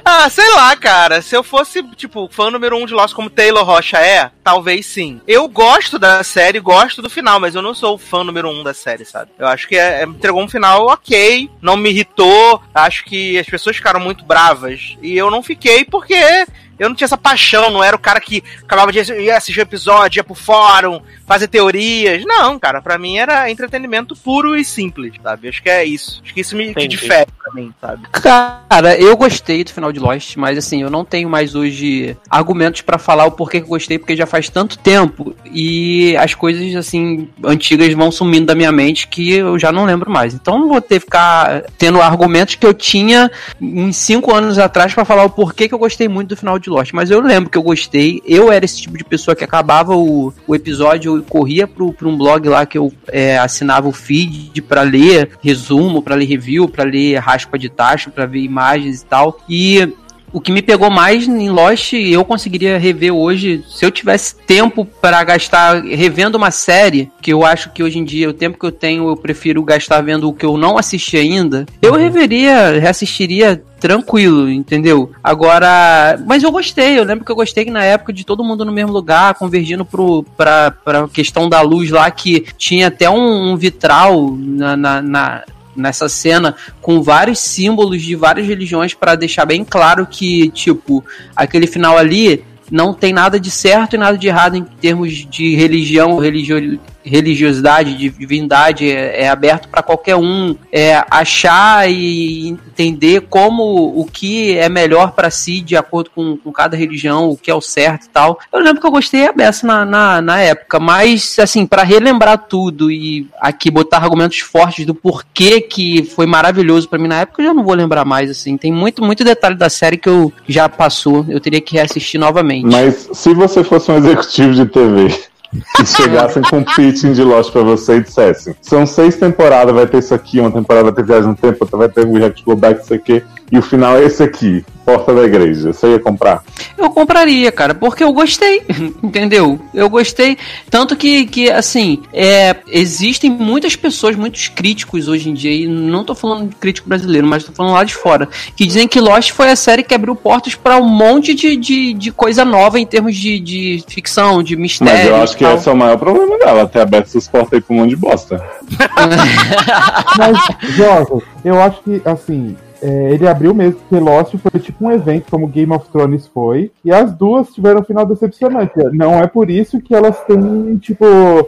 B: Ah, sei lá, cara. Se eu fosse, tipo, fã número um de Lost como Taylor Rocha é, talvez sim. Eu gosto da série, gosto do final, mas eu não sou o fã número um da série, sabe? Eu acho que é, é, entregou um final ok, não me irritou. Acho que as pessoas ficaram muito bravas. E eu não fiquei porque eu não tinha essa paixão, não era o cara que acabava de ir assistir o episódio, ia pro fórum, fazer teorias. Não, cara, pra mim era entretenimento puro e simples, sabe? Acho que é isso. Acho que isso me que difere pra mim, sabe?
E: Cara, eu gostei do final de Lost, mas assim, eu não tenho mais hoje argumentos para falar o porquê que eu gostei, porque já faz tanto tempo e as coisas, assim, antigas vão sumindo da minha mente que eu já não lembro mais. Então não vou ter que ficar tendo argumentos que eu tinha em cinco anos atrás para falar o porquê que eu gostei muito do final de Lost. Mas eu lembro que eu gostei. Eu era esse tipo de pessoa que acabava o, o episódio, eu corria pro, pro um blog lá que eu é, assinava o feed para ler resumo, para ler review, para ler raspa de taxa, para ver imagens e tal. E o que me pegou mais em Lost, eu conseguiria rever hoje, se eu tivesse tempo para gastar revendo uma série, que eu acho que hoje em dia, o tempo que eu tenho, eu prefiro gastar vendo o que eu não assisti ainda, eu uhum. reveria, reassistiria tranquilo, entendeu? Agora, mas eu gostei, eu lembro que eu gostei que na época de todo mundo no mesmo lugar, convergindo pro, pra, pra questão da luz lá, que tinha até um, um vitral na, na, na nessa cena com vários símbolos de várias religiões para deixar bem claro que, tipo, aquele final ali não tem nada de certo e nada de errado em termos de religião, religio, religiosidade, de divindade, é, é aberto para qualquer um é, achar e entender como o que é melhor para si de acordo com, com, cada religião, o que é o certo e tal. Eu lembro que eu gostei a beça na, na, na época, mas assim, para relembrar tudo e aqui botar argumentos fortes do porquê que foi maravilhoso para mim na época, eu já não vou lembrar mais, assim. Tem muito, muito detalhe da série que eu já passou, eu teria que reassistir novamente.
C: Mas se você fosse um executivo de TV que chegassem com um pitching de Lost pra você e dissessem: são seis temporadas, vai ter isso aqui, uma temporada vai ter viagem no tempo, outra vai ter Have to Go Back, isso aqui, e o final é esse aqui. Porta da igreja. Você ia comprar?
E: Eu compraria, cara, porque eu gostei, entendeu? Eu gostei. Tanto que, que assim, é, existem muitas pessoas, muitos críticos hoje em dia, e não tô falando de crítico brasileiro, mas tô falando lá de fora, que dizem que Lost foi a série que abriu portas para um monte de, de, de, coisa nova em termos de, de ficção, de mistério.
C: Mas eu acho que esse é o maior problema dela, ter aberto essas portas aí pra um monte de bosta.
F: mas, Jorge, eu acho que, assim, é, ele abriu mesmo, porque Lost foi tipo um evento, como Game of Thrones foi, e as duas tiveram um final decepcionante. Não é por isso que elas têm, tipo,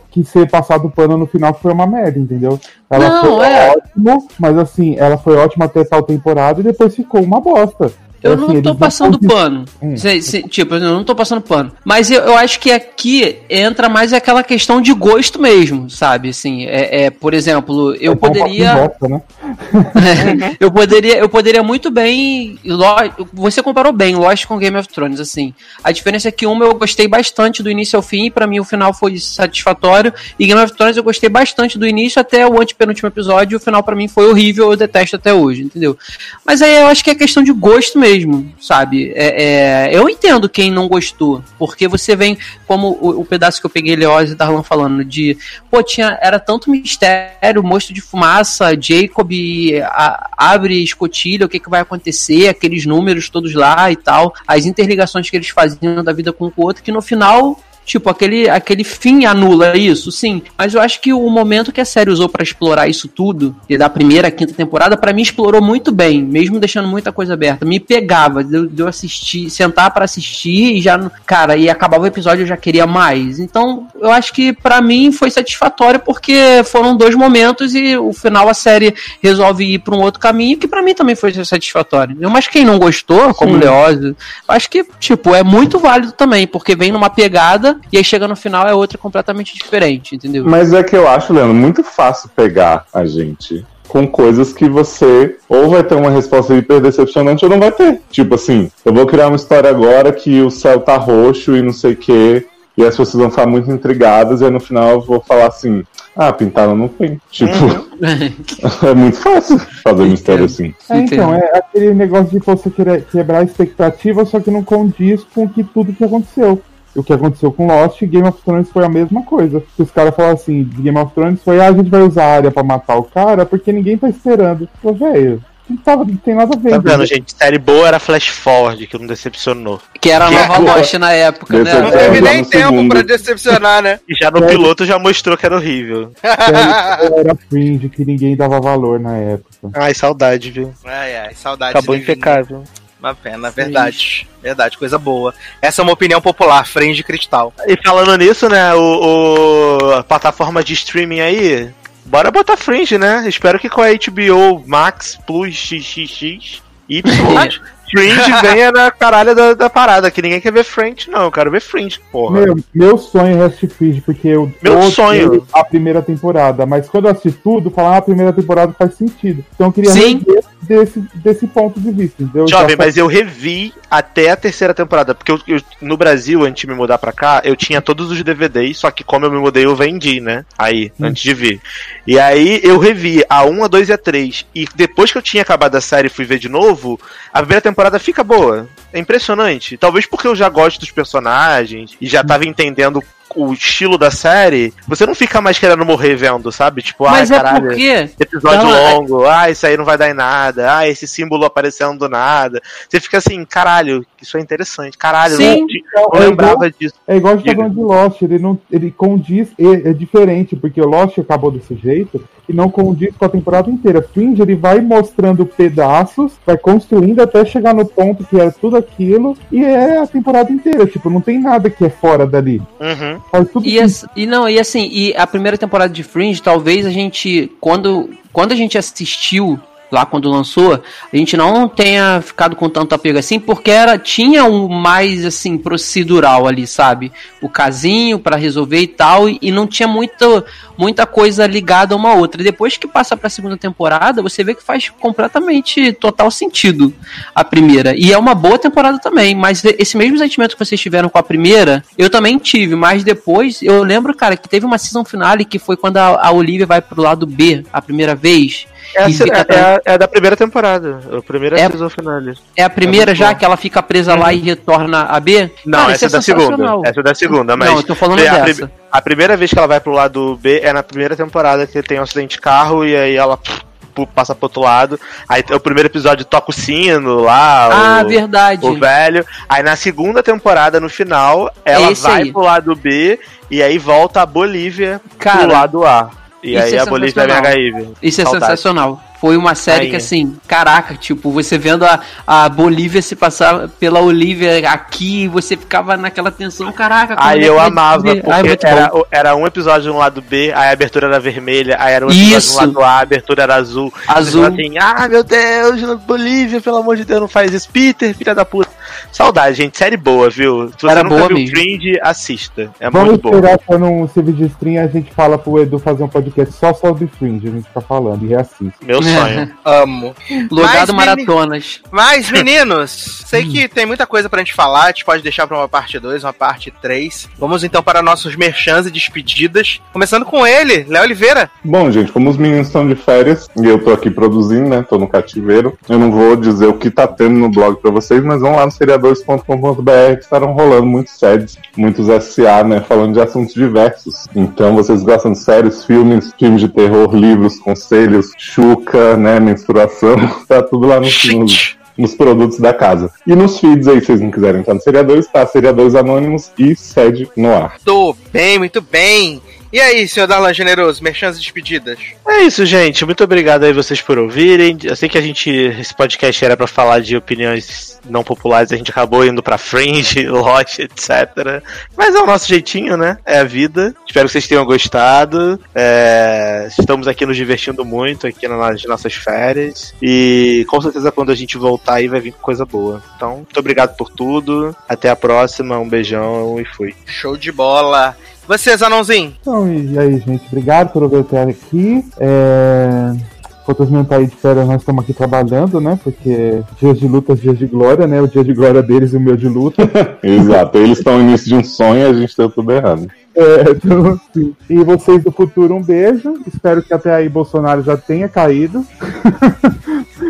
F: que ser passado pano no final foi uma merda, entendeu? Ela
E: não,
F: foi
E: é.
F: ótima, mas assim, ela foi ótima até tal temporada e depois ficou uma bosta.
E: Eu assim, não tô passando pano. Hum. Se, se, tipo, eu não tô passando pano. Mas eu, eu acho que aqui entra mais aquela questão de gosto mesmo, sabe? Assim, é, é por exemplo, eu é poderia. Volta, né? eu poderia. Eu poderia muito bem. Você comparou bem Lost com Game of Thrones, assim. A diferença é que uma eu gostei bastante do início ao fim, e pra mim o final foi satisfatório. E Game of Thrones eu gostei bastante do início até o antepenúltimo episódio, e o final para mim foi horrível, eu detesto até hoje, entendeu? Mas aí eu acho que é questão de gosto mesmo mesmo, sabe? É, é, eu entendo quem não gostou, porque você vem, como o, o pedaço que eu peguei Leoz e Darlan falando, de, pô, tinha, era tanto mistério, monstro de fumaça, Jacob a, abre escotilha, o que, que vai acontecer, aqueles números todos lá e tal, as interligações que eles faziam da vida com o outro, que no final Tipo, aquele, aquele fim anula isso, sim. Mas eu acho que o momento que a série usou para explorar isso tudo, e da primeira à quinta temporada, para mim explorou muito bem, mesmo deixando muita coisa aberta. Me pegava, de, de eu assistir, sentar para assistir e já, cara, e acabava o episódio eu já queria mais. Então, eu acho que para mim foi satisfatório porque foram dois momentos e o final a série resolve ir para um outro caminho que para mim também foi satisfatório. Mas quem não gostou, como o Leózio, acho que, tipo, é muito válido também, porque vem numa pegada e aí chega no final é outra completamente diferente, entendeu?
C: Mas é que eu acho, Leandro, muito fácil pegar a gente com coisas que você ou vai ter uma resposta hiper decepcionante ou não vai ter. Tipo assim, eu vou criar uma história agora que o céu tá roxo e não sei o quê, e as pessoas vão ficar muito intrigadas, e aí no final eu vou falar assim: ah, pintaram no tem. Tipo, uhum. é muito fácil fazer mistério assim.
F: É, então, é aquele negócio de você querer quebrar a expectativa, só que não condiz com que tudo que aconteceu. O que aconteceu com Lost e Game of Thrones foi a mesma coisa. Que os caras falaram assim, de Game of Thrones foi, ah, a gente vai usar a área pra matar o cara porque ninguém tá esperando. Pô, velho, não, tava, não tem nada a ver.
D: Tá vendo,
F: entendeu?
D: gente? Série boa era Flash Forward, que não decepcionou.
E: Que era a nova. Lost na época, né?
B: Não teve nem tempo
C: segundo.
B: pra decepcionar, né?
D: E já no
F: É.
D: piloto já mostrou que era horrível.
F: Série era fringe, que ninguém dava valor na época.
D: Ai, saudade, viu?
B: Ai, ai, saudades.
D: Acabou
B: de Vini. Uma pena, verdade. Verdade, coisa boa. Essa é uma opinião popular, Fringe Cristal.
D: E falando nisso, né, o, o- a plataforma de streaming aí, bora botar Fringe, né? Espero que com a HBO Max Plus XXX Y Fringe venha na caralho da, da parada, que ninguém quer ver Fringe, não, eu quero ver Fringe, porra.
F: Meu, meu sonho é assistir Fringe, porque eu
D: Meu sonho.
F: a primeira temporada, mas quando eu assisti tudo, falar ah, a primeira temporada faz sentido. Então eu queria
E: Sim.
F: rever desse, desse ponto de vista, entendeu?
D: Jovem,
F: Já-
D: mas eu revi até a terceira temporada, porque eu, eu- no Brasil, antes de me mudar pra cá, eu tinha todos os DVDs, só que como eu me mudei, eu vendi, né? Aí, antes de vir. E aí eu revi a 1, a 2 e a 3. E depois que eu tinha acabado a série e fui ver de novo, a primeira temporada fica boa. É impressionante. Talvez porque eu já gosto dos personagens e já tava entendendo o estilo da série, você não fica mais querendo morrer vendo, sabe? Tipo,
E: Mas
D: ai,
E: é
D: caralho.
E: porque.
D: Episódio
E: Não, é-
D: longo, ah, isso aí não vai dar em nada, ah, esse símbolo aparecendo do nada. Você fica assim, caralho, isso é interessante, caralho, eu
E: Sim.
D: não, não
F: é
D: lembrava
F: igual,
D: disso.
F: é igual a gente tá falando de Lost, ele, não, ele condiz, é, é diferente, porque o Lost acabou desse jeito e não condiz com a temporada inteira. Fringe, ele vai mostrando pedaços, vai construindo até chegar no ponto que era tudo aquilo, e é a temporada inteira, tipo, não tem nada que é fora dali.
D: Uhum.
F: Tudo
E: E, as- e não, e assim, e a primeira temporada de Fringe, talvez a gente, quando, quando a gente assistiu lá quando lançou, a gente não tenha ficado com tanto apego assim, porque era tinha um mais assim procedural ali, sabe? O casinho pra resolver e tal, e, e não tinha muita muita coisa ligada uma a outra. Depois que passa pra segunda temporada, você vê que faz completamente total sentido a primeira. E é uma boa temporada também, mas esse mesmo sentimento que vocês tiveram com a primeira, eu também tive, mas depois eu lembro, cara, que teve uma season finale que foi quando a, a Olivia vai pro lado B a primeira vez.
D: É, a,
E: E fica
D: é, a- é da primeira temporada, a primeira
E: É-
D: season finale.
E: É a primeira
D: É
E: já
D: bom.
E: que ela fica presa lá e retorna a B?
D: Não,
E: Cara,
D: essa é
E: isso
D: da segunda. Essa é da segunda, mas
E: Não, eu tô falando
D: a,
E: dessa.
D: a primeira vez que ela vai pro lado B é na primeira temporada que tem um acidente de carro e aí ela passa pro outro lado. Aí o primeiro episódio toca o sino lá,
E: Ah,
D: o,
E: verdade.
D: o velho. Aí na segunda temporada, no final, ela
E: esse
D: vai
E: aí.
D: pro lado B e aí volta a Bolívia pro
E: Cara,
D: lado A. E
E: isso
D: aí
E: é
D: a Bolívia é. HIV.
E: Isso é
D: Saudade.
E: sensacional. Foi uma série
D: Rainha.
E: que, assim, caraca, tipo, você vendo a, a Bolívia se passar pela Olivia aqui, você ficava naquela tensão, caraca.
D: Aí
E: é
D: eu
E: vai
D: amava, porque
E: Ai,
D: era, era um episódio no lado B, aí a abertura era vermelha, aí era um episódio
E: Isso.
D: no lado A, a abertura era azul.
E: Azul.
D: Assim, ah, meu Deus, Bolívia, pelo amor de Deus, não faz isso. Peter, filha da puta. Saudade, gente, série boa, viu? Se você
E: Era
D: nunca
E: boa
D: viu
E: mesmo.
D: Fringe, assista. É
F: Vamos
D: muito bom.
F: esperar quando um serviço de stream a gente fala pro Edu fazer um podcast só sobre Fringe, a gente fica falando e reassiste.
D: Meu sonho.
B: Amo.
E: Logado
B: Mas,
E: Maratonas.
B: Mas, meninos, sei que tem muita coisa pra gente falar, a gente pode deixar pra uma parte 2, uma parte 3. Vamos então para nossos merchans e despedidas. Começando com ele, Léo Oliveira.
C: Bom, gente, como os meninos estão de férias e eu tô aqui produzindo, né? Tô no cativeiro. Eu não vou dizer o que tá tendo no blog pra vocês, mas vão lá no seriadores.com.br que estarão rolando muitos SEDs, muitos SA, né? Falando de assuntos diversos. Então, vocês gostam de séries, filmes, filmes de terror, livros, conselhos, chuca, né? Menstruação, tá tudo lá no, nos, nos produtos da casa. E nos feeds aí, se vocês não quiserem entrar no Seriadores, tá? Seriadores Anônimos e Sede no ar.
B: Tô bem, muito bem. E aí, senhor Darlan Generoso, merchans e despedidas?
D: É isso, gente. Muito obrigado aí vocês por ouvirem. Eu sei que a gente. Esse podcast era pra falar de opiniões não populares, a gente acabou indo pra Fringe, Lost, etc. Mas é o nosso jeitinho, né? É a vida. Espero que vocês tenham gostado. É, Estamos aqui nos divertindo muito aqui nas nossas férias. E com certeza quando a gente voltar aí vai vir coisa boa. Então, muito obrigado por tudo. Até a próxima. Um beijão e fui.
B: Show de bola. Vocês, anãozinho?
F: Então, e aí, gente, obrigado por ouvir até aqui. É... Enquanto os meninos tá aí de férias, nós estamos aqui trabalhando, né? Porque dias de luta, dias de glória, né? O dia de glória deles e o meu de luta.
C: Exato, eles estão no início de um sonho e a gente deu tudo errado.
F: É, então, assim, E vocês do futuro, um beijo. Espero que até aí Bolsonaro já tenha caído.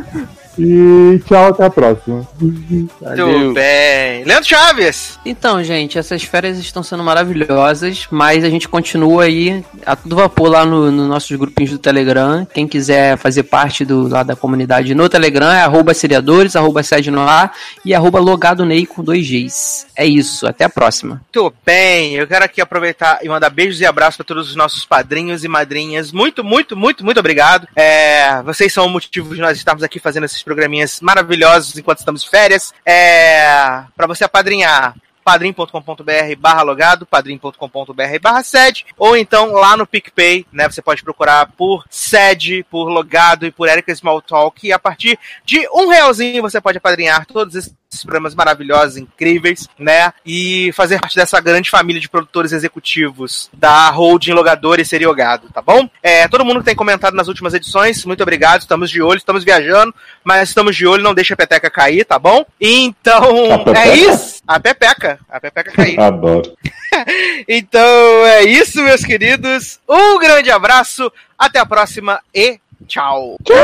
F: E tchau, até a próxima.
B: Tudo bem. Leandro Chaves!
E: Então, gente, essas férias estão sendo maravilhosas, mas a gente continua aí a todo vapor lá no, no nossos grupinhos do Telegram. Quem quiser fazer parte do, lá da comunidade no Telegram é arroba seriadores, arroba sede no ar e arroba logado Ney com dois Gs. É isso, até a próxima.
B: Muito bem, eu quero aqui aproveitar e mandar beijos e abraços para todos os nossos padrinhos e madrinhas. Muito, muito, muito, muito obrigado. É, vocês são o motivo de nós estarmos aqui fazendo esses programinhas maravilhosos enquanto estamos de férias. É, para você apadrinhar padrim.com.br barra logado, padrim.com.br barra sede, ou então lá no PicPay, né, você pode procurar por sede, por logado e por Erika Smalltalk, e a partir de um realzinho você pode apadrinhar todos esses programas maravilhosos, incríveis, né? E fazer parte dessa grande família de produtores executivos da holding Logador e Seriogado, tá bom? É, todo mundo que tem comentado nas últimas edições, muito obrigado, estamos de olho, estamos viajando, mas estamos de olho, não deixa a peteca cair, tá bom? Então, é isso! A pepeca, a pepeca cair.
C: Adoro.
B: então, é isso, meus queridos. Um grande abraço, até a próxima e tchau!
F: Bye,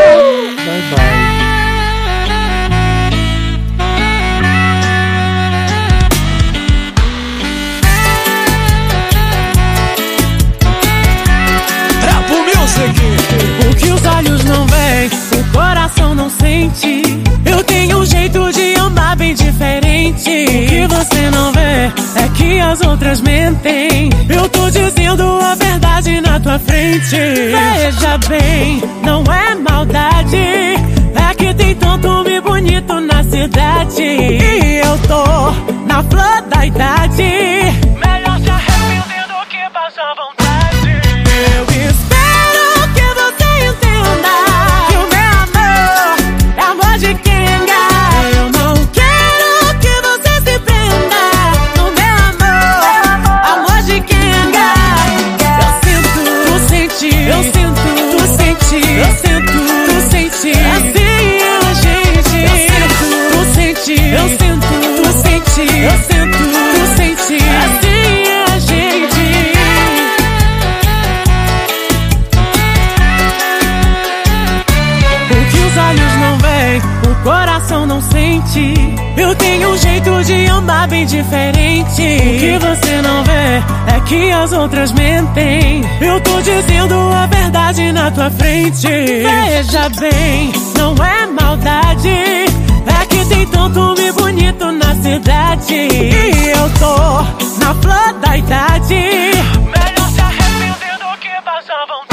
F: bye.
G: Não sente. Eu tenho um jeito de andar bem diferente. O que você não vê é que as outras mentem. Eu tô dizendo a verdade na tua frente. Veja bem, não é maldade. É que tem tanto homem bonito na cidade. E eu tô na flor da idade. bem diferente. O que você não vê é que as outras mentem. Eu tô dizendo a verdade na tua frente. Veja bem, não é maldade. É que tem tanto me bonito na cidade. E eu tô na flor da idade. Melhor se arrependendo que passar vontade.